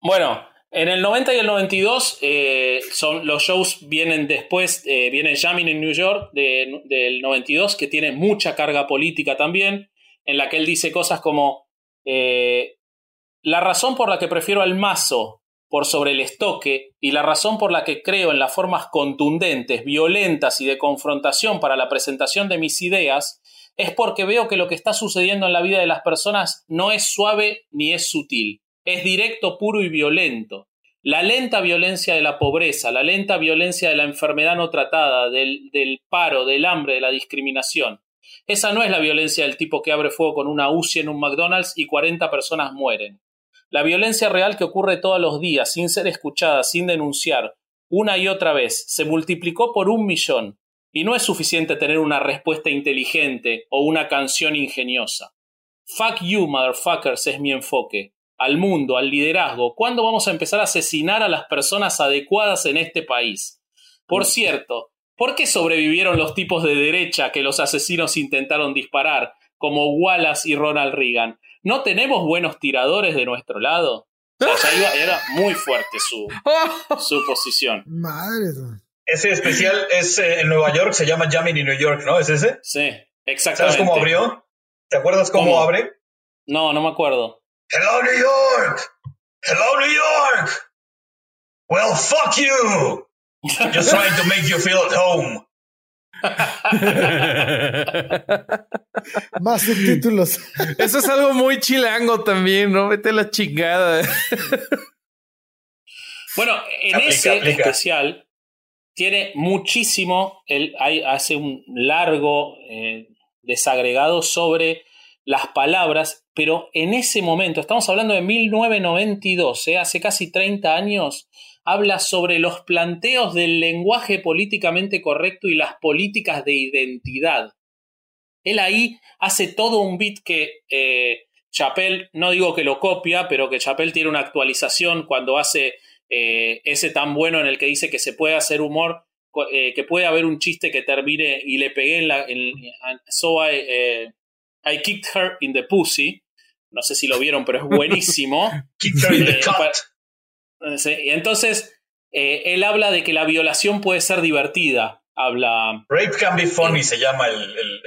Bueno, en el 90 y el 92 eh, son, los shows vienen después, eh, viene Jamming en New York del 92, que tiene mucha carga política también, en la que él dice cosas como, eh, la razón por la que prefiero al mazo por sobre el estoque y la razón por la que creo en las formas contundentes, violentas y de confrontación para la presentación de mis ideas es porque veo que lo que está sucediendo en la vida de las personas no es suave ni es sutil, es directo, puro y violento. La lenta violencia de la pobreza, la lenta violencia de la enfermedad no tratada, del, paro, del hambre, de la discriminación. Esa no es la violencia del tipo que abre fuego con una UCI en un McDonald's y 40 personas mueren. La violencia real que ocurre todos los días, sin ser escuchada, sin denunciar, una y otra vez, se multiplicó por un millón, y no es suficiente tener una respuesta inteligente o una canción ingeniosa. Fuck you, motherfuckers, es mi enfoque. Al mundo, al liderazgo. ¿Cuándo vamos a empezar a asesinar a las personas adecuadas en este país? Por mm. cierto, ¿por qué sobrevivieron los tipos de derecha que los asesinos intentaron disparar, como Wallace y Ronald Reagan? ¿No tenemos buenos tiradores de nuestro lado? era muy fuerte su, *laughs* su posición. Madre ese especial es eh, en Nueva York, se llama Jamming in New York, ¿no? ¿Es ese? Sí, exactamente. ¿Sabes cómo abrió? ¿Te acuerdas cómo, abre? No, no me acuerdo. Hello, New York! Hello, New York! Well, fuck you! *laughs* Just trying to make you feel at home. *laughs* Más subtítulos. Eso es algo muy chilango también, ¿no? Vete la chingada. bueno, en ese especial tiene muchísimo, él hace un largo eh, desagregado sobre las palabras, pero en ese momento, estamos hablando de 1992, eh, hace casi 30 años, habla sobre los planteos del lenguaje políticamente correcto y las políticas de identidad. Él ahí hace todo un bit que eh, Chappelle, no digo que lo copia, pero que Chappelle tiene una actualización cuando hace eh, ese tan bueno en el que dice que se puede hacer humor, eh, que puede haber un chiste que termine y le pegué en la... En, so I, eh, I, kicked her in the pussy. No sé si lo vieron, pero es *laughs* buenísimo. y entonces, él habla de que la violación puede ser divertida. Habla. Rape can be funny, se llama el, el,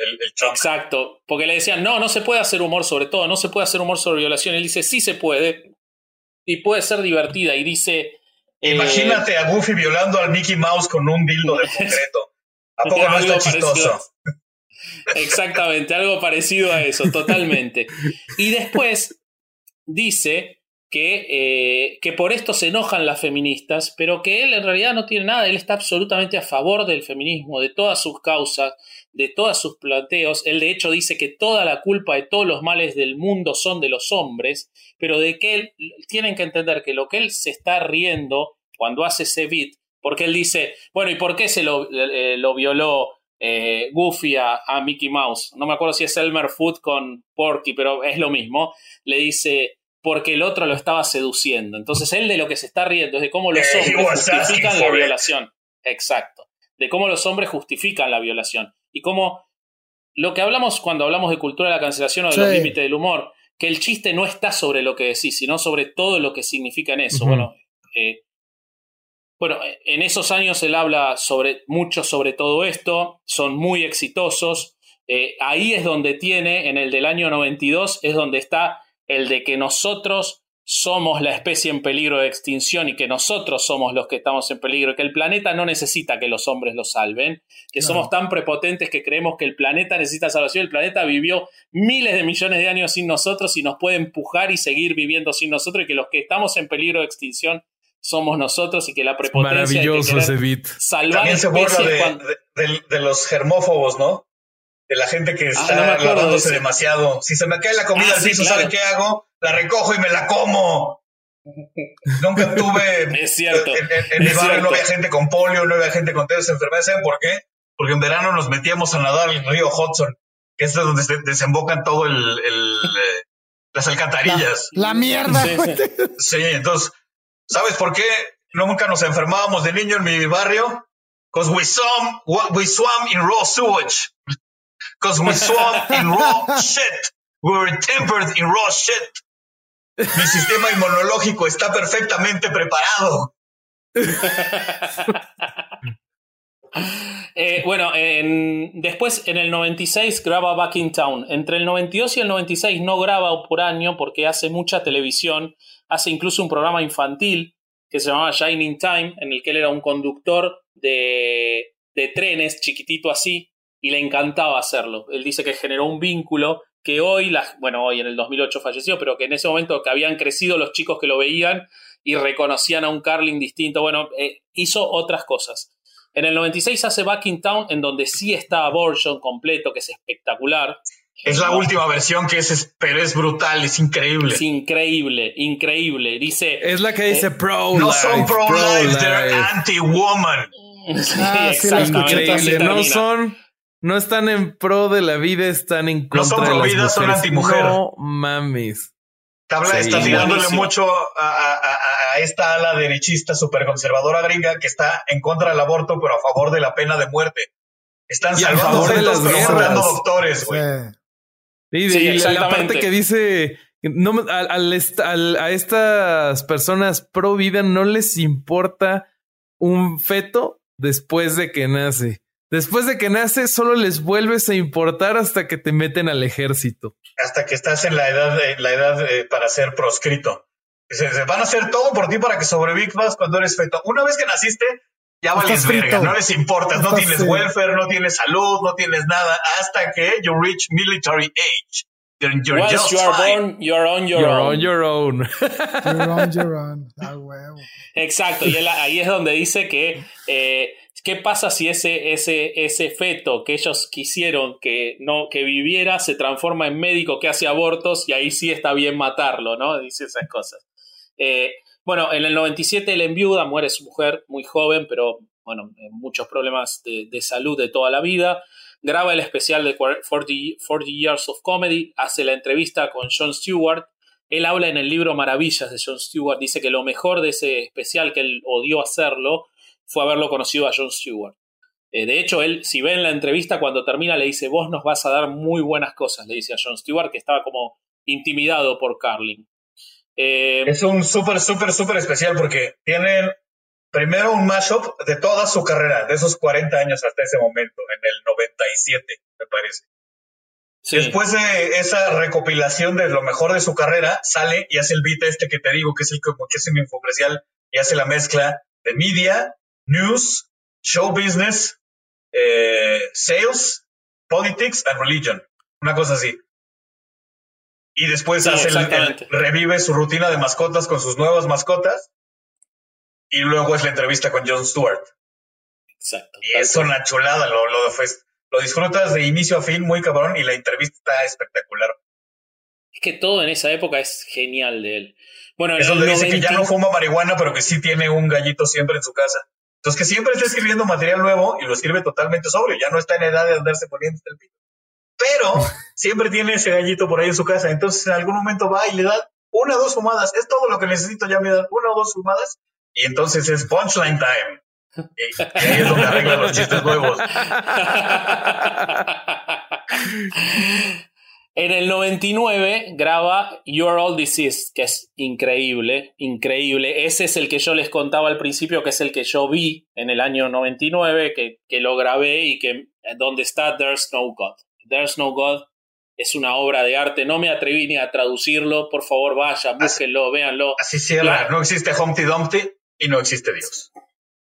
Exacto. Porque le decían, no, no se puede hacer humor sobre todo, no se puede hacer humor sobre violación. Él dice, sí se puede y puede ser divertida. Y dice. Eh, Imagínate a Goofy violando al Mickey Mouse con un dildo de *laughs* concreto. ¿A poco no está chistoso? Exactamente, algo parecido a eso, totalmente. *laughs* Y después dice que, eh, que por esto se enojan las feministas, pero que él en realidad no tiene nada, él está absolutamente a favor del feminismo, de todas sus causas, de todos sus planteos. Él de hecho dice que toda la culpa de todos los males del mundo son de los hombres, pero de que él tienen que entender que lo que él se está riendo cuando hace ese beat, porque él dice, bueno, ¿y por qué se lo, eh, violó eh, Goofy a, Mickey Mouse? No me acuerdo si es Elmer Foot con Porky, pero es lo mismo. Le dice, porque el otro lo estaba seduciendo. Entonces él de lo que se está riendo es de cómo los hombres justifican la violación. Exacto. De cómo los hombres justifican la violación. Y cómo lo que hablamos cuando hablamos de cultura de la cancelación o de los límites del humor, que el chiste no está sobre lo que decís, sino sobre todo lo que significa en eso. Bueno, eh, bueno, en esos años él habla sobre, mucho sobre todo esto, son muy exitosos. Eh, ahí es donde tiene, en el del año 92, es donde está el de que nosotros somos la especie en peligro de extinción y que nosotros somos los que estamos en peligro, que el planeta no necesita que los hombres lo salven, que somos tan prepotentes que creemos que el planeta necesita salvación, el planeta vivió miles de millones de años sin nosotros y nos puede empujar y seguir viviendo sin nosotros y que los que estamos en peligro de extinción somos nosotros y que la prepotencia Maravilloso ese beat. salvar También se burla de, los germófobos, ¿no? De la gente que ah, está lavándose demasiado. Si se me cae la comida ah, al piso, ¿sabe qué hago? La recojo y me la como. *laughs* Nunca tuve. es cierto. En, mi barrio no había gente con polio, no había gente con todas enfermedades. ¿Saben por qué? Porque en verano nos metíamos a nadar al río Hudson, que es donde se desembocan todo el, eh, las alcantarillas. La, mierda. *laughs* Sí, entonces, ¿sabes por qué nunca nos enfermábamos de niño en mi barrio? Because we swam, we swam in raw sewage. Because we swam in raw shit. We were tempered in raw shit. Mi sistema inmunológico está perfectamente preparado. *laughs* Eh, bueno, después en el 96 graba Back in Town. Entre el 92 y el 96 no graba por año porque hace mucha televisión. Hace incluso un programa infantil que se llamaba Shining Time, en el que él era un conductor de trenes, chiquitito así, y le encantaba hacerlo. Él dice que generó un vínculo que hoy, bueno, hoy en el 2008 falleció, pero que en ese momento que habían crecido los chicos que lo veían y reconocían a un Carlin distinto, bueno, eh, hizo otras cosas. En el 96 hace Back in Town, en donde sí está Abortion completo, que es espectacular. Es la última versión que es, pero es brutal, es increíble. Es increíble, increíble. Dice. Es la que dice eh, pro No son pro-life, they're anti-woman. *laughs* Ah, sí, increíble. No son no están en pro de la vida, están en contra no son pro vida, son antimujer. No mames. está tirándole mucho a, esta ala derechista super conservadora gringa que está en contra del aborto, pero a favor de la pena de muerte. Están salvando fetos, pero matando doctores, güey. Sí, la parte que dice no, a estas personas pro vida no les importa un feto después de que nace. Después de que nace, solo les vuelves a importar hasta que te meten al ejército. Hasta que estás en la edad, de, la edad para ser proscrito. Se, van a hacer todo por ti para que sobrevivas cuando eres feto. Una vez que naciste, ya vales verga, no les importa, no tienes welfare, no tienes salud, no tienes nada, hasta que you reach military age. You're, Once you are born, you're on your you're own. On your own. you're on your own. Ah, Exacto, y ahí es donde dice que eh, ¿Qué pasa si ese, ese, ese feto que ellos quisieron que, no, que viviera se transforma en médico que hace abortos y ahí sí está bien matarlo, ¿no? Dice esas cosas. Eh, bueno, en el 97 él enviuda, muere su mujer muy joven, pero bueno, muchos problemas de, de, salud de toda la vida. Graba el especial de 40, 40 Years of Comedy, hace la entrevista con Jon Stewart. Él habla en el libro Maravillas de Jon Stewart, dice que lo mejor de ese especial, que él odió hacerlo, fue haberlo conocido a Jon Stewart. Eh, de hecho, él, si ven la entrevista, cuando termina, le dice, vos nos vas a dar muy buenas cosas, le dice a Jon Stewart, que estaba como intimidado por Carlin. Eh, es un súper, súper, súper especial porque tienen primero un mashup de toda su carrera, de esos 40 años hasta ese momento, en el 97, me parece. Después de esa recopilación de lo mejor de su carrera, sale y hace el beat este que te digo, que es el que es un infoprecial, y hace la mezcla de media, news, show business, eh, sales Politics and Religion, una cosa así. Y después Sí, hace el- revive su rutina de mascotas con sus nuevas mascotas. Y luego es la entrevista con Jon Stewart. Exacto. Y es una chulada, lo, lo, lo disfrutas de inicio a fin muy cabrón y la entrevista está espectacular. Es que todo en esa época es genial de él. Bueno, en Es donde dice que ya 90 no fuma marihuana, pero que sí tiene un gallito siempre en su casa. Entonces que siempre está escribiendo material nuevo y lo escribe totalmente sobrio. Ya no está en edad de andarse poniendo hasta el pito. Pero *laughs* siempre tiene ese gallito por ahí en su casa. Entonces en algún momento va y le da una o dos fumadas. Es todo lo que necesito ya me da una o dos fumadas. Y entonces es punchline time. Y, y ahí es donde arregla los chistes nuevos. *laughs* En el 99 graba You're All Deceased, que es increíble, increíble. Ese es el que yo les contaba al principio, que es el que yo vi en el año 99, que, que lo grabé y que donde está There's No God. There's No God es una obra de arte. No me atreví ni a traducirlo. Por favor, vayan, búsquenlo, véanlo. Así cierra. Claro. No existe Humpty Dumpty y no existe Dios.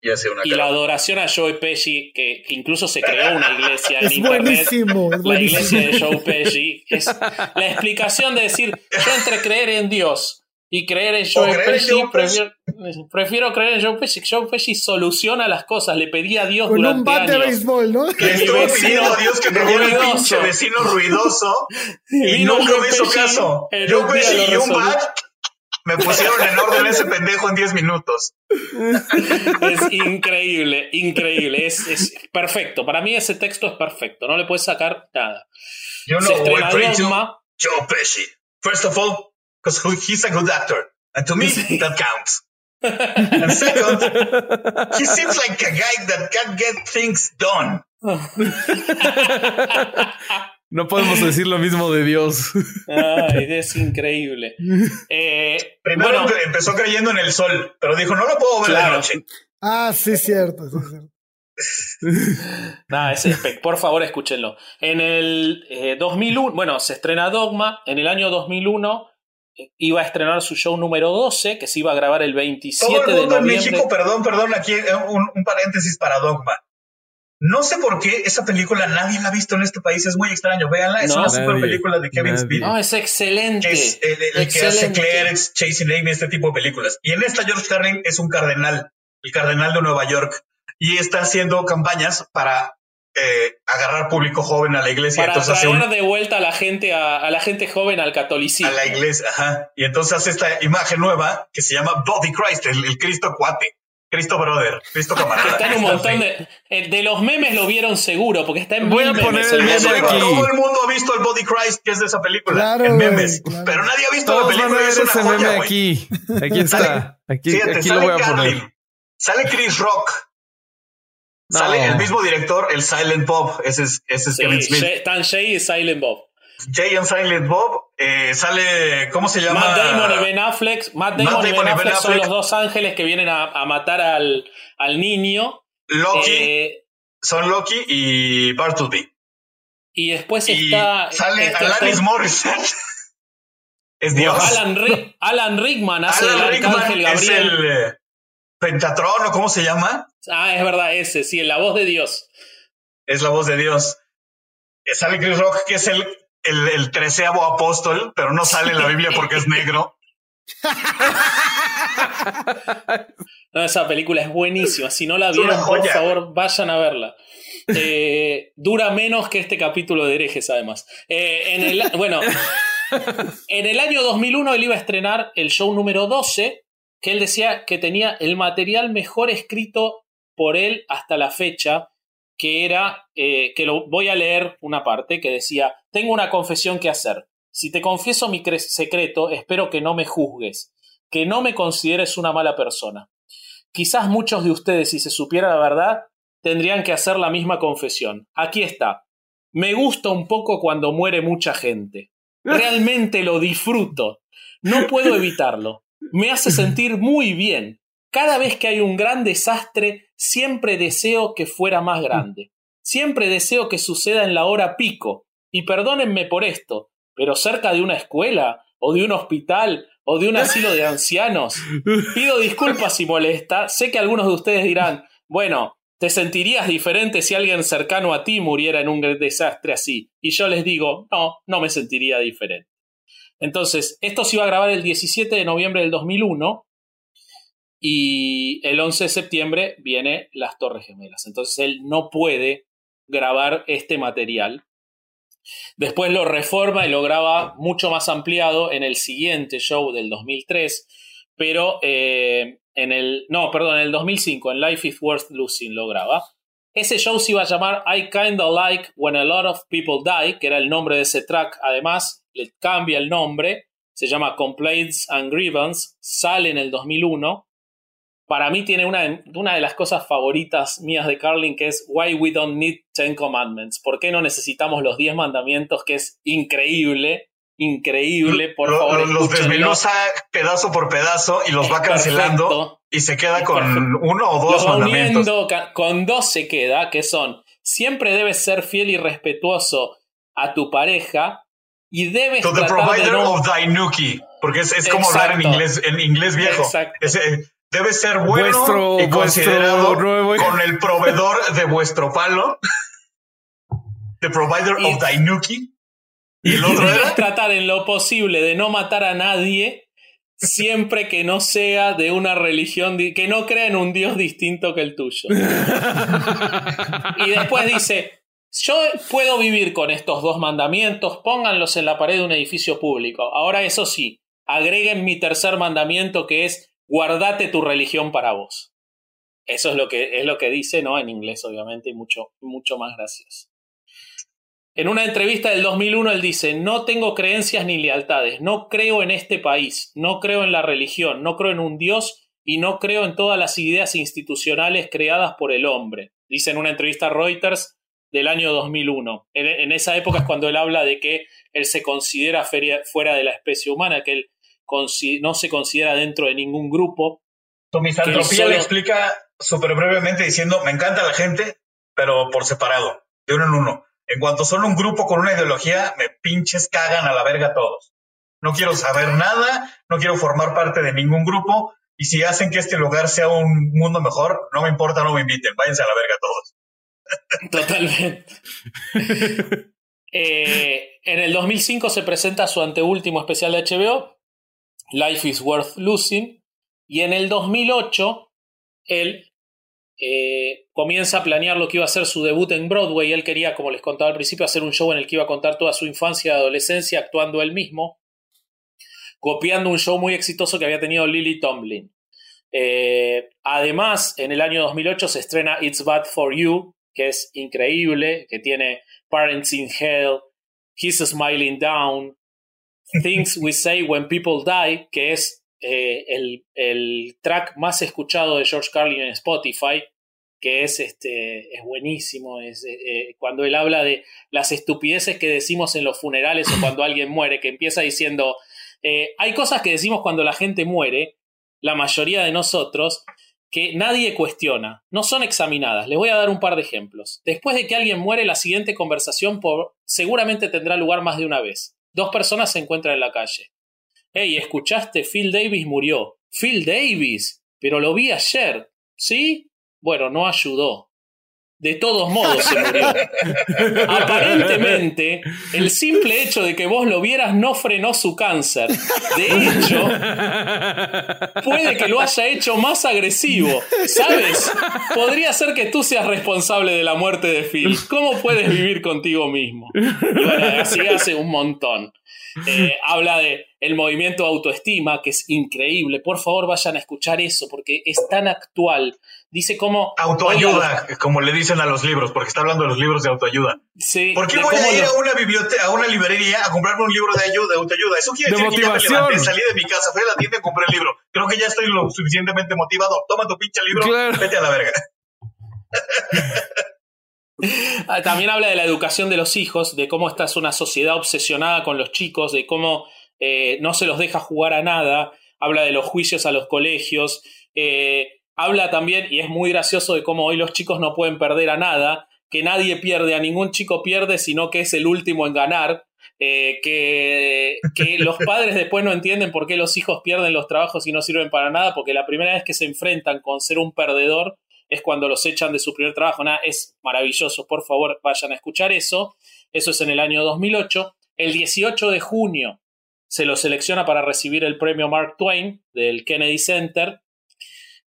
Y hace una Y la adoración a Joe Pesci, que, que incluso se creó una iglesia en *laughs* Es internet. buenísimo, es la iglesia buenísimo. de Joe Pesci. Es la explicación de decir, yo entre creer en Dios y creer en Joe creer en Pesci, Joe Pesci. prefiero, prefiero creer en Joe Pesci. Joe Pesci soluciona las cosas, le pedí a Dios Con un durante bat de béisbol, ¿no? Le mi estuvo pidiendo a Dios que el ruidoso. pinche vecino ruidoso *laughs* y Vino nunca Joe me hizo Pesci, caso. un día Pesci y un bat me pusieron en orden ese pendejo en 10 minutos. Es increíble, increíble. Es, es perfecto. Para mí ese texto es perfecto. No le puedes sacar nada. You know who I pray to? Joe Pesci. First of all, because he's a good actor. And to me, Sí. that counts. And second, he seems like a guy that can get things done. *laughs* No podemos decir lo mismo de Dios. *laughs* Ay, es increíble. Eh, Primero bueno, empezó creyendo en el sol, pero dijo, no lo puedo ver de noche. Ah, sí, cierto. sí, cierto. *laughs* Nada, es espe- por favor escúchenlo. En el eh, 2001, bueno, se estrena Dogma. En el año 2001 eh, iba a estrenar su show número 12, que se iba a grabar el 27 Todo el de mundo en noviembre. México, perdón, perdón, aquí eh, un, un paréntesis para Dogma. No sé por qué esa película nadie la ha visto en este país, es muy extraño. Véanla, es No, una super película de Kevin. Smith. No, es excelente. que es el, el- el que hace. Clerks, Chasing Amy, este tipo de películas. Y en esta George Carlin es un cardenal, el cardenal de Nueva York, y está haciendo campañas para eh, agarrar público joven a la iglesia. Para entonces hace traer un- de vuelta a la gente, a, a la gente joven al catolicismo. a la iglesia, ajá. Y entonces hace esta imagen nueva que se llama Body Christ, el, el Cristo cuate, Cristo brother, Cristo *laughs* camarada. Está en un montón de. eh, De los memes lo vieron seguro, porque está en Voy a poner memes. el meme meme. aquí. Todo el mundo ha visto el Body Christ, que es de esa película, Claro, en memes. claro. Pero nadie ha visto Todos la van a película, ver es una ese joya, meme aquí. Aquí está. Aquí, Fíjate, aquí lo voy a poner. Sale Chris Rock. No. Sale el mismo director, el Silent Bob. Ese es, ese es Sí, Kevin Smith. Stan Jay y Silent Bob. Jay and Silent Bob. eh, sale, ¿cómo se llama? Matt Damon y Ben Affleck. Matt Damon, Matt y Ben y Ben Affleck son Affleck. los dos ángeles que vienen a, a matar al, al niño. Loki. Eh, son Loki y Bartleby. y después Y está. sale este Alanis actor- Morissette. *laughs* es Dios. Alan, Ri- Alan Rickman hace Alan del Rickman es el eh, Pentatron, ¿o cómo se llama? Ah, es verdad, ese, sí, la voz de Dios. Es la voz de Dios. Sale Chris Rock, que es el, el, el treceavo apóstol, pero no sale en la Biblia porque es negro. *laughs* No, esa película es buenísima. Si no la vieron, por favor, vayan a verla. Eh, dura menos que este capítulo de herejes, además. Eh, en el, bueno, en el año 2001 él iba a estrenar el show número 12, que él decía que tenía el material mejor escrito por él hasta la fecha, que era, eh, que lo voy a leer una parte, que decía, tengo una confesión que hacer. Si te confieso mi cre- secreto, espero que no me juzgues, que no me consideres una mala persona. Quizás muchos de ustedes, si se supiera la verdad, tendrían que hacer la misma confesión. Aquí está. Me gusta un poco cuando muere mucha gente. *laughs* Realmente lo disfruto. No puedo evitarlo. Me hace sentir muy bien. Cada vez que hay un gran desastre, siempre deseo que fuera más grande. Siempre deseo que suceda en la hora pico. Y perdónenme por esto, pero cerca de una escuela, o de un hospital, o de un *laughs* asilo de ancianos. Pido disculpas si molesta. Sé que algunos de ustedes dirán, bueno, ¿te sentirías diferente si alguien cercano a ti muriera en un desastre así? Y yo les digo, no, no me sentiría diferente. Entonces, esto se iba a grabar el 17 de noviembre del 2001 y el 11 de septiembre viene Las Torres Gemelas. Entonces él no puede grabar este material. Después lo reforma y lo graba mucho más ampliado en el siguiente show del 2003, pero eh, en el, no, perdón, en el 2005, en Life is Worth Losing lo graba. Ese show se iba a llamar I Kinda Like When a Lot of People Die, que era el nombre de ese track. Además, le cambia el nombre, se llama Complaints and Grievance, sale en el 2001 para mí tiene una, una, de las cosas favoritas mías de Carlin, que es Why We Don't Need Ten Commandments. ¿Por qué no necesitamos los Diez Mandamientos? Que es increíble, increíble, por favor. Los desmenuza pedazo por pedazo y los va cancelando y se queda con uno o dos mandamientos. Con dos se queda, que son, siempre debes ser fiel y respetuoso a tu pareja y debes to the provider of thy nuki, porque es, es como hablar en inglés, en inglés viejo. Exacto debe ser bueno y considerado con el proveedor de vuestro palo. *laughs* The provider of Dainuki. Y el otro era. tratar en lo posible de no matar a nadie siempre que no sea de una religión, que no crea en un Dios distinto que el tuyo. *laughs* y después dice, yo puedo vivir con estos dos mandamientos, pónganlos en la pared de un edificio público. Ahora eso sí, agreguen mi tercer mandamiento que es guardate tu religión para vos. Eso es lo que, es lo que dice, ¿no? En inglés, obviamente, y mucho, mucho más gracioso. En una entrevista del 2001 él dice, no tengo creencias ni lealtades, no creo en este país, no creo en la religión, no creo en un Dios y no creo en todas las ideas institucionales creadas por el hombre. Dice en una entrevista a Reuters del año 2001. En, esa época es cuando él habla de que él se considera fuera de la especie humana, que él no se considera dentro de ningún grupo. Tu misantropía le explica súper brevemente diciendo, me encanta la gente, pero por separado, de uno en uno. En cuanto son un grupo con una ideología, me pinches cagan a la verga todos. No quiero saber nada, no quiero formar parte de ningún grupo, y si hacen que este lugar sea un mundo mejor, no me importa, no me inviten, váyanse a la verga todos. *laughs* *laughs* Totalmente. Eh, en el 2005 se presenta su anteúltimo especial de HBO, Life is Worth Losing. Y en el 2008, él eh, comienza a planear lo que iba a ser su debut en Broadway. Él quería, como les contaba al principio, hacer un show en el que iba a contar toda su infancia y adolescencia actuando él mismo, copiando un show muy exitoso que había tenido Lily Tomlin. Eh, además, en el año 2008 se estrena It's Bad for You, que es increíble, que tiene Parents in Hell, He's Smiling Down, Things We Say When People Die, que es eh, el, track más escuchado de George Carlin en Spotify, que es, este, es buenísimo. Es, eh, eh, cuando él habla de las estupideces que decimos en los funerales o *laughs* cuando alguien muere, que empieza diciendo, hay cosas que decimos cuando la gente muere, la mayoría de nosotros, que nadie cuestiona, no son examinadas. Les voy a dar un par de ejemplos. Después de que alguien muere, la siguiente conversación por, seguramente tendrá lugar más de una vez. Dos personas se encuentran en la calle. Hey, ¿escuchaste? Phil Davis murió. Phil Davis. Pero lo vi ayer. ¿Sí? Bueno, no ayudó. De todos modos se murió. *laughs* Aparentemente, el simple hecho de que vos lo vieras no frenó su cáncer. De hecho, puede que lo haya hecho más agresivo. ¿Sabes? Podría ser que tú seas responsable de la muerte de Phil. ¿Cómo puedes vivir contigo mismo? Y bueno, así hace un montón. Eh, habla de el movimiento autoestima, que es increíble. Por favor, vayan a escuchar eso, porque es tan actual. Dice cómo... Autoayuda, como le dicen a los libros, porque está hablando de los libros de autoayuda. Sí, ¿Por qué voy a ir a una biblioteca, a una librería a comprarme un libro de ayuda, de autoayuda? Eso quiere decir que ya me levanté, salí de mi casa, fui a la tienda y compré el libro. Creo que ya estoy lo suficientemente motivado. Toma tu pinche libro, vete a la verga. *laughs* Ah, también habla de la educación de los hijos, de cómo esta es una sociedad obsesionada con los chicos, de cómo eh, no se los deja jugar a nada, habla de los juicios a los colegios, eh, habla también, y es muy gracioso, de cómo hoy los chicos no pueden perder a nada, que nadie pierde, a ningún chico pierde, sino que es el último en ganar, eh, que, que, *laughs* los padres después no entienden por qué los hijos pierden los trabajos y no sirven para nada, porque la primera vez que se enfrentan con ser un perdedor es cuando los echan de su primer trabajo. Nada, es maravilloso, por favor, vayan a escuchar eso. Eso es en el año 2008. El 18 de junio se lo selecciona para recibir el premio Mark Twain del Kennedy Center,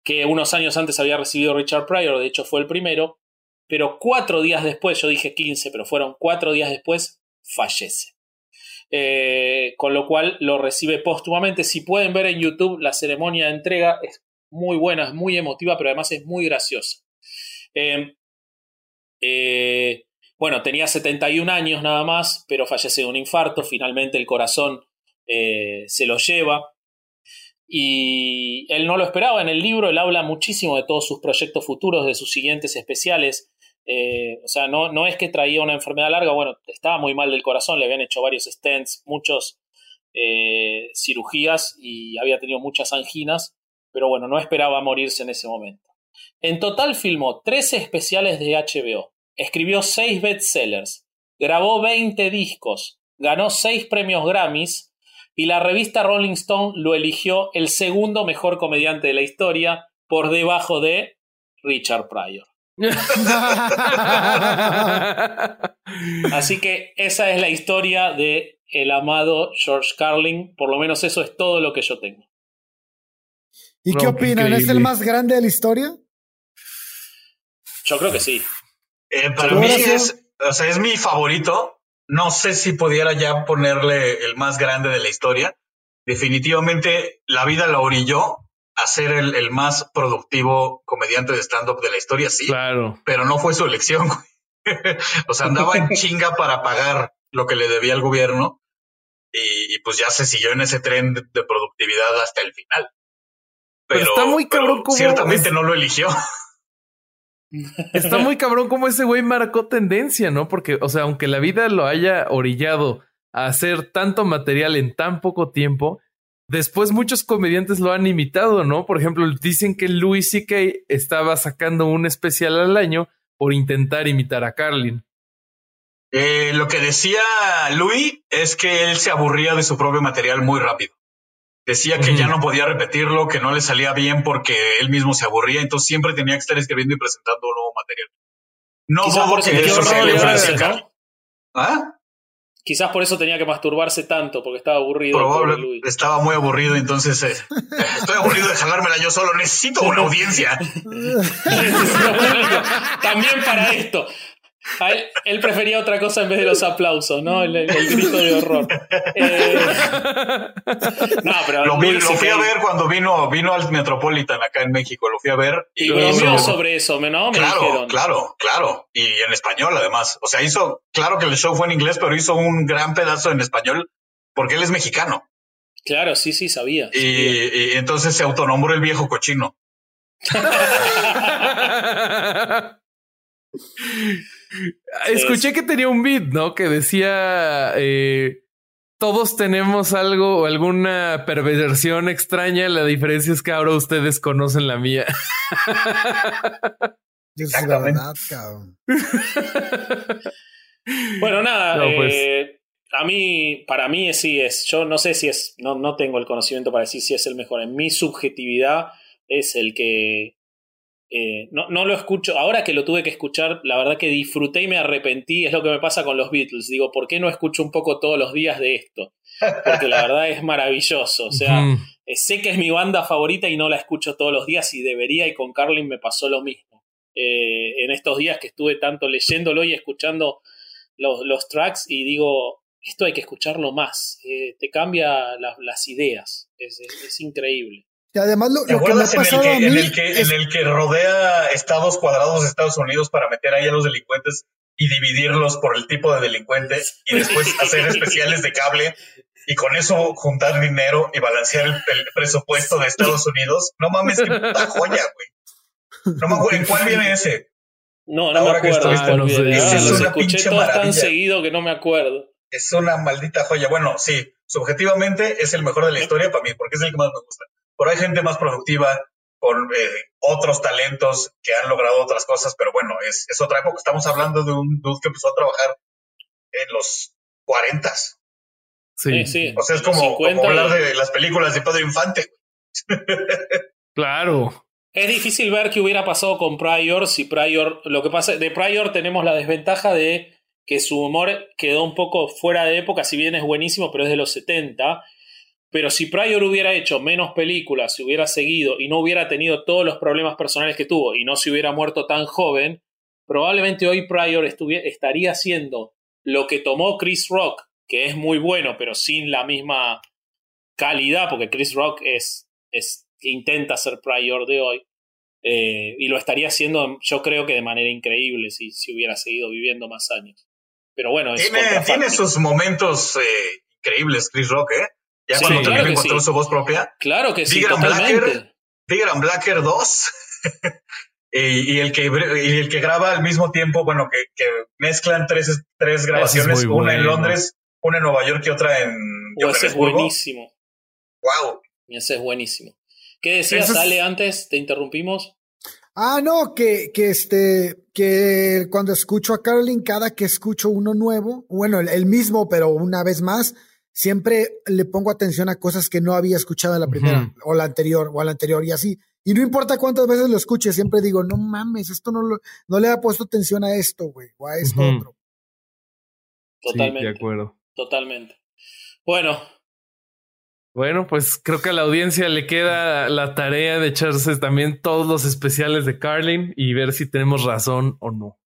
que unos años antes había recibido Richard Pryor, de hecho fue el primero, pero cuatro días después, yo dije 15, pero fueron cuatro días después, fallece. Eh, con lo cual lo recibe póstumamente. Si pueden ver en YouTube la ceremonia de entrega, es muy buena, es muy emotiva, pero además es muy graciosa. Eh, eh, bueno, tenía 71 años nada más, pero fallece de un infarto. Finalmente el corazón se lo lleva. Y él no lo esperaba. En el libro él habla muchísimo de todos sus proyectos futuros, de sus siguientes especiales. Eh, o sea, no, no es que traía una enfermedad larga, bueno, estaba muy mal del corazón, le habían hecho varios stents, muchos eh, cirugías y había tenido muchas anginas, pero bueno, no esperaba morirse en ese momento. En total filmó 13 especiales de HBO, escribió 6 bestsellers, grabó 20 discos, ganó 6 premios Grammys y la revista Rolling Stone lo eligió el segundo mejor comediante de la historia por debajo de Richard Pryor. *laughs* Así que esa es la historia de el amado George Carlin. Por lo menos eso es todo lo que yo tengo. ¿Y qué opinan? ¿Es el más grande de la historia? Yo creo que sí. Eh, para mí es, o sea, es mi favorito. No sé si pudiera ya ponerle el más grande de la historia. Definitivamente la vida la orilló a ser el, más productivo comediante de stand-up de la historia, sí. Claro. Pero no fue su elección. *laughs* o sea, andaba en chinga para pagar lo que le debía al gobierno y, pues ya se siguió en ese tren de, productividad hasta el final. Pero, está muy cabrón ciertamente no lo eligió. *laughs* Está muy *laughs* cabrón como ese güey marcó tendencia, ¿no? Porque, o sea, aunque la vida lo haya orillado a hacer tanto material en tan poco tiempo, Después muchos comediantes lo han imitado, ¿no? Por ejemplo, dicen que Louis C.K. estaba sacando un especial al año por intentar imitar a Carlin. Eh, lo que decía Louis es que él se aburría de su propio material muy rápido. Decía que ya no podía repetirlo, que no le salía bien porque él mismo se aburría, entonces siempre tenía que estar escribiendo y presentando nuevo material. No dudo que eso ¿Ah? Quizás por eso tenía que masturbarse tanto, porque estaba aburrido. Probable, estaba muy aburrido, entonces eh, estoy aburrido de jalármela yo solo, necesito una audiencia. *laughs* También para esto. Él, prefería otra cosa en vez de los aplausos, ¿no? El, grito de horror. Eh, no, pero lo, fui a ver cuando vino, vino al Metropolitan acá en México, lo fui a ver. Y, bromeó sobre eso, ¿no? Me claro, claro, claro. Y en español, además. O sea, hizo, claro que el show fue en inglés, pero hizo un gran pedazo en español porque él es mexicano. Claro, sí, sí, sabía. y entonces se autonombró el viejo cochino. *laughs* *laughs* Escuché que tenía un beat, ¿no? Que decía eh, todos tenemos algo o alguna perversión extraña. La diferencia es que ahora ustedes conocen la mía. *laughs* *laughs* bueno, nada. Pues. Eh, a mí, para mí sí es. Yo no sé si es. No, no tengo el conocimiento para decir si es el mejor. En mi subjetividad es el que eh, no, no, lo escucho, ahora que lo tuve que escuchar, la verdad que disfruté y me arrepentí, es lo que me pasa con los Beatles. Digo, ¿por qué no escucho un poco todos los días de esto? Porque la verdad es maravilloso. O sea, eh, sé que es mi banda favorita y no la escucho todos los días y debería, y con Carlin me pasó lo mismo. Eh, en estos días que estuve tanto leyéndolo y escuchando los, tracks y digo, esto hay que escucharlo más, te cambia las ideas, es increíble. Y además lo, que me ha pasado en el que, a mí en el que, rodea estados cuadrados de Estados Unidos para meter ahí a los delincuentes y dividirlos por el tipo de delincuente y después *laughs* hacer especiales de cable y con eso juntar dinero y balancear el, presupuesto de Estados Unidos. No mames, qué puta joya, güey. No me acuerdo, ¿en cuál viene ese? No, no me acuerdo. Ah, no sé, es una escuché todos tan seguido que no me acuerdo. Es una maldita joya. Bueno, sí, subjetivamente es el mejor de la historia para mí, porque es el que más me gusta pero hay gente más productiva con eh, otros talentos que han logrado otras cosas, pero bueno, es, es otra época. Estamos hablando de un dude que empezó a trabajar en los 40. Sí, sí. O sea, es como, hablar de las películas de Pedro Infante. *laughs* claro. Es difícil ver qué hubiera pasado con Pryor si Pryor. Lo que pasa, de Pryor tenemos la desventaja de que su humor quedó un poco fuera de época, si bien es buenísimo, pero es de los 70. Pero si Pryor hubiera hecho menos películas, si hubiera seguido y no hubiera tenido todos los problemas personales que tuvo y no se hubiera muerto tan joven, probablemente hoy Pryor estaría haciendo lo que tomó Chris Rock, que es muy bueno, pero sin la misma calidad, porque Chris Rock es, es intenta ser Pryor de hoy. Eh, y lo estaría haciendo, yo creo que de manera increíble si, si hubiera seguido viviendo más años. Pero bueno, tiene, sus momentos eh, increíbles, Chris Rock, ¿eh? Ya cuando también encontró su voz propia. Claro que sí. Blacker, Blacker 2. *laughs* y, el que, y el que graba al mismo tiempo, bueno, que, que mezclan tres, tres grabaciones, una en Londres, una en Nueva York y otra en. ese es buenísimo. Wow. Ese es buenísimo. ¿Qué decías, Sale, antes? ¿Te interrumpimos? Ah, no, que, que este, que cuando escucho a Carolyn, cada que escucho uno nuevo, bueno, el, mismo, pero una vez más, siempre le pongo atención a cosas que no había escuchado en la primera, o la anterior, o la anterior, y así. Y no importa cuántas veces lo escuche, siempre digo, no mames, esto no, lo, no le ha puesto atención a esto, güey, o a esto otro. Totalmente. de acuerdo. Totalmente. Bueno, bueno, pues creo que a la audiencia le queda la tarea de echarse también todos los especiales de Carlin y ver si tenemos razón o no.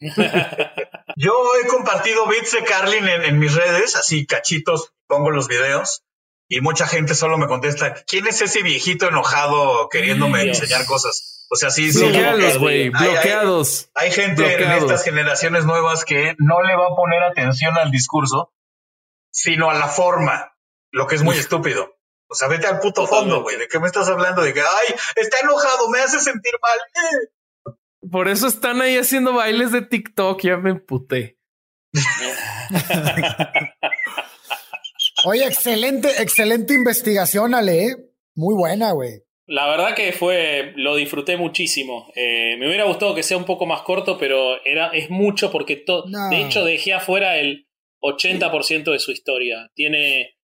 *laughs* Yo he compartido bits de Carlin en, mis redes, así cachitos, pongo los videos y mucha gente solo me contesta, ¿quién es ese viejito enojado queriéndome enseñar cosas? O sea, sí, bloqueados, güey, bloqueados. Hay, gente en estas generaciones nuevas que no le va a poner atención al discurso, sino a la forma lo que es muy estúpido. O sea, vete al puto fondo, güey. ¿De qué me estás hablando? De que, ay, está enojado, me hace sentir mal. Por eso están ahí haciendo bailes de TikTok, ya me emputé. Oye, excelente, excelente investigación, Ale. ¿eh? Muy buena, güey. La verdad que fue, lo disfruté muchísimo. Eh, me hubiera gustado que sea un poco más corto, pero era, es mucho porque todo, de hecho dejé afuera el 80% de su historia. Tiene,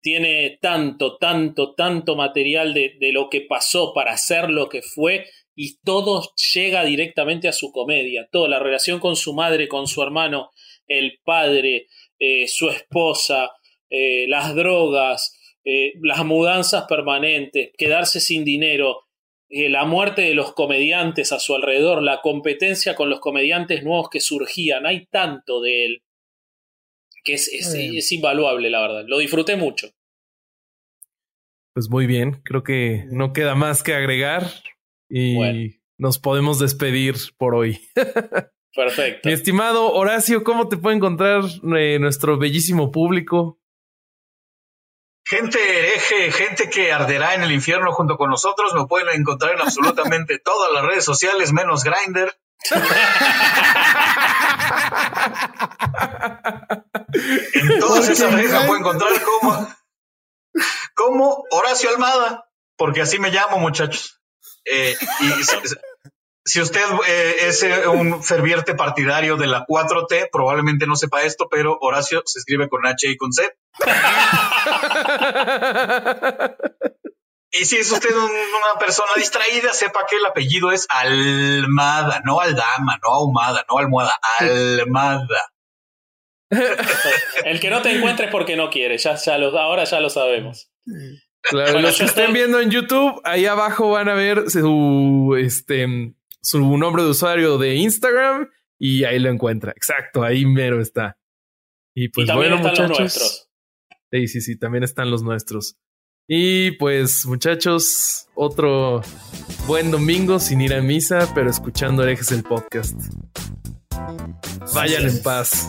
tiene tanto, tanto, tanto material de, lo que pasó para ser lo que fue y todo llega directamente a su comedia. Toda la relación con su madre, con su hermano, el padre, eh, su esposa, eh, las drogas, eh, las mudanzas permanentes, quedarse sin dinero, la muerte de los comediantes a su alrededor, la competencia con los comediantes nuevos que surgían. Hay tanto de él que es, es, invaluable, la verdad. Lo disfruté mucho. Pues muy bien, creo que no queda más que agregar y nos podemos despedir por hoy. *laughs* Perfecto. Mi estimado Horacio, ¿cómo te puede encontrar eh, nuestro bellísimo público? Gente hereje, gente que arderá en el infierno junto con nosotros, me pueden encontrar en absolutamente *laughs* todas las redes sociales, menos Grinder. *laughs* En todas esas redes me puedo encontrar como, como Horacio Almada, porque así me llamo, muchachos. Eh, y si, usted eh, es eh, un ferviente partidario de la 4T, probablemente no sepa esto, pero Horacio se escribe con H y con C. Y si es usted una persona distraída, sepa que el apellido es Almada, no Aldama, no Ahumada, no Almohada, Almada. el que no te encuentre es porque no quiere, ya, ya lo, ahora ya lo sabemos. Los que estén viendo en YouTube, ahí abajo van a ver su, este, su nombre de usuario de Instagram y ahí lo encuentra. Exacto, ahí mero está. Y pues bueno, muchachos. Sí, sí, sí, también están los nuestros. Y pues muchachos, otro buen domingo sin ir a misa, pero escuchando herejes el podcast. Vayan en paz.